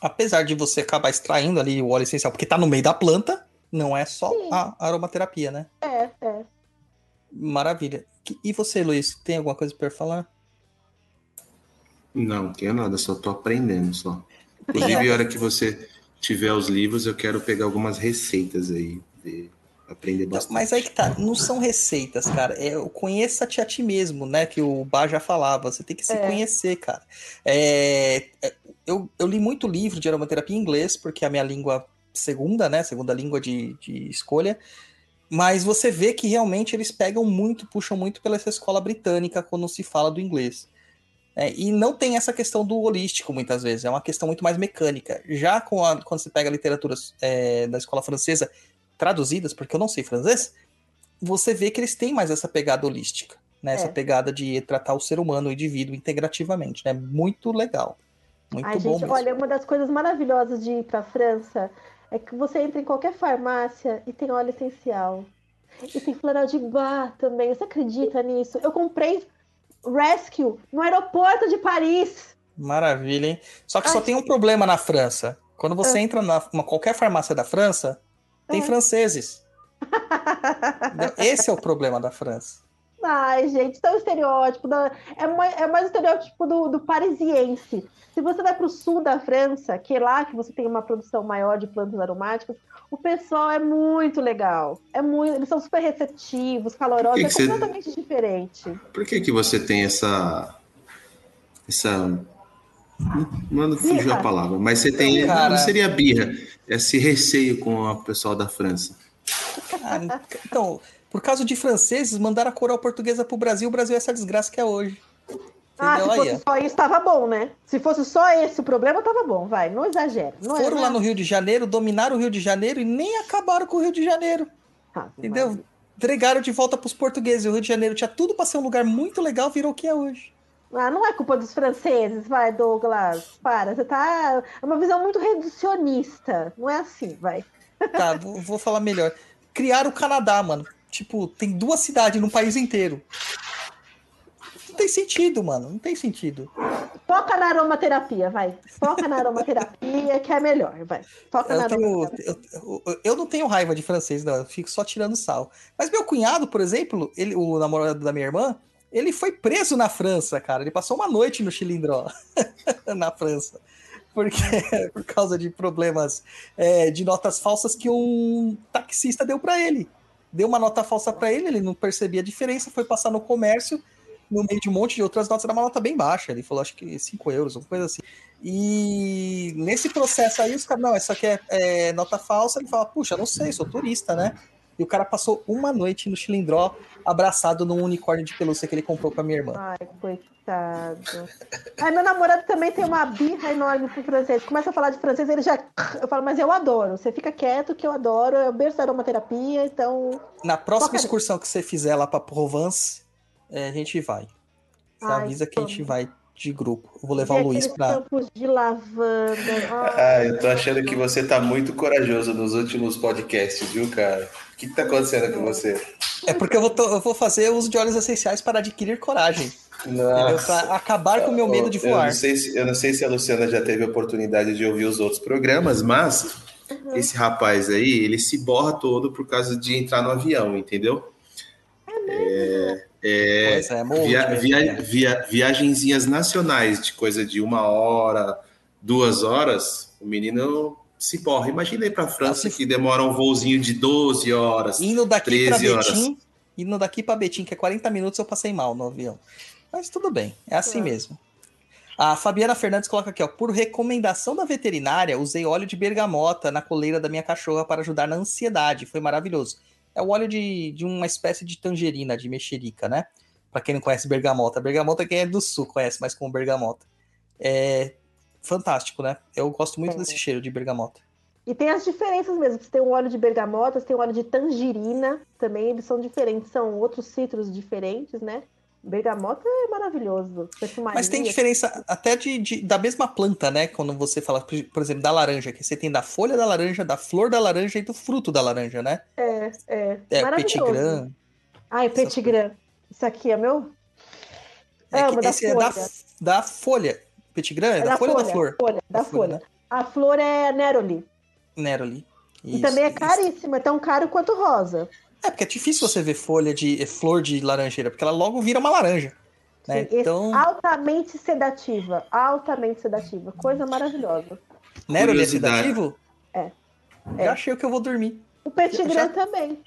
Apesar de você acabar extraindo ali o óleo essencial, porque tá no meio da planta, não é só Sim. a aromaterapia, né? É, é. Maravilha. E você, Luiz, tem alguma coisa para falar? Não, tenho nada, só tô aprendendo só. Inclusive, a hora que você tiver os livros, eu quero pegar algumas receitas aí, ver, aprender bastante. Mas aí que tá, não são receitas, cara. É o conheça-te a ti mesmo, né? Que o Bar já falava. Você tem que se É. conhecer, cara. É, é, eu, eu li muito livro de aromaterapia em inglês, porque é a minha língua segunda, né? Segunda língua de, de escolha. Mas você vê que realmente eles pegam muito, puxam muito pela essa escola britânica quando se fala do inglês. É, e não tem essa questão do holístico muitas vezes, é uma questão muito mais mecânica. Já com a- quando você pega literaturas é, da escola francesa traduzidas, porque eu não sei francês, você vê que eles têm mais essa pegada holística, né? Essa É. pegada de tratar o ser humano, o indivíduo integrativamente, né? Muito legal. Muito Ai, bom gente, mesmo. olha, uma das coisas maravilhosas de ir para a França é que você entra em qualquer farmácia e tem óleo essencial. E tem floral de bar também. Você acredita nisso? Eu comprei Rescue no aeroporto de Paris. Maravilha, hein? Só que só Ai. tem um problema na França. Quando você entra na uma, qualquer farmácia da França, tem Ah. franceses. Esse é o problema da França. Ai, gente, é um estereótipo. da- É, mais, é mais o estereótipo do, do parisiense. Se você vai para o sul da França, que é lá que você tem uma produção maior de plantas aromáticas, o pessoal é muito legal. É muito, eles são super receptivos, calorosos, Que é que você- completamente diferente. Por que que você tem essa... Essa... Não fugiu a palavra, mas você tem... Cara. Não seria birra, esse receio com o pessoal da França. Ah, então, por causa de franceses, mandaram a coral portuguesa pro Brasil, o Brasil é essa desgraça que é hoje. Ah, se Entendeu? Aí, fosse ó. só isso, tava bom, né? Se fosse só esse o problema, tava bom. Vai, não exagera. Não é- Foram não lá é- no Rio de Janeiro, dominaram o Rio de Janeiro e nem acabaram com o Rio de Janeiro. Ah, Entendeu? Entregaram de volta pros portugueses. O Rio de Janeiro tinha tudo pra ser um lugar muito legal, virou o que é hoje. Ah, não é culpa dos franceses, vai, Douglas. Para, você tá. É uma visão muito reducionista. Não é assim, vai. Tá, vou, vou falar melhor. Criaram o Canadá, mano. Tipo, tem duas cidades no país inteiro. Não tem sentido, mano. Não tem sentido. Foca na aromaterapia, vai. Foca na aromaterapia, que é melhor, vai. Foca na Eu, tenho, aromaterapia. eu, eu- eu não tenho raiva de francês, não. Eu fico só tirando sal. Mas meu cunhado, por exemplo, ele, o namorado da minha irmã, ele foi preso na França, cara. Ele passou uma noite no Chilindró, na França. Porque, por causa de problemas é, de notas falsas que um taxista deu para ele. Deu uma nota falsa para ele, ele não percebia a diferença, foi passar no comércio, no meio de um monte de outras notas, era uma nota bem baixa. Ele falou, acho que 5 euros, alguma coisa assim. E nesse processo aí, os caras, não, essa aqui é, é nota falsa. Ele fala, puxa, não sei, sou turista, né? E o cara passou uma noite no Chilindró, abraçado num unicórnio de pelúcia que ele comprou pra minha irmã. Ai, coitado. Aí meu namorado também tem uma birra enorme pro francês. Começa a falar de francês, ele já. Eu falo, mas eu adoro. Você fica quieto que eu adoro. Eu berço da aromaterapia, então. Na próxima é? excursão que você fizer lá pra Provence, é, a gente vai. Você Ai, avisa que a gente vai de grupo. Eu vou levar ver o Luiz campos de lavanda. Ai, Ah, eu tô achando que você tá muito corajoso nos últimos podcasts, viu, cara? O que, que tá acontecendo com você? É porque eu vou, eu vou fazer uso de óleos essenciais para adquirir coragem. Pra acabar com o meu medo de Eu voar. não, sei se, eu não sei se a Luciana já teve a oportunidade de ouvir os outros programas, mas esse rapaz aí, ele se borra todo por causa de entrar no avião, entendeu? É, é, é, de via, via, via- viagenzinhas nacionais de coisa de uma hora, duas horas, o menino se borra. Imagina ir pra França Ah, se- que demora um voozinho de 12 horas. Indo daqui pra 13 horas. Betim, indo daqui pra Betim, que é 40 minutos, eu passei mal no avião. Mas tudo bem, é assim É. mesmo. A Fabiana Fernandes coloca aqui, ó. Por recomendação da veterinária, usei óleo de bergamota na coleira da minha cachorra para ajudar na ansiedade. Foi maravilhoso. É o óleo de, de uma espécie de tangerina, de mexerica, né? Para quem não conhece bergamota. Bergamota quem é do sul conhece mais como bergamota. É fantástico, né? Eu gosto muito É. desse cheiro de bergamota. E tem as diferenças mesmo. Você tem o óleo de bergamota, você tem o óleo de tangerina também, eles são diferentes, são outros citros diferentes, né? Bergamota é maravilhoso. Mas tem diferença até de, de- da mesma planta, né? Quando você fala, por exemplo, da laranja, que você tem da folha da laranja, da flor da laranja e do fruto da laranja, né? É, é. É, maravilhoso. petigram. Ai, petigram. Isso aqui é meu? É Amo, que da esse é da, folha. da folha. Petigram é, da, folha ou da flor? Folha, da, folha. A flor é Neroli. Neroli. E Isso, também é caríssima, é tão caro quanto rosa. É, porque é difícil você ver folha de eh, flor de laranjeira, porque ela logo vira uma laranja. Né? Sim, Então, altamente sedativa. Altamente sedativa. Coisa maravilhosa. Neroli é curiosidade. sedativo? É. Já É. achei o que eu vou dormir. O petigram Já- também.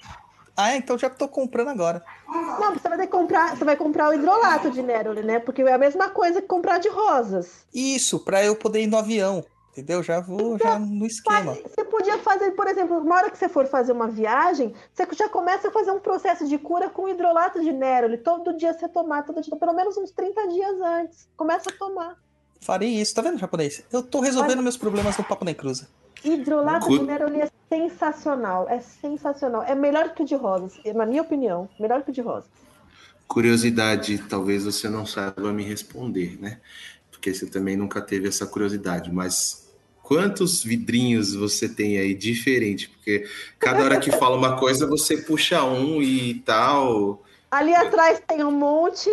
Ah, então já tô comprando agora. Não, você vai ter que comprar, você vai comprar o hidrolato de Neroli, né? Porque é a mesma coisa que comprar de rosas. Isso, pra eu poder ir no avião. Entendeu? Já vou já no esquema. Você podia fazer, por exemplo, na hora que você for fazer uma viagem, você já começa a fazer um processo de cura com hidrolato de Neroli. Todo dia você tomar, todo dia, pelo menos uns 30 dias antes. Começa a tomar. Farei isso, tá vendo, japonês? Eu tô resolvendo meus problemas no Papo Nem Cruza. Hidrolato Cu- de Neroli é sensacional. É sensacional. É melhor que o de rosas, na minha opinião. Melhor que o de rosas. Curiosidade, talvez você não saiba me responder, né? Porque você também nunca teve essa curiosidade, mas quantos vidrinhos você tem aí diferente? Porque cada hora que fala uma coisa, você puxa um e tal. Ali atrás tem um monte.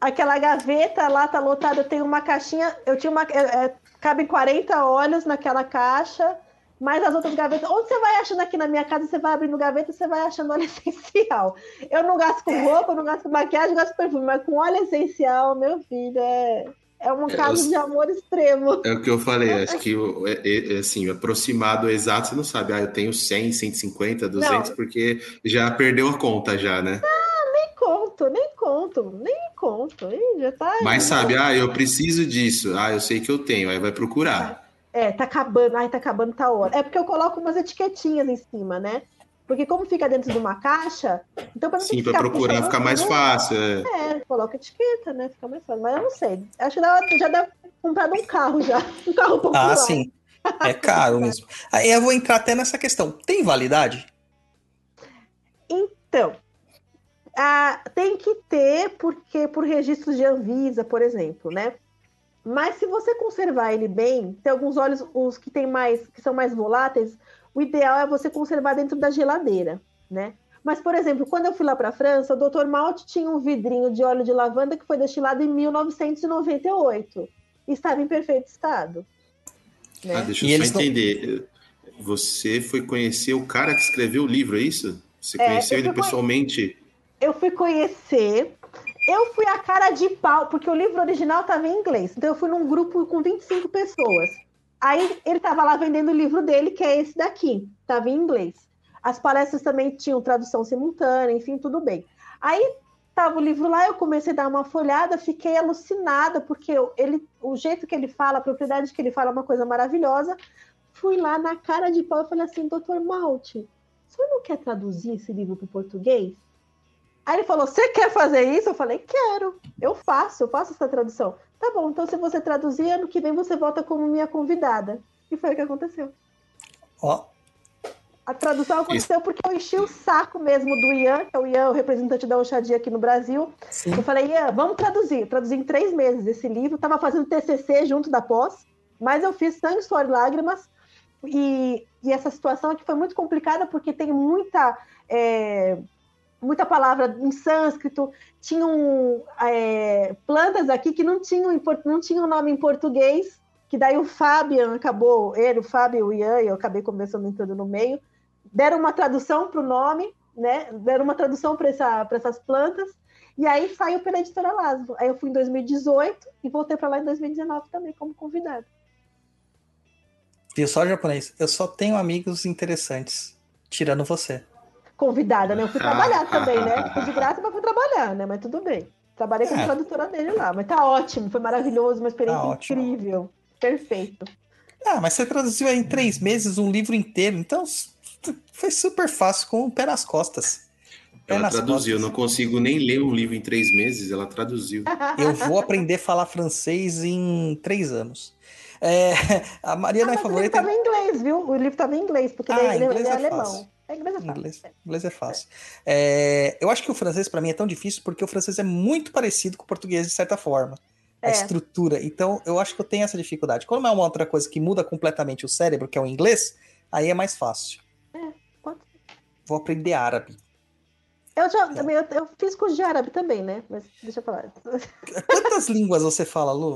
Aquela gaveta lá tá lotada, tem uma caixinha. Eu tinha uma. é, é, cabem 40 óleos naquela caixa, mais as outras gavetas. Onde você vai achando aqui na minha casa, você vai abrindo gaveta, você vai achando óleo essencial. Eu não gasto com roupa, eu não gasto com maquiagem, eu gasto com perfume, mas com óleo essencial, meu filho, é, é um É, caso eu- de amor extremo. É o que eu falei, acho que o- é, é, assim, aproximado exato, você não sabe. Ah, eu tenho 100, 150, 200, porque já perdeu a conta já, né? Nem conto, nem conto, nem conto. Ih, já tá. Mas sabe, ah, eu preciso disso. Ah, eu sei que eu tenho, aí vai procurar. É, tá acabando, ai, tá acabando tá hora. É porque eu coloco umas etiquetinhas em cima, né? Porque como fica dentro de uma caixa, então ter Sim, para ficar procurar fica mais fácil. é. É, coloca etiqueta, né? Fica mais fácil. Mas eu não sei. Acho que dá- já deve ter comprado um carro já. Um carro popular. Ah, sim. É caro mesmo. Aí eu vou entrar até nessa questão. Tem validade? Então, ah, tem que ter, porque por registros de Anvisa, por exemplo, né? Mas se você conservar ele bem, tem alguns óleos, os que tem mais, que são mais voláteis, o ideal é você conservar dentro da geladeira, né? Mas, por exemplo, quando eu fui lá para a França, o Dr. Malte tinha um vidrinho de óleo de lavanda que foi destilado em 1998 e estava em perfeito estado. né? Ah, deixa E eu eles só não- entender. Você foi conhecer o cara que escreveu o livro, é isso? Você É, conheceu eu ele pessoalmente? eu fui conhecer. Eu fui a cara de pau, porque o livro original estava em inglês. Então eu fui num grupo com 25 pessoas. Aí ele estava lá vendendo o livro dele, que é esse daqui. Estava em inglês. As palestras também tinham tradução simultânea, enfim, tudo bem. Aí tava o livro lá, eu comecei a dar uma folhada, fiquei alucinada, porque ele, o jeito que ele fala, a propriedade que ele fala é uma coisa maravilhosa. Fui lá na cara de pau e falei assim, doutor Malte, o senhor não quer traduzir esse livro para o português? Aí ele falou: Você quer fazer isso? Eu falei: Quero, eu faço, eu faço essa tradução. Tá bom, então se você traduzir, ano que vem você volta como minha convidada. E foi o que aconteceu. Ó, A tradução aconteceu porque eu enchi o saco mesmo do Ian, que é o Ian, o representante da Oxadia aqui no Brasil. sim. Eu falei, Ian, vamos traduzir. Traduzi em três meses esse livro, estava fazendo TCC junto da pós, mas eu fiz sangue, suor e lágrimas. E, e essa situação aqui foi muito complicada porque tem muita, é, muita palavra em sânscrito, tinham é, plantas aqui que não tinham, não tinham nome em português, que daí o Fabian acabou, ele, o Fábio, o Ian, e eu acabei conversando entrando no meio, deram uma tradução para o nome, né? Deram uma tradução para essa, essas plantas, e aí saiu pela editora Laszlo. Aí eu fui em 2018 e voltei para lá em 2019 também como convidada. Viu só, japonês? Eu só tenho amigos interessantes. Tirando você. Convidada, né? Eu fui trabalhar também, né? Fui de graça, mas fui trabalhar, né? Mas tudo bem. Trabalhei como É. tradutora dele lá, mas tá ótimo, foi maravilhoso, uma experiência Tá incrível. Perfeito. Ah, mas você traduziu aí em três meses um livro inteiro, então Foi super fácil, com o pé nas costas. Pé Ela nas traduziu, eu não consigo nem ler um livro em três meses, ela traduziu. Eu vou aprender a falar francês em três anos. É, a Mariana é Mas o livro favorita. estava em inglês, viu? O livro estava em inglês, porque Ah, ele, ele- inglês ele é, é alemão. fácil. É, inglês é fácil. Inglês, inglês é fácil. É, eu acho que o francês, para mim, é tão difícil porque o francês é muito parecido com o português, de certa forma. A É. estrutura. Então, eu acho que eu tenho essa dificuldade. Quando é uma outra coisa que muda completamente o cérebro, que é o inglês, aí é mais fácil. pode Vou aprender árabe. Eu já eu, eu fiz curso de árabe também, né? Mas deixa eu falar. Quantas línguas você fala, Lu?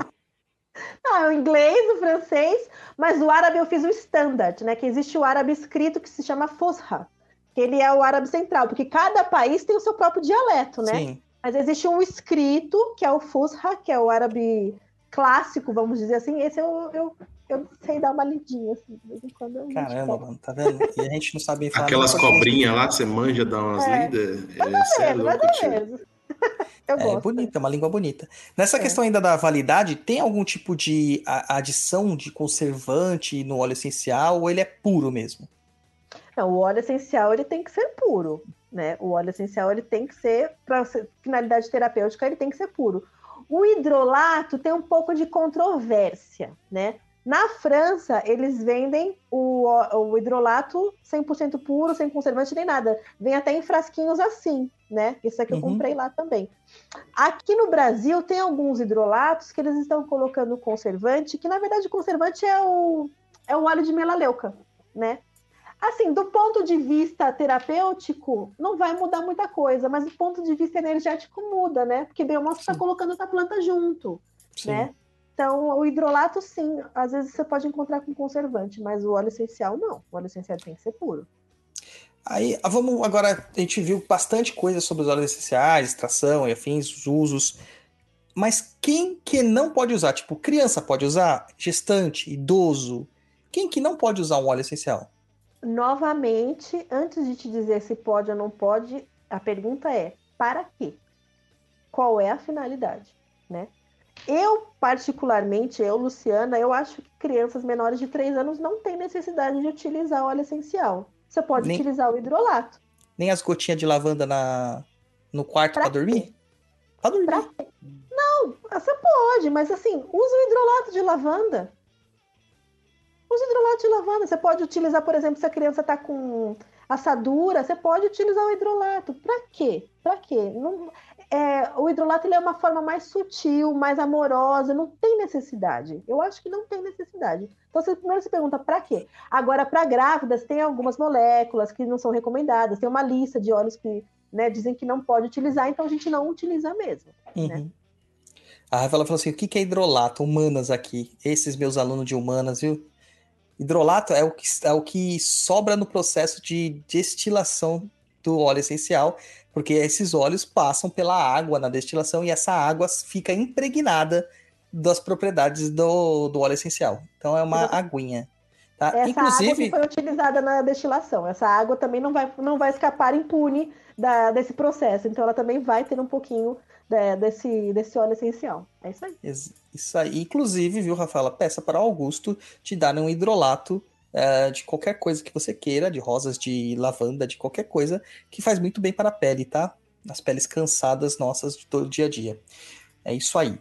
Ah, o inglês, o francês, mas o árabe eu fiz o standard, né? Que existe o árabe escrito que se chama Fusha, que ele é o árabe central, porque cada país tem o seu próprio dialeto, né? Sim. Mas existe um escrito, que é o Fusha, que é o árabe clássico, vamos dizer assim. Esse eu, eu, eu sei dar uma lidinha, assim, de vez em quando. eu Caramba, mano, tá vendo? E a gente não sabe falar. Aquelas cobrinhas lá que você manja, dá umas É. lidas. Mais É, ou é menos, mais ou menos. Eu É gosto. bonita, é uma língua bonita. Nessa É. questão ainda da validade, tem algum tipo de adição de conservante no óleo essencial ou ele é puro mesmo? Não, o óleo essencial ele tem que ser puro, né? O óleo essencial ele tem que ser para finalidade terapêutica, ele tem que ser puro. O hidrolato tem um pouco de controvérsia, né? Na França, eles vendem o, o hidrolato 100% puro, sem conservante nem nada. Vem até em frasquinhos assim, né? Isso aqui eu Uhum. comprei lá também. Aqui no Brasil, tem alguns hidrolatos que eles estão colocando conservante, que na verdade o conservante é o, é o óleo de melaleuca, né? Assim, do ponto de vista terapêutico, não vai mudar muita coisa, mas do ponto de vista energético muda, né? Porque bem, você está colocando outra planta junto, Sim. né? Então, o hidrolato, sim, às vezes você pode encontrar com conservante, mas o óleo essencial, não. O óleo essencial tem que ser puro. Aí, ah, vamos agora, a gente viu bastante coisa sobre os óleos essenciais, extração e afins, os usos. Mas quem que não pode usar? Tipo, criança pode usar? Gestante, idoso? Quem que não pode usar um óleo essencial? Novamente, antes de te dizer se pode ou não pode, a pergunta é: para quê? Qual é a finalidade, né? Eu, particularmente, eu, Luciana, eu acho que crianças menores de 3 anos não têm necessidade de utilizar óleo essencial. Você pode Nem- utilizar o hidrolato. Nem as gotinhas de lavanda na, no quarto pra dormir? Pra dormir. Pra? Não, você pode, mas assim, usa o hidrolato de lavanda. Usa o hidrolato de lavanda. Você pode utilizar, por exemplo, se a criança está com assadura, você pode utilizar o hidrolato. Para quê? Para quê? Não- é, o hidrolato é uma forma mais sutil, mais amorosa, não tem necessidade. Eu acho que não tem necessidade. Então, você primeiro se pergunta para quê? Agora, para grávidas, tem algumas moléculas que não são recomendadas, tem uma lista de óleos que né, dizem que não pode utilizar, então a gente não utiliza mesmo. Uhum. A Rafaela falou assim: o que que é hidrolato? Humanas aqui. Esses meus alunos de humanas, viu? Hidrolato é o que, é o que sobra no processo de destilação do óleo essencial, porque esses óleos passam pela água na destilação e essa água fica impregnada das propriedades do, do óleo essencial. Então é uma aguinha. Tá? Essa água Inclusive, que foi utilizada na destilação. Essa água também não vai, não vai escapar impune da- desse processo. Então ela também vai ter um pouquinho desse, desse óleo essencial. É isso aí. Isso aí. Inclusive, viu, Rafaela? Peça para Augusto te dar um hidrolato eh, de qualquer coisa que você queira, de rosas, de lavanda, de qualquer coisa, que faz muito bem para a pele, tá? As peles cansadas nossas do dia a dia. É isso aí.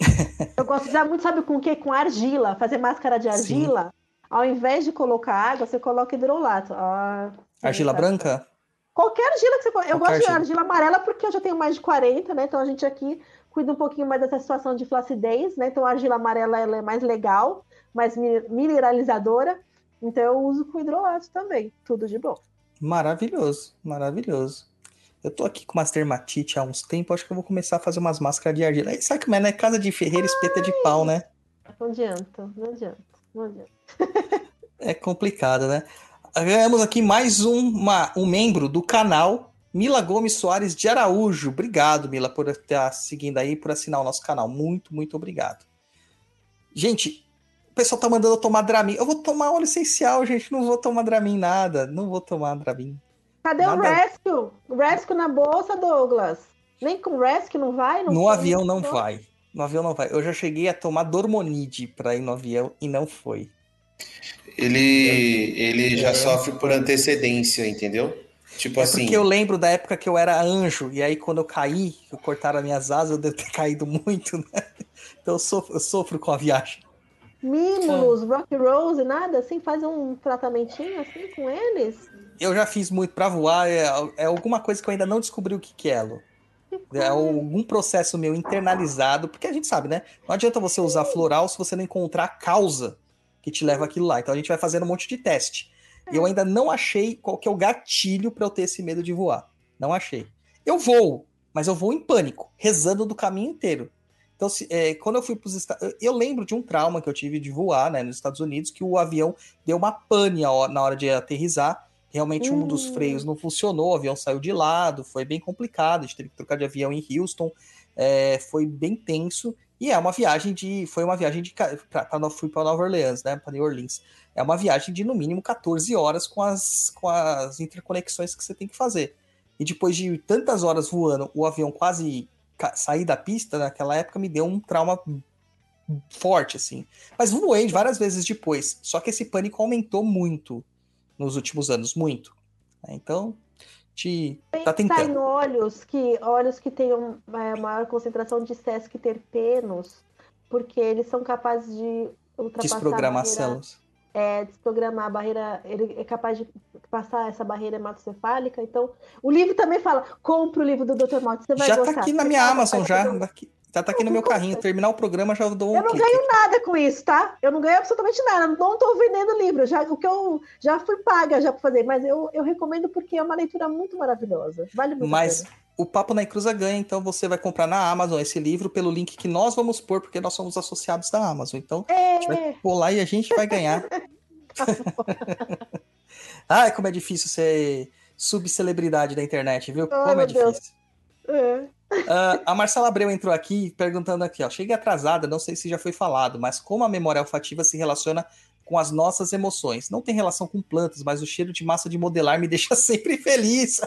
Eu gosto de usar muito, sabe com o quê? Com argila. Fazer máscara de argila. Ao invés de colocar água, você coloca hidrolato. Ah, Argila tá. branca? Qualquer argila que você coloca. Eu Qualquer gosto de argila. argila amarela porque eu já tenho mais de 40, né? Então a gente aqui cuida um pouquinho mais dessa situação de flacidez, né? Então a argila amarela ela é mais legal, mais mi- mineralizadora. Então eu uso com hidrolato também. Tudo de bom. Maravilhoso, maravilhoso. Eu tô aqui com umas dermatite há uns tempos, acho que eu vou começar a fazer umas máscaras de argila. Sabe como é, né? Casa de ferreiro, espeta de pau, né? Não adianta, não adianta, não adianta. É complicado, né? Ganhamos aqui mais um, uma- um membro do canal, Mila Gomes Soares de Araújo. Obrigado, Mila, por estar seguindo aí, por assinar o nosso canal. Muito, muito obrigado. Gente, o pessoal tá mandando eu tomar Dramin. Eu vou tomar óleo essencial, gente. Não vou tomar Dramin nada. Não vou tomar Dramin. Cadê o Nada. Rescue? O Rescue na bolsa, Douglas. Nem com Rescue não vai? Não No foi? avião não Não. vai. No avião não vai. Eu já cheguei a tomar Dormonide pra ir no avião e não foi. ele, ele já É. sofre por antecedência, entendeu? Tipo É assim, porque eu lembro da época que eu era anjo, e aí quando eu caí, que cortaram as minhas asas, eu devo ter caído muito, né? Então eu sofro, eu sofro com a viagem. Mimos, Rock Rose, nada assim? Faz um tratamentinho assim com eles? Eu já fiz muito pra voar, é, é alguma coisa que eu ainda não descobri o que, que é, Lu. É algum processo meu internalizado, porque a gente sabe, né? Não adianta você usar floral se você não encontrar a causa que te leva aquilo lá. Então a gente vai fazendo um monte de teste. E eu ainda não achei qual que é o gatilho pra eu ter esse medo de voar. Não achei. Eu vou, mas eu vou em pânico, rezando do caminho inteiro. Então, se- é, quando eu fui para os Estados eu lembro de um trauma que eu tive de voar né, nos Estados Unidos, que o avião deu uma pane na hora de aterrissar. Realmente um dos Hum. freios não funcionou, o avião saiu de lado, foi bem complicado. A gente teve que trocar de avião em Houston, é, foi bem tenso. E é uma viagem de. Foi uma viagem de. Pra, pra, fui para Nova Orleans, né? Para New Orleans. É uma viagem de no mínimo 14 horas com as, com as interconexões que você tem que fazer. E depois de tantas horas voando, o avião quase sair da pista, naquela época me deu um trauma forte, assim. Mas voei várias vezes depois. Só que esse pânico aumentou muito nos últimos anos, muito. Então, te tá Pensar em tentando. óleos que, óleos que tenham é, maior concentração de sesc terpenos, porque eles são capazes de ultrapassar Desprogramar células. É, desprogramar a barreira, ele é capaz de passar essa barreira hematocefálica. Então, o livro também fala, compre o livro do Dr. Mott, você vai Já gostar. tá aqui na minha Amazon, já. Daqui, já tá aqui no meu carrinho. Terminar o programa, já dou um Eu não clique. ganho nada com isso, tá? Eu não ganho absolutamente nada. Não estou vendendo livro. Já, o que eu já fui paga já para fazer, mas eu, eu recomendo porque é uma leitura muito maravilhosa. Vale muito a Mas pena. O Papo na Encruza ganha, então você vai comprar na Amazon esse livro pelo link que nós vamos pôr, porque nós somos associados da Amazon. Então, a gente vai É, pôr lá e a gente vai ganhar. Ai, como é difícil ser subcelebridade da internet, viu? Ai, Como é difícil. é. Ah, a Marcela Abreu entrou aqui perguntando aqui, ó. Cheguei atrasada, não sei se já foi falado, mas como a memória olfativa se relaciona com as nossas emoções? Não tem relação com plantas, mas o cheiro de massa de modelar me deixa sempre feliz.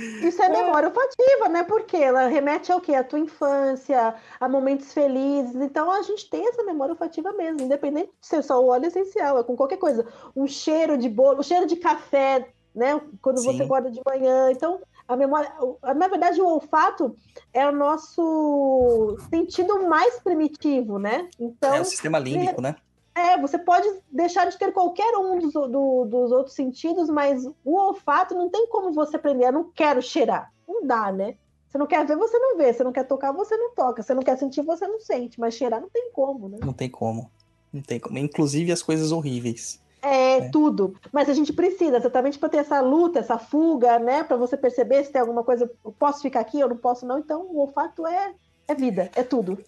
Isso é memória olfativa, né? Porque ela remete ao quê? À tua infância, a momentos felizes. Então a gente tem essa memória olfativa mesmo, independente de ser só o óleo essencial, é com qualquer coisa. Um cheiro de bolo, um cheiro de café, né? Quando você Sim. guarda de manhã. Então, a memória. Na verdade, o olfato é o nosso sentido mais primitivo, né? Então, é o sistema límbico, né? É, você pode deixar de ter qualquer um dos, do- dos outros sentidos, mas o olfato não tem como você aprender. Eu não quero cheirar. Não dá, né? Você não quer ver, você não vê. Você não quer tocar, você não toca. Você não quer sentir, você não sente. Mas cheirar não tem como, né? Não tem como. Não tem como. Inclusive as coisas horríveis. É, É. tudo. Mas a gente precisa, exatamente para ter essa luta, essa fuga, né? Para você perceber se tem alguma coisa. Eu posso ficar aqui, eu não posso, não. Então, o olfato é, é vida, é tudo.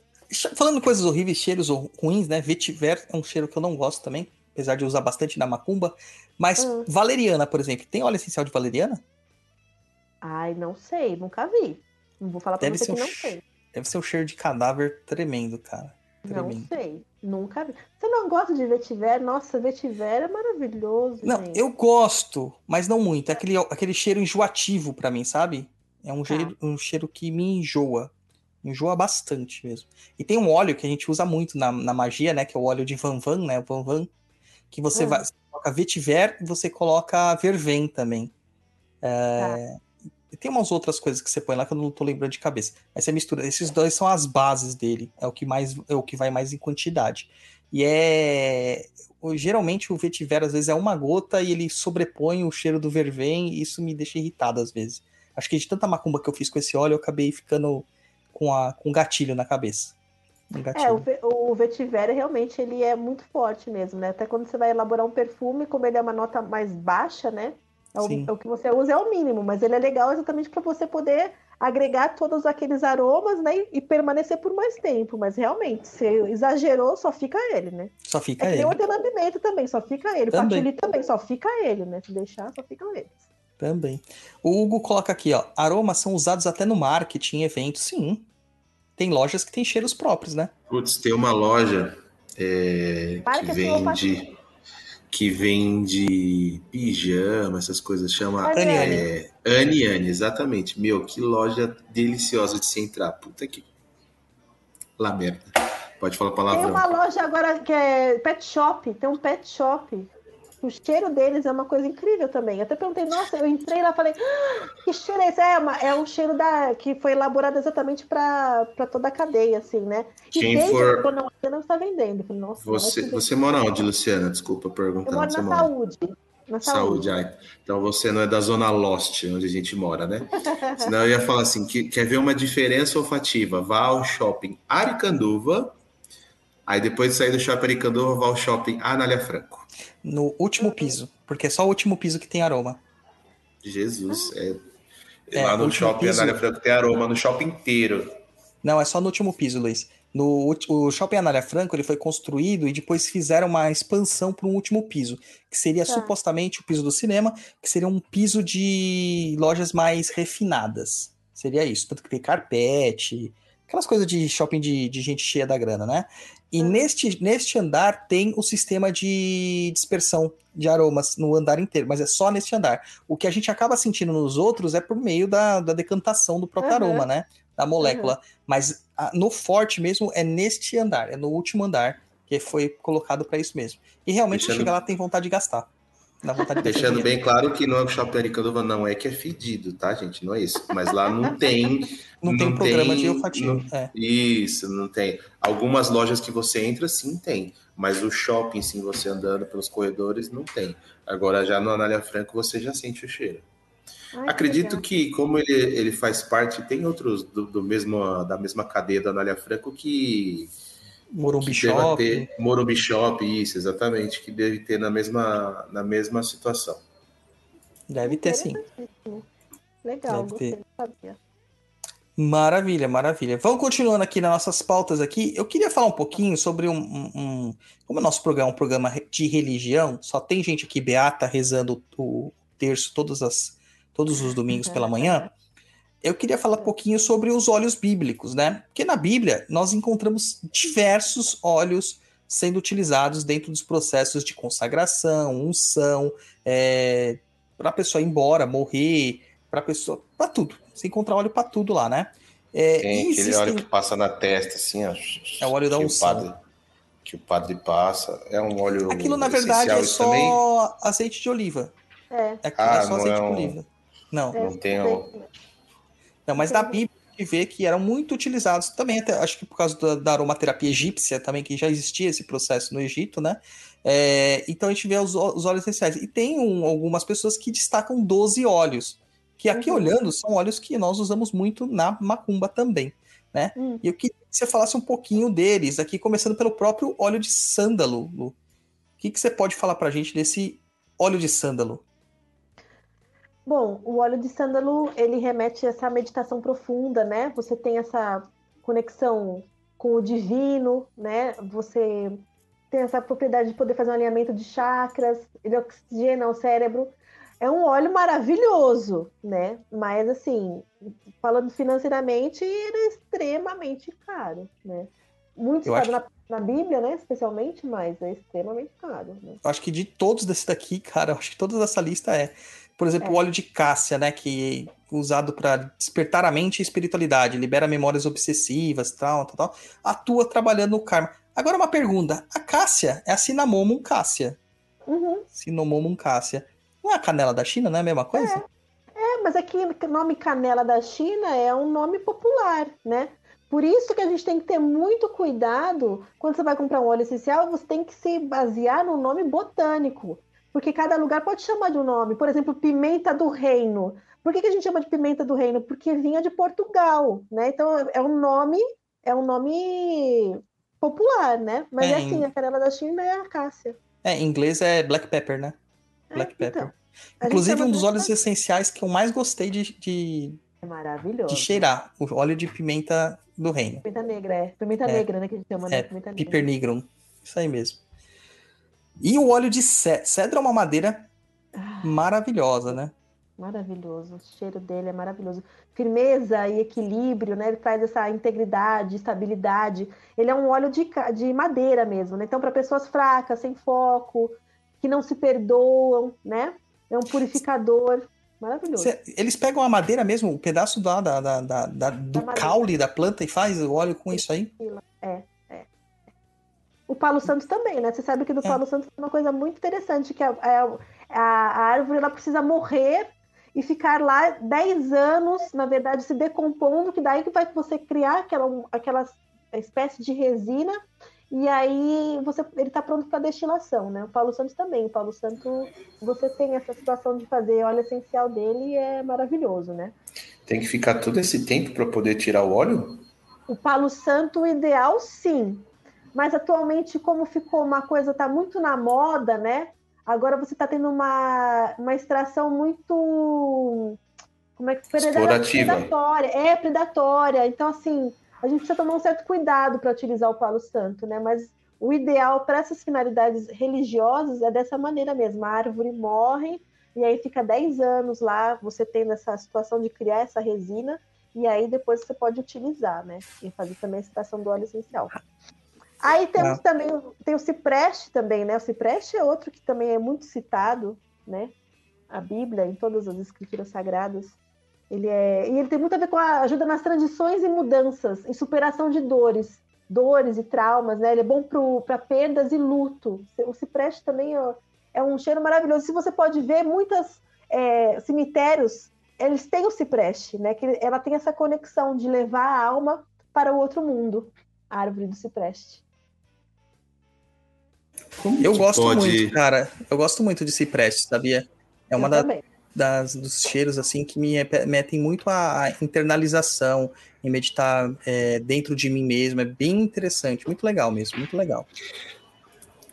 Falando coisas horríveis, cheiros ruins, né? Vetiver é um cheiro que eu não gosto também, apesar de usar bastante na macumba. Mas Hum. valeriana, por exemplo, tem óleo essencial de valeriana? Ai, não sei, nunca vi. Não vou falar para Deve você que um não che- sei. Deve ser um cheiro de cadáver tremendo, cara. Não Tremendo. sei, nunca vi. Você não gosta de vetiver? Nossa, vetiver é maravilhoso, Não, gente. eu gosto, mas não muito. É aquele, aquele cheiro enjoativo pra mim, sabe? É um, Tá. cheiro, um cheiro que me enjoa. Enjoa bastante mesmo. E tem um óleo que a gente usa muito na, na magia, né? Que é o óleo de Van Van, né? O Van Van. Que você Hum. vai. Você coloca vetiver e você coloca vervém também. É, E tem umas outras coisas que você põe lá que eu não tô lembrando de cabeça. Aí você mistura. Esses dois são as bases dele. É o que mais é o que vai mais em quantidade. E é. Geralmente o vetiver, às vezes, é uma gota e ele sobrepõe o cheiro do vervém, e isso me deixa irritado às vezes. Acho que de tanta macumba que eu fiz com esse óleo, eu acabei ficando com, a, com um gatilho na cabeça. Um É, gatilho. o, ve- o vetiver realmente ele é muito forte mesmo, né? Até quando você vai elaborar um perfume, como ele é uma nota mais baixa, né? É o, é o que você usa é o mínimo, mas ele é legal exatamente para você poder agregar todos aqueles aromas, né? E, e permanecer por mais tempo. Mas realmente, se exagerou, só fica ele, né? Só É fica nem ele. o hortelã-pimenta também, só fica ele. O Também. patchouli também, só fica ele, né? Se deixar, só ficam eles. Também. O Hugo coloca aqui, ó. Aromas são usados até no marketing, em eventos. Sim. Tem lojas que têm cheiros próprios, né? Putz, tem uma loja é, que vende que vende pijama, essas coisas, chama Aniane. é, Aniane, exatamente. Meu, que loja deliciosa de se entrar. Puta que lá merda. Pode falar Tem palavrão. uma loja agora que é pet shop, tem um pet shop. O cheiro deles é uma coisa incrível também. Eu até perguntei, nossa, eu entrei lá e falei, "Ah, que cheiro é esse? É, uma- é um cheiro da, que foi elaborado exatamente para toda a cadeia, assim, né? E Quem desde for- quando não, não está vendendo. Falei, nossa, Você, é você mora onde, Luciana? Desculpa perguntar. Eu moro na saúde. Na saúde. Saúde, ai. Então você não é da zona Lost, onde a gente mora, né? Senão eu ia falar assim, que, quer ver uma diferença olfativa? Vá ao shopping Aricanduva, aí depois de sair do shopping Aricanduva, vá ao shopping Anália Franco. No último piso, porque é só o último piso que tem aroma. Jesus, é... É, lá no shopping piso. Anália Franco tem aroma, no shopping inteiro. Não, é só no último piso, Luiz. No o Shopping Anália Franco ele foi construído e depois fizeram uma expansão para um último piso, que seria Tá. supostamente o piso do cinema, que seria um piso de lojas mais refinadas. Seria isso, tanto que tem carpete, aquelas coisas de shopping de, de gente cheia da grana, né? E Uhum. neste, neste andar tem o sistema de dispersão de aromas no andar inteiro, mas é só neste andar. O que a gente acaba sentindo nos outros é por meio da, da decantação do próprio Uhum. aroma, né? Da molécula. Mas a- no forte mesmo é neste andar, é no último andar, que foi colocado para isso mesmo. E realmente você Deixando- chega lá tem vontade de gastar. Dá vontade de Deixando bem claro que no shopping Aricanduva não é que é fedido, tá, gente? Não é isso. Mas lá não tem Não, tem não programa de tem- olfativo. não- É. Isso, não tem. Algumas lojas que você entra, sim, tem. Mas o shopping, sim, você andando pelos corredores, não tem. Agora, já no Anália Franco, você já sente o cheiro. Ai, que Acredito legal. que, como ele, ele faz parte, tem outros do, do mesmo, da mesma cadeia do Anália Franco que, Morumbi Shop. ter Morumbi Shop, isso, exatamente, que deve ter na mesma, na mesma situação. Deve ter sim. Legal, Deve ter. sabia. Maravilha, maravilha. Vamos continuando aqui nas nossas pautas aqui. Eu queria falar um pouquinho sobre um, um- um- como o nosso programa é um programa de religião, só tem gente aqui beata rezando o terço todas as, todos os domingos pela manhã. Eu queria falar um pouquinho sobre os óleos bíblicos, né? Porque na Bíblia nós encontramos diversos óleos sendo utilizados dentro dos processos de consagração, unção, para a pessoa ir embora, morrer, para a pessoa, para tudo. Você encontra óleo para tudo lá, né? É, Tem aquele existem- óleo que passa na testa, assim, ó. É o óleo da unção. padre, que o padre passa. É um óleo. Aquilo, na verdade, é só também? azeite de oliva. É, É, Ah, é só azeite é de um- oliva. Não, é, Não tem o- não, mas na Bíblia a gente vê que eram muito utilizados também, até, acho que por causa da, da aromaterapia egípcia também, que já existia esse processo no Egito, né? É, então a gente vê os, os óleos essenciais. E tem um- algumas pessoas que destacam 12 óleos, que aqui Uhum. olhando são óleos que nós usamos muito na macumba também, né? Hum. E eu queria que você falasse um pouquinho deles, aqui começando pelo próprio óleo de sândalo, Lu. O que, que você pode falar pra gente desse óleo de sândalo? Bom, o óleo de sândalo, ele remete a essa meditação profunda, né? Você tem essa conexão com o divino, né? Você tem essa propriedade de poder fazer um alinhamento de chakras, ele oxigena o cérebro. É um óleo maravilhoso, né? Mas assim, falando financeiramente, ele é extremamente caro, né? Muito Eu caro na, na Bíblia, né? Especialmente, mas é extremamente caro, né? Eu acho que de todos desse daqui, cara, eu acho que toda essa lista é. Por exemplo, É. o óleo de cássia, né? Que é usado para despertar a mente e a espiritualidade, libera memórias obsessivas, tal, tal, tal. Atua trabalhando no karma. Agora uma pergunta: a cássia é a Cinnamomum cássia. Uhum. Cinnamomum cássia. Não é a canela da China, não é a mesma coisa? É, mas aqui o nome canela da China é um nome popular, né? Por isso que a gente tem que ter muito cuidado quando você vai comprar um óleo essencial, você tem que se basear no nome botânico, porque cada lugar pode chamar de um nome. Por exemplo, pimenta do reino. Por que, que a gente chama de pimenta do reino? Porque vinha de Portugal, né? Então é um nome, é um nome popular, né? Mas É, é assim, a canela da China é a cássia. É, em inglês é black pepper, né? É, Black então, pepper. gente Inclusive, um dos óleos essenciais que eu mais gostei de, de, É maravilhoso. de cheirar, o óleo de pimenta do reino. Pimenta negra, é. Pimenta É. negra, né? Que a gente chama, né? É, Pimenta negra. Piper nigrum. Isso aí mesmo. E o óleo de cedro. Cedro é uma madeira Ah, maravilhosa, né? maravilhoso. O cheiro dele é maravilhoso. Firmeza e equilíbrio, né? Ele traz essa integridade, estabilidade. Ele é um óleo de, de madeira mesmo, né? Então, para pessoas fracas, sem foco, que não se perdoam, né? É um purificador. Maravilhoso. Cê- eles pegam a madeira mesmo, o pedaço da, da, da, da- do madeira. caule da planta e faz o óleo com isso aí? O Palo Santo também, né? Você sabe que do É. Palo Santo tem uma coisa muito interessante, que a, a, a árvore ela precisa morrer e ficar lá 10 anos, na verdade, se decompondo, que daí que vai você criar aquela, aquela espécie de resina, e aí você, ele está pronto para destilação, né? O Paulo Santos também. O Paulo Santo, você tem essa situação de fazer óleo essencial dele e é maravilhoso, né? Tem que ficar todo esse tempo para poder tirar o óleo? O Palo Santo, o ideal, sim. Mas atualmente, como ficou uma coisa, tá muito na moda, né? Agora você está tendo uma, uma extração muito. Como é que Explorativa. Predatória. É, predatória. Então, assim, a gente precisa tomar um certo cuidado para utilizar o Palo Santo, né? Mas o ideal para essas finalidades religiosas é dessa maneira mesmo. A árvore morre e aí fica 10 anos lá, você tendo essa situação de criar essa resina, e aí depois você pode utilizar, né? E fazer também a extração do óleo essencial. Aí temos Ah. também o- tem o cipreste também, né? O cipreste é outro que também é muito citado, né? A Bíblia, em todas as escrituras sagradas. Ele é e ele tem muito a ver com a ajuda nas transições e mudanças, em superação de dores, dores e traumas, né? Ele é bom para perdas e luto. O cipreste também é, é um cheiro maravilhoso. Se você pode ver muitos cemitérios, eles têm o cipreste, né? Que ela tem essa conexão de levar a alma para o outro mundo. A árvore do cipreste. Como Eu gosto pode- muito, cara. Eu gosto muito de cipreste, sabia? É uma da- das, dos cheiros assim que me metem muito a internalização, em meditar é, dentro de mim mesmo. É bem interessante, muito legal mesmo, muito legal.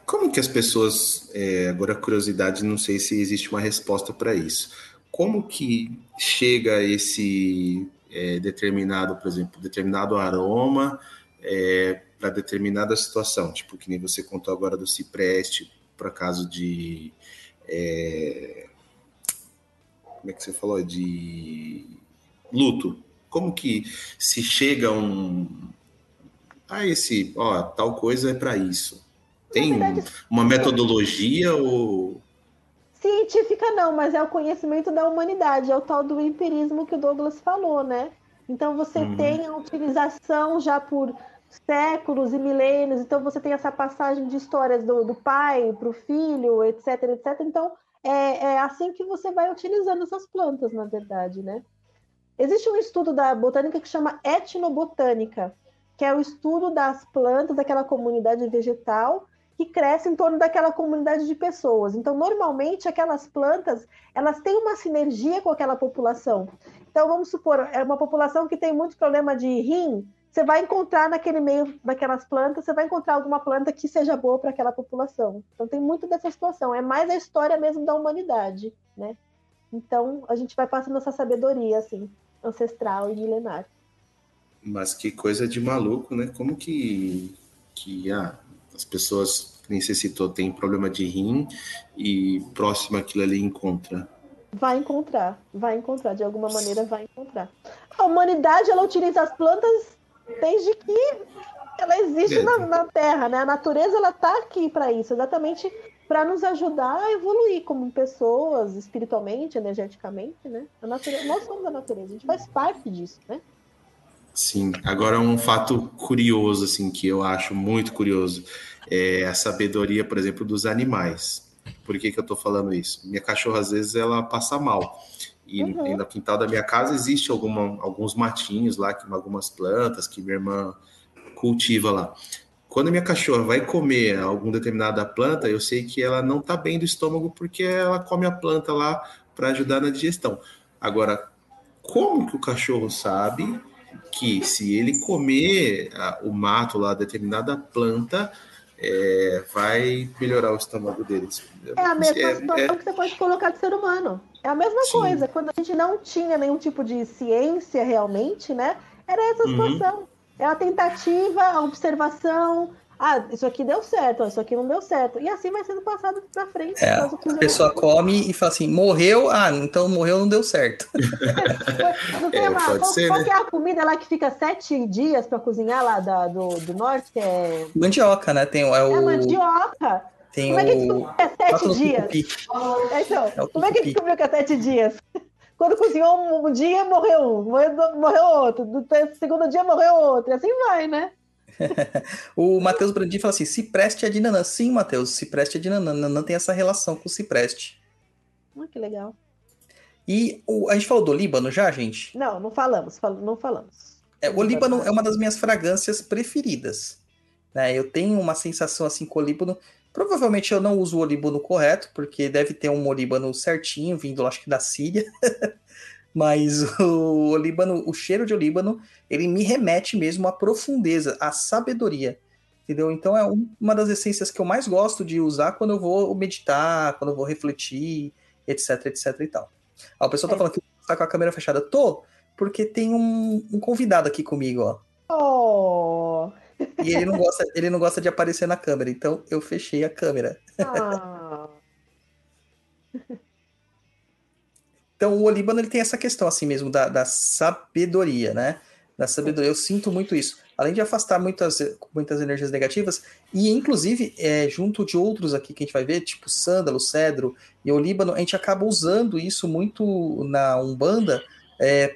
Como que as pessoas, é, agora curiosidade, não sei se existe uma resposta para isso. Como que chega esse é, determinado, por exemplo, determinado aroma para determinada situação? Tipo, que nem você contou agora do cipreste, por caso de. é, como é que você falou? De luto. Como que se chega a um. Ah, esse, ó, tal coisa é para isso. Tem verdade, uma metodologia ou. Científica não, mas é o conhecimento da humanidade, é o tal do empirismo que o Douglas falou, né? Então você Uhum. tem a utilização já por séculos e milênios, então você tem essa passagem de histórias do, do pai para o filho, etc, etc. Então é, é assim que você vai utilizando essas plantas, na verdade, né? Existe um estudo da botânica que chama etnobotânica, que é o estudo das plantas daquela comunidade vegetal que cresce em torno daquela comunidade de pessoas. Então, normalmente, aquelas plantas, elas têm uma sinergia com aquela população. Então, vamos supor, é uma população que tem muito problema de rim, você vai encontrar naquele meio daquelas plantas, você vai encontrar alguma planta que seja boa para aquela população. Então, tem muito dessa situação. É mais a história mesmo da humanidade, né? Então, a gente vai passando essa sabedoria, assim, ancestral e milenar. Mas que coisa de maluco, né? Como que, que ah, as pessoas, nem citou, têm problema de rim e próximo aquilo ali encontra? Vai encontrar, vai encontrar, de alguma maneira vai encontrar. A humanidade, ela utiliza as plantas desde que ela existe na, na Terra, né? A natureza, ela tá aqui para isso, exatamente para nos ajudar a evoluir como pessoas, espiritualmente, energeticamente, né? A natureza, nós somos a natureza, a gente faz parte disso, né? Sim. Agora um fato curioso, assim, que eu acho muito curioso, é a sabedoria, por exemplo, dos animais. Por que, que eu tô falando isso? Minha cachorra, às vezes, ela passa mal. E, Uhum. e no quintal da minha casa existe alguma, alguns matinhos lá, que- algumas plantas que minha irmã cultiva lá. Quando a minha cachorra vai comer alguma determinada planta, eu sei que ela não tá bem do estômago porque ela come a planta lá para ajudar na digestão. Agora, como que o cachorro sabe que se ele comer ah, o mato lá, determinada planta, é, vai melhorar o estômago deles? É a mesma É- situação é- que você pode colocar do ser humano. É a mesma Sim. coisa. Quando a gente não tinha nenhum tipo de ciência realmente, né? Era essa Uhum. situação. É a tentativa, a observação. Ah, isso aqui deu certo, isso aqui não deu certo. E assim vai sendo passado pra frente. É, Nós A pessoa come e fala assim: morreu, ah, então morreu, não deu certo. Não tem É, uma- pode qual, ser, qual né? que é a comida lá que fica sete dias para cozinhar lá da- do, do norte, é, Mandioca, né? Tem, é é o, a mandioca. Tem Como é que descobriu que é sete dias? É, então, É como é que descobriu que é sete dias? Quando cozinhou um, dia, morreu um, morreu, outro. Do segundo dia, morreu outro. E assim vai, né? o Matheus Brandin fala assim: cipreste é de nanã. Sim, Matheus, cipreste é de nanã. Nanã tem essa relação com o cipreste. Ah, que legal. E o, a gente falou do Líbano já, gente? Não, não falamos, fal- não falamos. É, o Líbano é uma das minhas fragrâncias preferidas. né? Eu tenho uma sensação assim com o Líbano. Provavelmente eu não uso o olíbano correto, porque deve ter um olíbano certinho, vindo acho que da Síria. Mas o olíbano, o cheiro de olíbano, ele me remete mesmo à profundeza, à sabedoria. Entendeu? Então é um- uma das essências que eu mais gosto de usar quando eu vou meditar, quando eu vou refletir, etc, etc e tal. Ah, o pessoal tá É. falando que tá com a câmera fechada. Tô, porque tem um, um convidado aqui comigo, ó. Oh! E ele não gosta, ele não gosta de aparecer na câmera, então eu fechei a câmera. Ah, Então o Olíbano ele tem essa questão assim mesmo da, da sabedoria, né? Da sabedoria. Eu sinto muito isso. Além de afastar muitas, muitas energias negativas, e inclusive, é, junto de outros aqui que a gente vai ver, tipo sândalo, cedro e olíbano, a gente acaba usando isso muito na Umbanda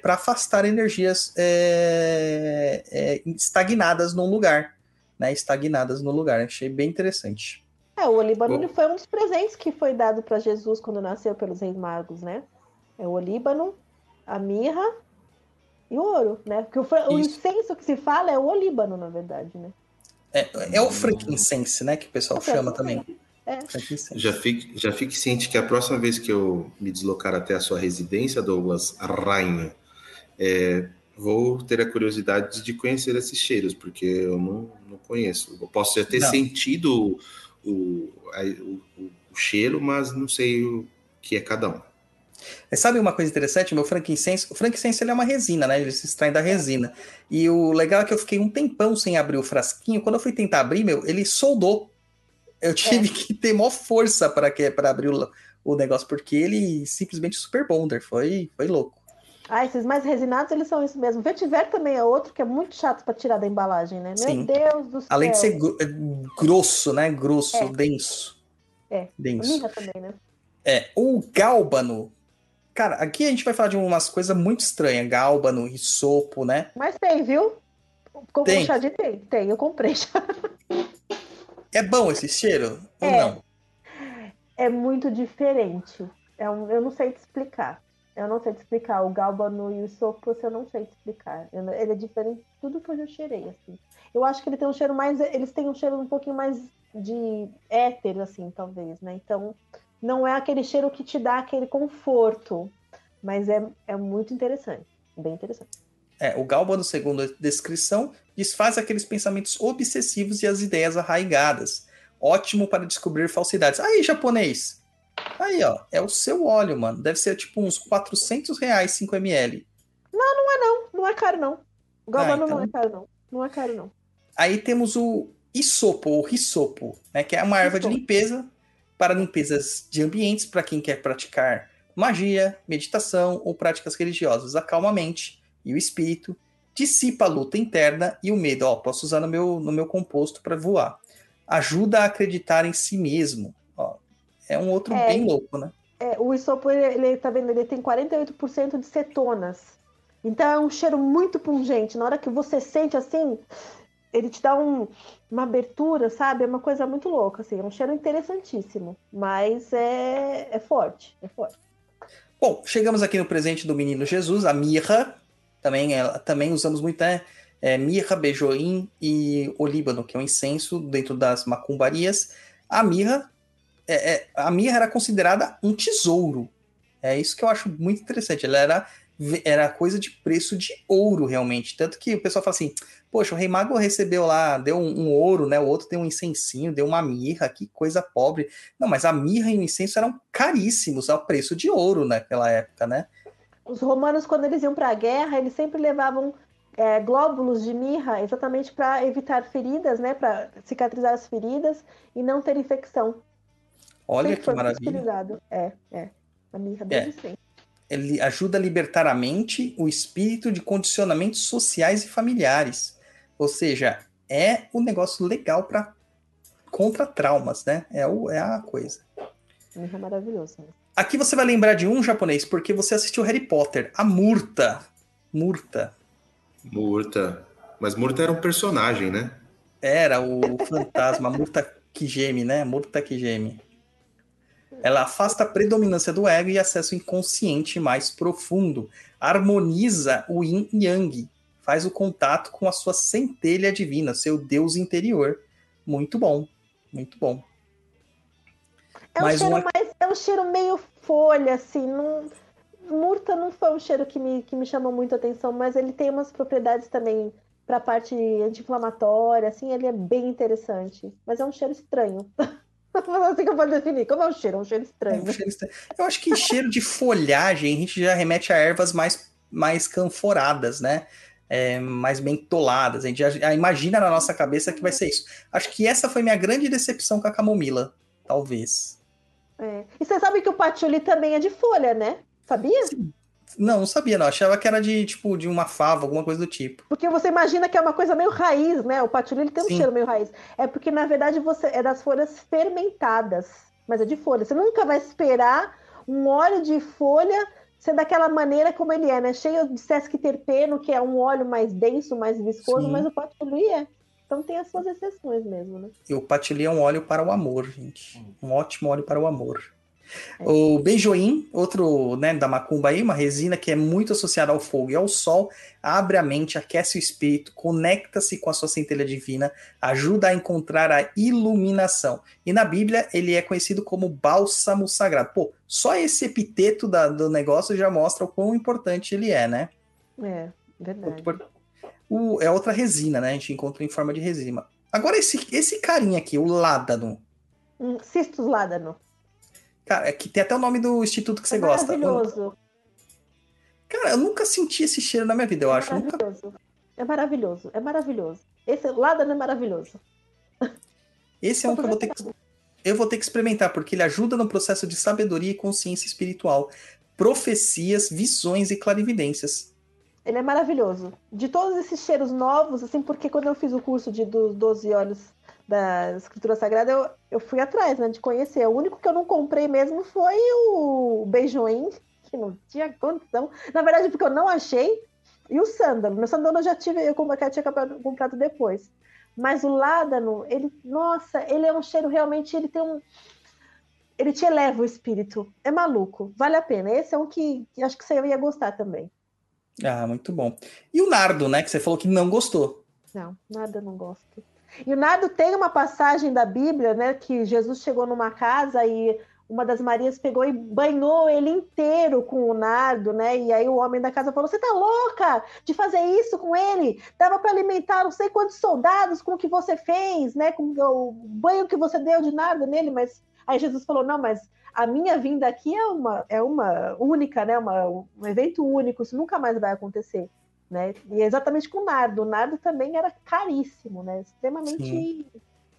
para afastar energias é, é, estagnadas num lugar. Né? Estagnadas no lugar. Achei bem interessante. é, o Olíbano Bom. foi um dos presentes que foi dado para Jesus quando nasceu pelos reis magos, né? É o Olíbano, a mirra e o ouro, né? Porque o, o incenso que se fala é o Olíbano, na verdade, né? É, é o frankincense, né? Que o pessoal chama também. É. Já fique, já fique ciente que a próxima vez que eu me deslocar até a sua residência, Douglas Rainha, é, vou ter a curiosidade de conhecer esses cheiros, porque eu não, não conheço. Eu posso já ter Não. sentido o, o, o- o- cheiro, mas não sei o que é cada um. Mas sabe uma coisa interessante? Meu frankincense, o frankincense ele é uma resina, né? Ele se extrai da resina. E o legal é que eu fiquei um tempão sem abrir o frasquinho. Quando eu fui tentar abrir, meu, ele soldou. Eu tive que ter maior força para que para abrir o, o negócio, porque ele simplesmente super bonder. Foi, foi louco. Ah, esses mais resinados, eles são isso mesmo. Vetiver também é outro que é muito chato para tirar da embalagem, né? Meu Sim. Deus do céu. Além de ser gro- é, grosso, né? Grosso, É. denso. É. Denso. Também, né? É, o gálbano. Cara, aqui a gente vai falar de umas coisas muito estranhas. Gálbano, risopo, né? Mas tem, viu? Com Tem. chá de tem, tem, eu comprei já. É bom esse cheiro? Ou É. não? É muito diferente. É um- eu não sei te explicar. Eu não sei te explicar. O Galbano e o Sopro, eu não sei te explicar. Eu ele é diferente de tudo que eu já cheirei, assim. Eu acho que ele tem um cheiro mais. Eles têm um cheiro um pouquinho mais de éter, assim, talvez, né? Então, não é aquele cheiro que te dá aquele conforto. Mas é, é muito interessante. Bem interessante. É, o Galbano, segundo a descrição, desfaz aqueles pensamentos obsessivos e as ideias arraigadas. Ótimo para descobrir falsidades. Aí, japonês! Aí, ó, é o seu óleo, mano. Deve ser tipo uns 400 reais, 5 ml. Não, não é caro, não. O Galbano então- não é caro, não. Não é caro, não. Aí temos o isopo, ou risopo, né, que é uma erva de limpeza para limpezas de ambientes, para quem quer praticar magia, meditação ou práticas religiosas. Acalma a mente e o espírito, dissipa a luta interna e o medo. Ó, posso usar no meu, no meu composto para voar. Ajuda a acreditar em si mesmo. Ó, é um outro É. bem louco, né? É, o isopo, ele, ele tá vendo, ele tem 48% de cetonas. Então é um cheiro muito pungente. Na hora que você sente assim, ele te dá um- uma abertura, sabe? É uma coisa muito louca, assim. É um cheiro interessantíssimo. Mas é, é forte, é forte. Bom, chegamos aqui no presente do menino Jesus, a mirra. Também, ela, também usamos muito, né? É, mirra, beijoim e olíbano, que é um incenso dentro das macumbarias. A mirra, é, é, a mirra era considerada um tesouro. É isso que eu acho muito interessante. Ela era, era coisa de preço de ouro, realmente. Tanto que o pessoal fala assim: Poxa, o Rei Mago recebeu lá, deu um, um ouro, né? O outro deu um incensinho, deu uma mirra, que coisa pobre. Não, mas a mirra e o incenso eram caríssimos ao preço de ouro naquela época, né? Os romanos, quando eles iam para a guerra, eles sempre levavam é, glóbulos de mirra exatamente para evitar feridas, né? Para cicatrizar as feridas e não ter infecção. Olha Sempre que maravilha. utilizado. É, é. A mirra desde sempre. Ele ajuda a libertar a mente, o espírito de condicionamentos sociais e familiares. Ou seja, é um negócio legal para contra traumas, né? É, o, é a coisa. Mirra maravilhoso. Né? Aqui você vai lembrar de um japonês, porque você assistiu Harry Potter, a Murta. Murta. Murta. Mas Murta era um personagem, né? Era o fantasma, a Murta que geme, né? Murta que geme. Ela afasta a predominância do ego e acesso inconsciente mais profundo. Harmoniza o yin e yang. Faz o contato com a sua centelha divina, seu Deus interior. Muito bom, muito bom. É um, Mais cheiro uma- mais, é um cheiro meio folha, assim. Não, murta não foi um cheiro que me, que me chamou muito a atenção, mas ele tem umas propriedades também para a parte anti-inflamatória, assim, ele é bem interessante. Mas é um cheiro estranho. assim que eu vou definir. Como é um cheiro? É um cheiro É estranho. um cheiro estranho. Eu acho que cheiro de folhagem a gente já remete a ervas mais, mais canforadas, né? É, mais mentoladas. A gente já, já imagina na nossa cabeça que vai ser isso. Acho que essa foi minha grande decepção com a camomila. Talvez. É. E você sabe que o patchouli também é de folha, né? Sabia? Não, não sabia, não. Achava que era de, tipo, de uma fava, alguma coisa do tipo. Porque você imagina que é uma coisa meio raiz, né? O patchouli ele tem um Sim. cheiro meio raiz. É porque, na verdade, você é das folhas fermentadas. Mas é de folha. Você nunca vai esperar um óleo de folha ser daquela maneira como ele é, né? Cheio de sesquiterpeno, que é um óleo mais denso, mais viscoso, Sim. mas o patchouli é. Então tem as suas exceções mesmo, né? E o patchouli é um óleo para o amor, gente. Um ótimo óleo para o amor. É. O benjoim, outro né, da macumba aí, uma resina que é muito associada ao fogo e ao sol, abre a mente, aquece o espírito, conecta-se com a sua centelha divina, ajuda a encontrar a iluminação. E na Bíblia ele é conhecido como bálsamo sagrado. Pô, só esse epiteto da- do negócio já mostra o quão importante ele é, né? É, verdade. O- é outra resina, né? A gente encontra em forma de resina. Agora, esse, esse carinha aqui, o ládano, Hum, Cistus ládano. cara, é que tem até o nome do instituto que você é gosta. maravilhoso. Cara, eu nunca senti esse cheiro na minha vida, eu é acho. Nunca... maravilhoso. É maravilhoso. É maravilhoso. Esse ládano é maravilhoso. Esse é um que eu vou ter que. Eu vou ter que experimentar, porque ele ajuda no processo de sabedoria e consciência espiritual, profecias, visões e clarividências. Ele é maravilhoso. De todos esses cheiros novos, assim, porque quando eu fiz o curso de, dos 12 olhos da Escritura Sagrada, eu, eu fui atrás, né, de conhecer. O único que eu não comprei mesmo foi o beijoim, que não tinha condição. Na verdade, porque eu não achei. E o sândalo. Meu sândalo eu já tive, eu tinha comprado depois. Mas o ládano, ele, nossa, ele é um cheiro realmente, ele tem um. Ele te eleva o espírito. É maluco. Vale a pena. Esse é um que, que acho que você ia gostar também. Ah, muito bom. E o nardo, né? Que você falou que não gostou. Não, nada não gosto. E o Nardo tem uma passagem da Bíblia, né, que Jesus chegou numa casa e uma das Marias pegou e banhou ele inteiro com o nardo, né? E aí o homem da casa falou: "Você tá louca de fazer isso com ele? Dava para alimentar não sei quantos soldados com o que você fez, né? Com o banho que você deu de nardo nele, mas aí Jesus falou: "Não, mas a minha vinda aqui é uma é uma única, né? Uma, um evento único, isso nunca mais vai acontecer." Né? E é exatamente com o nardo. O nardo também era caríssimo, né? Extremamente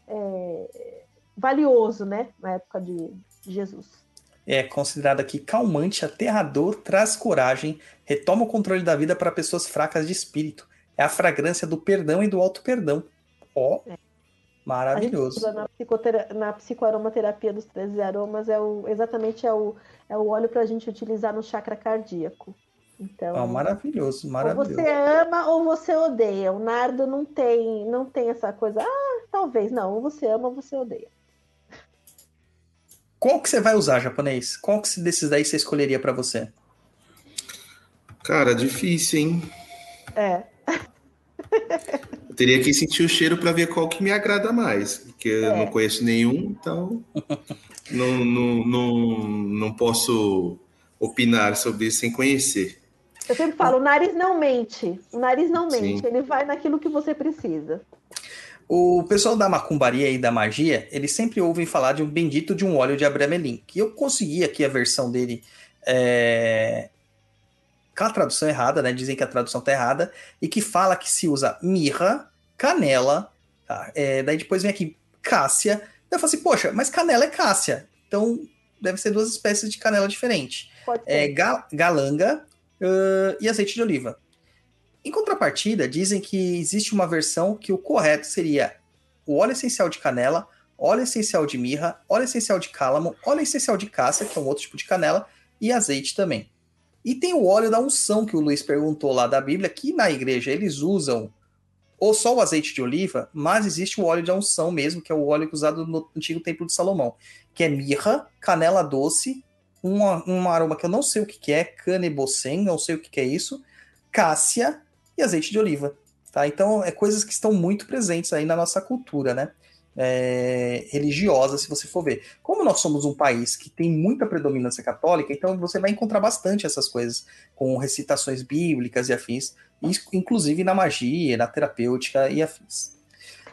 é, valioso, né? Na época de, Jesus. É considerado aqui calmante, aterrador, traz coragem, retoma o controle da vida para pessoas fracas de espírito. É a fragrância do perdão e do auto-perdão. Ó, É. A gente maravilhoso. usa na, psicotera- na psicoaromaterapia dos 13 aromas, é o, exatamente é o, é o óleo para a gente utilizar no chakra cardíaco. Então, Ó, maravilhoso, ou maravilhoso. você ama ou você odeia. O nardo não tem, não tem essa coisa, ah, talvez, não, ou você ama ou você odeia. Qual que você vai usar, japonês? Qual que desses daí você escolheria para você? Cara, difícil, hein? É, Eu teria que sentir o cheiro para ver qual que me agrada mais, porque eu É. não conheço nenhum, então não, não, não, não posso opinar sobre isso sem conhecer. eu sempre falo, o nariz não mente. O nariz não Sim. mente, ele vai naquilo que você precisa. O pessoal da macumbaria e da magia, eles sempre ouvem falar de um bendito de um óleo de abramelin, que eu consegui aqui a versão dele é... a tradução errada, né? Dizem que a tradução tá errada, e que fala que se usa mirra, canela, tá? É, daí depois vem aqui cássia. Eu falo assim, poxa, mas canela é cássia, então deve ser duas espécies de canela diferentes. É ga- galanga ãh, e azeite de oliva. Em contrapartida, dizem que existe uma versão que o correto seria o óleo essencial de canela, óleo essencial de mirra, óleo essencial de cálamo, óleo essencial de cássia, que é um outro tipo de canela, e azeite também. E tem o óleo da unção que o Luiz perguntou lá da Bíblia, que na igreja eles usam ou só o azeite de oliva, mas existe o óleo de unção mesmo, que é o óleo usado no antigo templo de Salomão, que é mirra, canela doce, um, um aroma que eu não sei o que, que é, canebocem, não sei o que, que é isso, cássia e azeite de oliva. Tá? Então, é coisas que estão muito presentes aí na nossa cultura, né? É, religiosa, se você for ver. Como nós somos um país que tem muita predominância católica, então você vai encontrar bastante essas coisas, com recitações bíblicas e afins, inclusive na magia, na terapêutica e afins.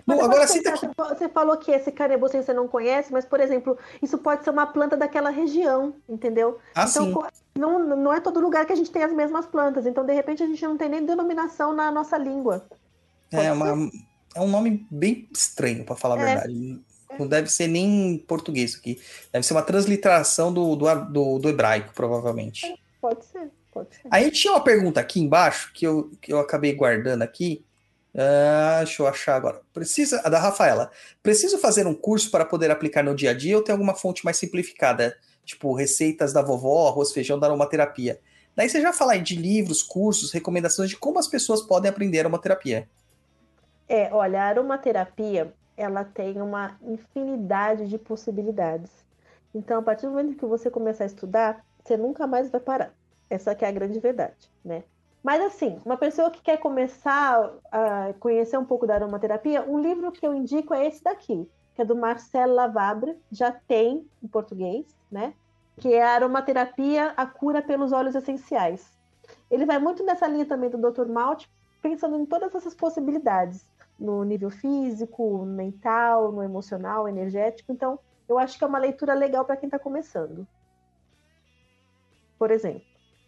Bom, agora você, aqui... você falou que esse canebucem você não conhece, mas, por exemplo, isso pode ser uma planta daquela região, entendeu? Ah, então, sim. Não, não é todo lugar que a gente tem as mesmas plantas, então, de repente, a gente não tem nem denominação na nossa língua. é, uma, é um nome bem estranho, para falar a é. verdade. Não deve ser nem português aqui. Deve ser uma transliteração do, do, do, do hebraico, provavelmente. Pode ser, pode ser. Aí tinha uma pergunta aqui embaixo que eu, que eu acabei guardando aqui. Uh, deixa eu achar agora. Precisa, a da Rafaela. Preciso fazer um curso para poder aplicar no dia a dia ou tem alguma fonte mais simplificada? Tipo, receitas da vovó, arroz, feijão da aromaterapia. Daí você já fala aí de livros, cursos, recomendações de como as pessoas podem aprender aromaterapia. É, olha, a aromaterapia, ela tem uma infinidade de possibilidades. Então, a partir do momento que você começar a estudar, você nunca mais vai parar. Essa é a grande verdade, né? Mas assim, uma pessoa que quer começar a conhecer um pouco da aromaterapia, um livro que eu indico é esse daqui, que é do Marcel Lavabre, já tem em português, né? Que é a aromaterapia, a cura pelos óleos essenciais. Ele vai muito nessa linha também do Dr. Malt, pensando em todas essas possibilidades, no nível físico, mental, no emocional, energético. Então, eu acho que é uma leitura legal para quem está começando. Por exemplo.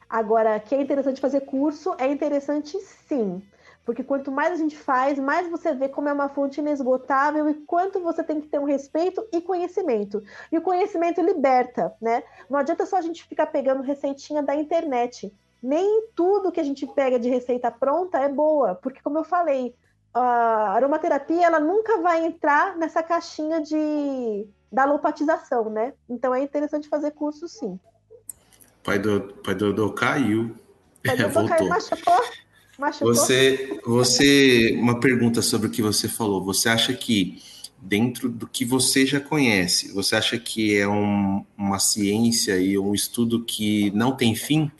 Agora, que é interessante fazer curso, é interessante sim. Porque quanto mais a gente faz, mais você vê como é uma fonte inesgotável e quanto você tem que ter um respeito e conhecimento. E o conhecimento liberta, né? Não adianta só a gente ficar pegando receitinha da internet. Nem tudo que a gente pega de receita pronta é boa, porque como eu falei, a aromaterapia ela nunca vai entrar nessa caixinha de da alopatização, né? Então é interessante fazer curso sim. Pai do, pai do Dodô caiu. Pai Dodô caiu, machucou. machucou. Você, você, uma pergunta sobre o que você falou. Você acha que dentro do que você já conhece, você acha que é um, uma ciência e um estudo que não tem fim?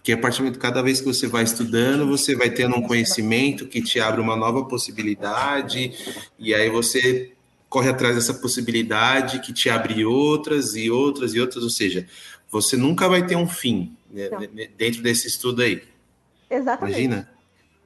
Porque a partir de cada vez que você vai estudando, você vai tendo um conhecimento que te abre uma nova possibilidade, e aí você corre atrás dessa possibilidade que te abre outras e outras e outras, ou seja, você nunca vai ter um fim né, dentro desse estudo aí. Exatamente. Imagina.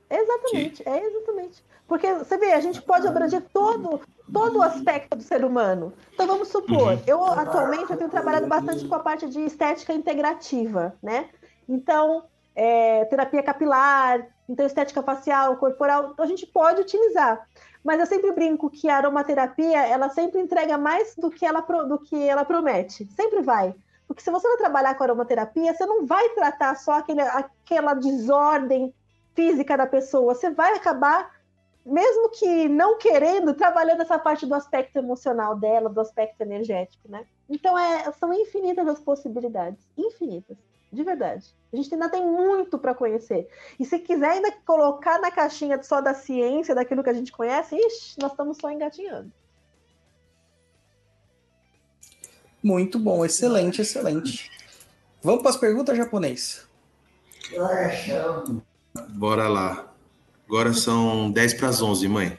Exatamente, que... é exatamente. Porque você vê, a gente pode abranger todo, todo o aspecto do ser humano. Então vamos supor, uhum. eu atualmente eu tenho trabalhado bastante com a parte de estética integrativa, né? Então, é, terapia capilar, então estética facial, corporal, então a gente pode utilizar. Mas eu sempre brinco que a aromaterapia, ela sempre entrega mais do que ela, do que ela promete. Sempre vai. Porque se você vai trabalhar com aromaterapia, você não vai tratar só aquele, aquela desordem física da pessoa, você vai acabar, mesmo que não querendo, trabalhando essa parte do aspecto emocional dela, do aspecto energético, né? Então é, são infinitas as possibilidades, infinitas, de verdade. A gente ainda tem muito para conhecer. E se quiser ainda colocar na caixinha só da ciência, daquilo que a gente conhece, ixi, nós estamos só engatinhando. Muito bom, excelente, excelente. Vamos para as perguntas japonês. Bora lá. Agora são 10 para as 11, mãe.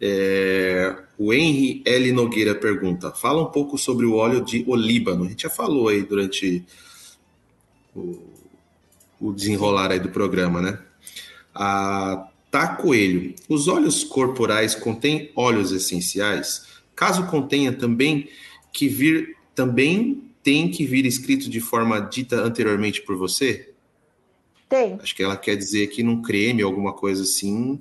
É, o Henry L. Nogueira pergunta: fala um pouco sobre o óleo de olíbano. A gente já falou aí durante o, o desenrolar aí do programa, né? A Tá Coelho: os óleos corporais contêm óleos essenciais? Caso contenha também que vir também tem que vir escrito de forma dita anteriormente por você? Tem. Acho que ela quer dizer que num creme, alguma coisa assim,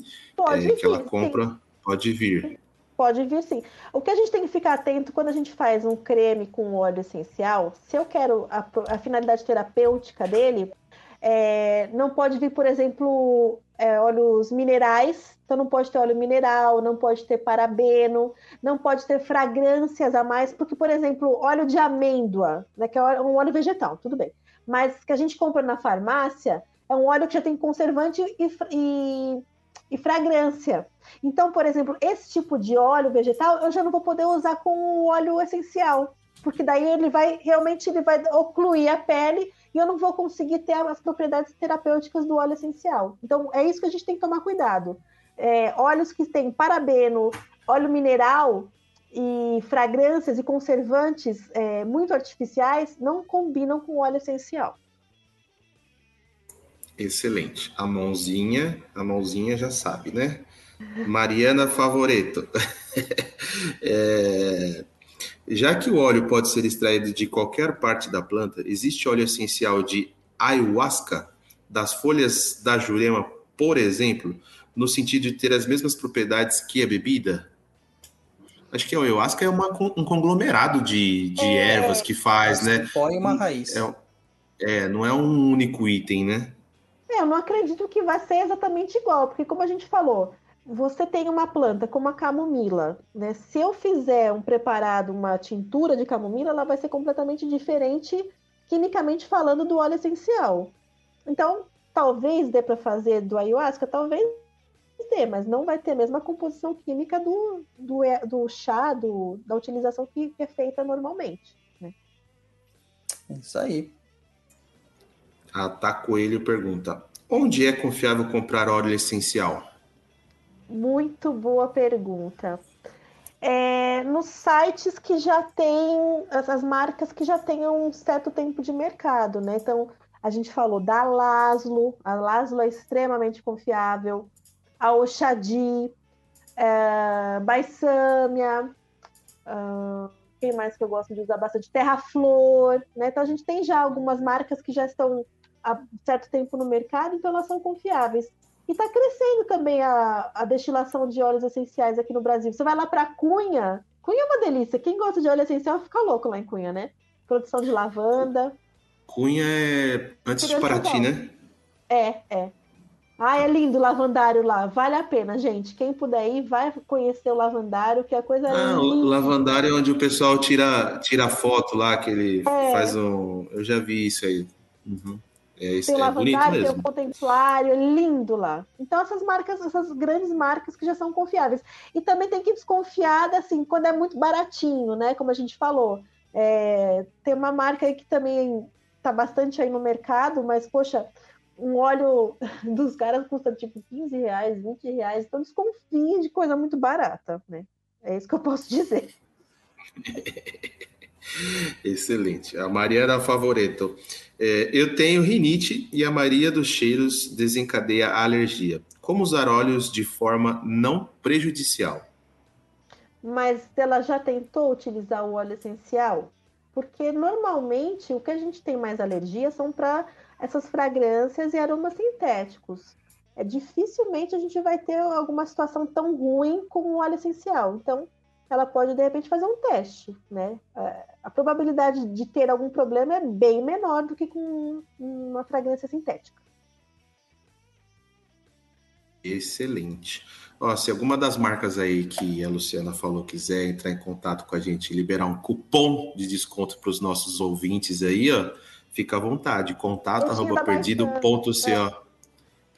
é, vir, que ela compra, sim. pode vir. Pode vir sim. O que a gente tem que ficar atento quando a gente faz um creme com óleo essencial, se eu quero a, a finalidade terapêutica dele, é, não pode vir, por exemplo, é, óleos minerais, então não pode ter óleo mineral, não pode ter parabeno, não pode ter fragrâncias a mais, porque, por exemplo, óleo de amêndoa, né, que é um óleo vegetal, tudo bem, mas que a gente compra na farmácia, é um óleo que já tem conservante e, e, e fragrância. Então, por exemplo, esse tipo de óleo vegetal eu já não vou poder usar com o óleo essencial, porque daí ele vai realmente ele vai ocluir a pele e eu não vou conseguir ter as propriedades terapêuticas do óleo essencial. Então, é isso que a gente tem que tomar cuidado. É, óleos que têm parabeno, óleo mineral e fragrâncias e conservantes é, muito artificiais não combinam com óleo essencial. Excelente. A mãozinha, a mãozinha já sabe, né? Mariana Favoreto. é, já que o óleo pode ser extraído de qualquer parte da planta, existe óleo essencial de ayahuasca, das folhas da jurema, por exemplo, no sentido de ter as mesmas propriedades que a bebida? Acho que a ayahuasca é uma, um conglomerado de, de É, ervas que faz, né? Pó e uma raiz. É, é, não é um único item, né? É, eu não acredito que vai ser exatamente igual, porque como a gente falou, você tem uma planta como a camomila, né? Se eu fizer um preparado, uma tintura de camomila, ela vai ser completamente diferente, quimicamente falando, do óleo essencial. Então, talvez dê para fazer do ayahuasca, talvez dê, mas não vai ter a mesma composição química do, do, do chá, do, da utilização que, que é feita normalmente. Né? Isso aí. A Tá Coelho pergunta: onde é confiável comprar óleo essencial? Muito boa pergunta. É, nos sites que já têm, as marcas que já têm um certo tempo de mercado, né? Então, a gente falou da Laszlo, a Laszlo é extremamente confiável, a Oxadi, é, Baissâmia, uh, quem mais que eu gosto de usar bastante? Terra Flor, né? Então, a gente tem já algumas marcas que já estão há certo tempo no mercado, então elas são confiáveis. E está crescendo também a, a, destilação de óleos essenciais aqui no Brasil. Você vai lá para Cunha, Cunha é uma delícia. Quem gosta de óleo essencial fica louco lá em Cunha, né? Produção de lavanda. Cunha é antes de Paraty, né? É, é. Ah, é lindo o lavandário lá. Vale a pena, gente. Quem puder ir, vai conhecer o lavandário, que a coisa ah, é. O lavandário é onde o pessoal tira, tira foto lá, que ele é. faz um. Eu já vi isso aí. Uhum. É, tem o é lavandário, tem o contemplário, é lindo lá. Então, essas marcas, essas grandes marcas que já são confiáveis. E também tem que desconfiar, assim, quando é muito baratinho, né? Como a gente falou. É, tem uma marca aí que também tá bastante aí no mercado, mas, poxa, um óleo dos caras custa tipo 15 reais, 20 reais. Então, desconfie de coisa muito barata, né? É isso que eu posso dizer. Excelente. A Mariana Favoreto. É, eu tenho rinite e a Maria dos cheiros desencadeia a alergia. Como usar óleos de forma não prejudicial? Mas ela já tentou utilizar o óleo essencial? Porque normalmente o que a gente tem mais alergia são para essas fragrâncias e aromas sintéticos. É dificilmente a gente vai ter alguma situação tão ruim com o óleo essencial. Então, ela pode de repente fazer um teste, né? A probabilidade de ter algum problema é bem menor do que com uma fragrância sintética. Excelente. Ó, se alguma das marcas aí que a Luciana falou quiser entrar em contato com a gente e liberar um cupom de desconto para os nossos ouvintes aí, ó, fica à vontade. Contato arroba perdido.co. É,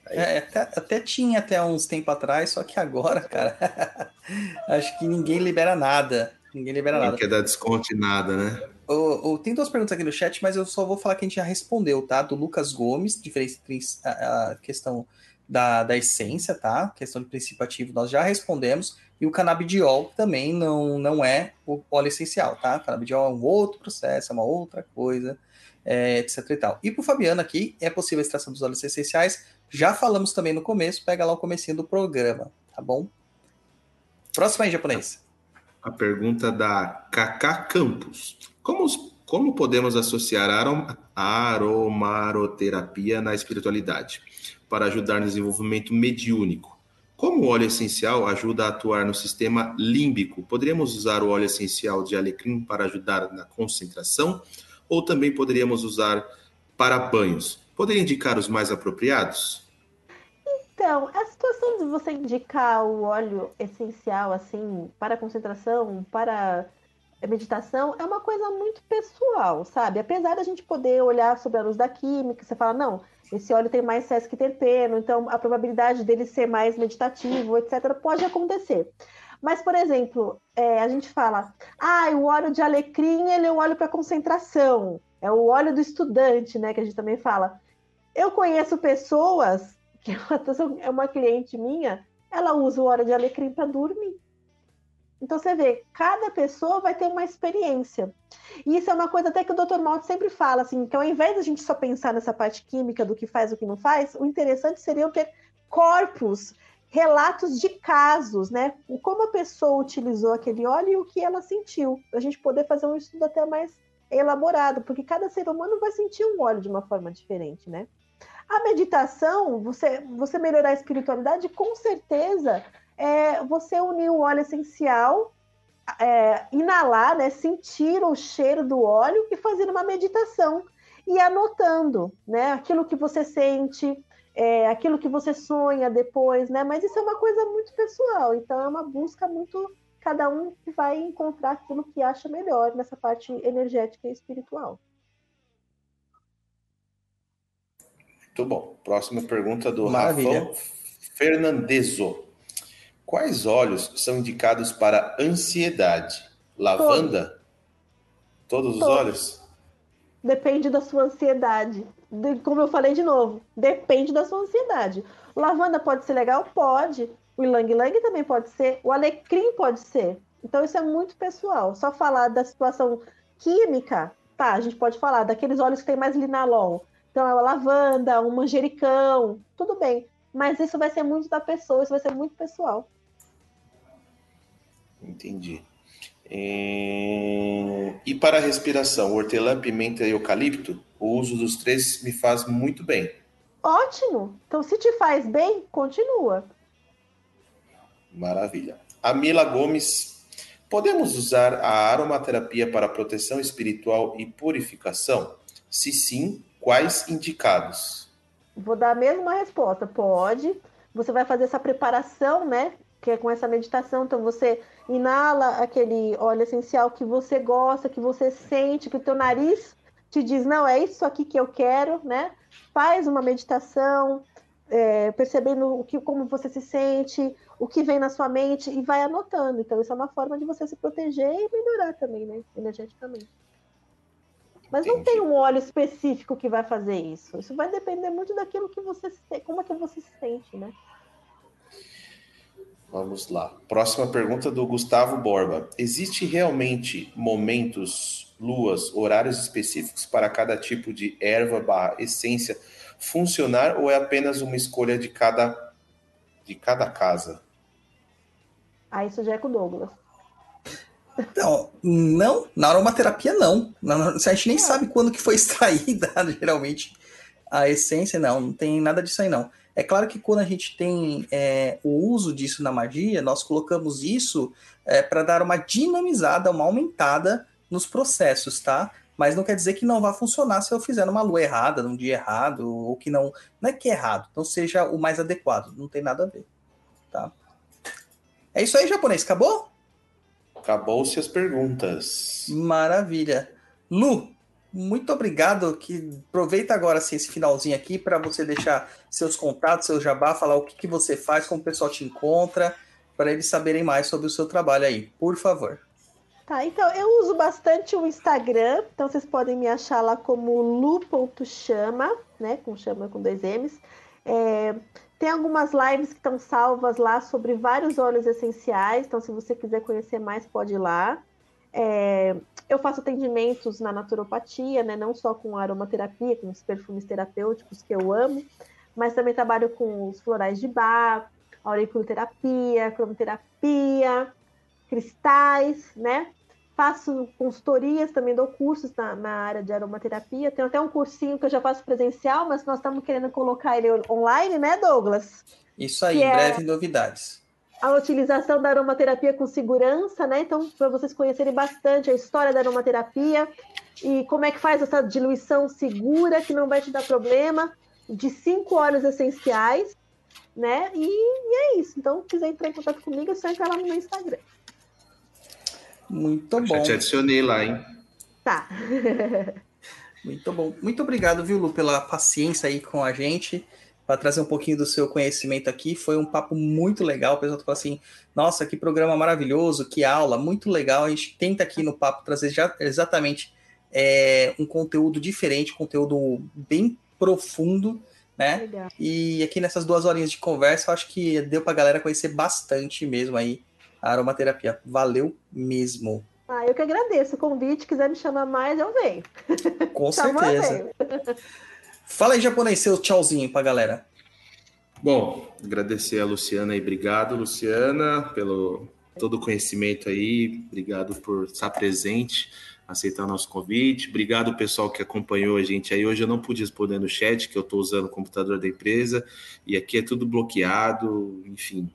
até, até, tinha até uns tempo atrás, só que agora, cara, acho que ninguém libera nada. Ninguém libera Não nada. quer dar desconto em nada, né? O, o, tem duas perguntas aqui no chat, mas eu só vou falar que a gente já respondeu, tá? Do Lucas Gomes, diferença entre a, a questão da, da essência, tá? questão de princípio ativo nós já respondemos. E o canabidiol também não, não é o óleo essencial, tá? O canabidiol é um outro processo, é uma outra coisa, é, etc e tal. E pro Fabiano aqui, é possível a extração dos óleos essenciais já falamos também no começo, pega lá o comecinho do programa, tá bom? Próximo aí, japonês. A pergunta da Kaká Campos. Como, como podemos associar a aromaroterapia na espiritualidade para ajudar no desenvolvimento mediúnico? Como o óleo essencial ajuda a atuar no sistema límbico, poderíamos usar o óleo essencial de alecrim para ajudar na concentração? Ou também poderíamos usar para banhos? Poderia indicar os mais apropriados? Então, a situação de você indicar o óleo essencial, assim, para concentração, para meditação é uma coisa muito pessoal, sabe? Apesar da gente poder olhar sobre a luz da química, você fala, não, esse óleo tem mais sesc terpeno, então a probabilidade dele ser mais meditativo, etc., pode acontecer. Mas, por exemplo, é, a gente fala, ah, o óleo de alecrim ele é o óleo para concentração, é o óleo do estudante, né? Que a gente também fala. Eu conheço pessoas, que é uma cliente minha, ela usa o óleo de alecrim para dormir. Então você vê, cada pessoa vai ter uma experiência. E isso é uma coisa até que o Dr. Malte sempre fala, assim, que ao invés de a gente só pensar nessa parte química do que faz e o que não faz, o interessante seria ter corpos, relatos de casos, né? Como a pessoa utilizou aquele óleo e o que ela sentiu. A gente poder fazer um estudo até mais elaborado, porque cada ser humano vai sentir um óleo de uma forma diferente, né? A meditação, você, você melhorar a espiritualidade, com certeza é você unir o óleo essencial, é, inalar, né, sentir o cheiro do óleo e fazer uma meditação e anotando, né, aquilo que você sente, é, aquilo que você sonha depois, né, mas isso é uma coisa muito pessoal, então é uma busca muito cada um vai encontrar aquilo que acha melhor nessa parte energética e espiritual. Muito bom. Próxima pergunta do Maravilha. Rafael Fernandezo. Quais óleos são indicados para ansiedade? Lavanda? Todos, Todos os óleos? Depende da sua ansiedade. De, como eu falei de novo, depende da sua ansiedade. Lavanda pode ser legal? Pode. O Lang Lang também pode ser. O alecrim pode ser. Então isso é muito pessoal. Só falar da situação química, tá, a gente pode falar daqueles óleos que tem mais linalol. Então é a lavanda, um manjericão, tudo bem. Mas isso vai ser muito da pessoa, isso vai ser muito pessoal. Entendi. É, e para a respiração, hortelã, pimenta e eucalipto, o uso dos três me faz muito bem. Ótimo! Então, se te faz bem, continua. Maravilha. A Mila Gomes, podemos usar a aromaterapia para proteção espiritual e purificação? Se sim, quais indicados? Vou dar a mesma resposta. Pode. Você vai fazer essa preparação, né? Que é com essa meditação. Então, você inala aquele óleo essencial que você gosta, que você sente, que o teu nariz te diz, não, é isso aqui que eu quero, né? Faz uma meditação, é, percebendo o que, como você se sente, o que vem na sua mente e vai anotando. Então, isso é uma forma de você se proteger e melhorar também, né? Energeticamente. Mas Entendi. não tem um óleo específico que vai fazer isso. Isso vai depender muito daquilo que você como é que você se sente, né? Vamos lá. Próxima pergunta do Gustavo Borba. Existe realmente momentos, luas, horários específicos para cada tipo de erva barra essência funcionar ou é apenas uma escolha de cada de cada casa? Ah, isso já é com o Douglas. Então, não, na aromaterapia não. Na, a gente nem é. sabe quando que foi extraída, geralmente, a essência, não, não tem nada disso aí não. É claro que quando a gente tem é, o uso disso na magia, nós colocamos isso é, para dar uma dinamizada, uma aumentada nos processos, tá? Mas não quer dizer que não vai funcionar se eu fizer numa lua errada, num dia errado, ou que não. Não é que é errado, não seja o mais adequado, não tem nada a ver, tá? É isso aí, japonês, acabou? Acabou-se as perguntas. Maravilha. Lu, muito obrigado. Que aproveita agora assim, esse finalzinho aqui para você deixar seus contatos, seu jabá, falar o que, que você faz, como o pessoal te encontra, para eles saberem mais sobre o seu trabalho aí. Por favor. Tá, então eu uso bastante o Instagram, então vocês podem me achar lá como lu.chama, né? Com chama com dois M's. É, tem algumas lives que estão salvas lá sobre vários óleos essenciais, então se você quiser conhecer mais, pode ir lá. É, eu faço atendimentos na naturopatia, né? Não só com aromaterapia, com os perfumes terapêuticos que eu amo, mas também trabalho com os florais de bar, auriculoterapia, cromoterapia, cristais, né? Faço consultorias, também dou cursos na, na, área de aromaterapia. Tenho até um cursinho que eu já faço presencial, mas nós estamos querendo colocar ele online, né, Douglas? Isso aí, em é... breve novidades a utilização da aromaterapia com segurança, né? Então, para vocês conhecerem bastante a história da aromaterapia e como é que faz essa diluição segura, que não vai te dar problema, de cinco óleos essenciais, né? E, e é isso. Então, se quiser entrar em contato comigo, é só entrar lá no meu Instagram. Muito Já bom. te adicionei lá, hein? Tá. Muito bom. Muito obrigado, viu, Lu, pela paciência aí com a gente, para trazer um pouquinho do seu conhecimento aqui. Foi um papo muito legal. O pessoal falou assim: nossa, que programa maravilhoso, que aula, muito legal. A gente tenta aqui no papo trazer já exatamente é, um conteúdo diferente, conteúdo bem profundo, né? Legal. E aqui nessas duas horinhas de conversa, eu acho que deu para a galera conhecer bastante mesmo aí a aromaterapia. Valeu mesmo. Ah, eu que agradeço o convite. Quiser me chamar mais, eu venho. Com certeza. Fala aí, japonês, seu tchauzinho pra galera. Bom, agradecer a Luciana aí. Obrigado, Luciana, pelo todo o conhecimento aí. Obrigado por estar presente, aceitar nosso convite. Obrigado, pessoal, que acompanhou a gente aí. Hoje eu não pude responder no chat, que eu estou usando o computador da empresa, e aqui é tudo bloqueado, enfim.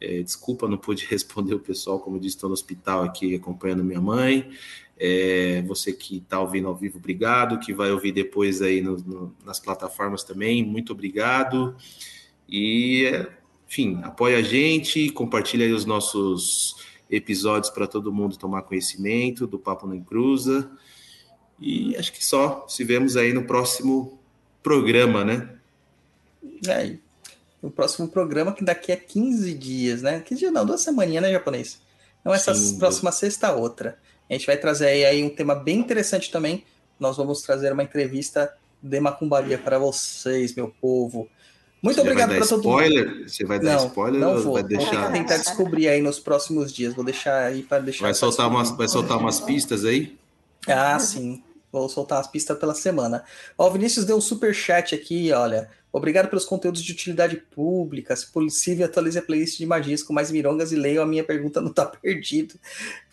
É, desculpa, não pude responder o pessoal, como eu disse, estou no hospital aqui acompanhando minha mãe. É, você que está ouvindo ao vivo, obrigado. Que vai ouvir depois aí no- no- nas plataformas também, muito obrigado. E, enfim, apoia a gente, compartilha aí os nossos episódios para todo mundo tomar conhecimento do Papo na Encruza. E acho que só se vemos aí no próximo programa, né? É, e o próximo programa que daqui a 15 dias, né? 15 dias não, duas semaninhas, né, japonês? Então essa Sim. próxima sexta outra. A gente vai trazer aí, aí um tema bem interessante também. Nós vamos trazer uma entrevista de macumbaria para vocês, meu povo. Muito Você obrigado para todo mundo. spoiler? Você vai dar Não, spoiler não ou vou. vai Vou deixar? tentar descobrir aí nos próximos dias. Vou deixar aí para deixar. Vai soltar, umas, vai soltar umas pistas aí? Ah, sim. Vou soltar as pistas pela semana. Ó, o Vinícius deu um super chat aqui, olha. Obrigado pelos conteúdos de utilidade pública. Se possível, atualize a playlist de magias com mais mirongas e leiam a minha pergunta não tá perdido.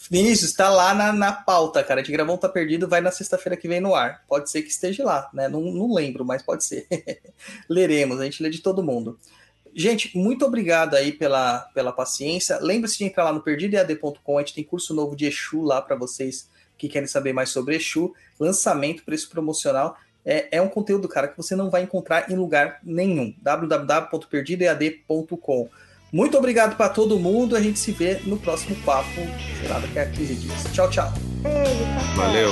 Vinícius, tá lá na, na pauta, cara. A gente gravou tá perdido, vai na sexta-feira que vem no ar. Pode ser que esteja lá, né? Não, não lembro, mas pode ser. Leremos, a gente lê de todo mundo. Gente, muito obrigado aí pela, pela paciência. Lembre-se de entrar lá no perdidoead.com, a gente tem curso novo de Exu lá para vocês que querem saber mais sobre Exu. Lançamento, preço promocional. É, é um conteúdo, cara, que você não vai encontrar em lugar nenhum. www.perdidoead.com. Muito obrigado para todo mundo. A gente se vê no próximo papo, sei lá, daqui a 15 dias. Tchau, tchau. Valeu.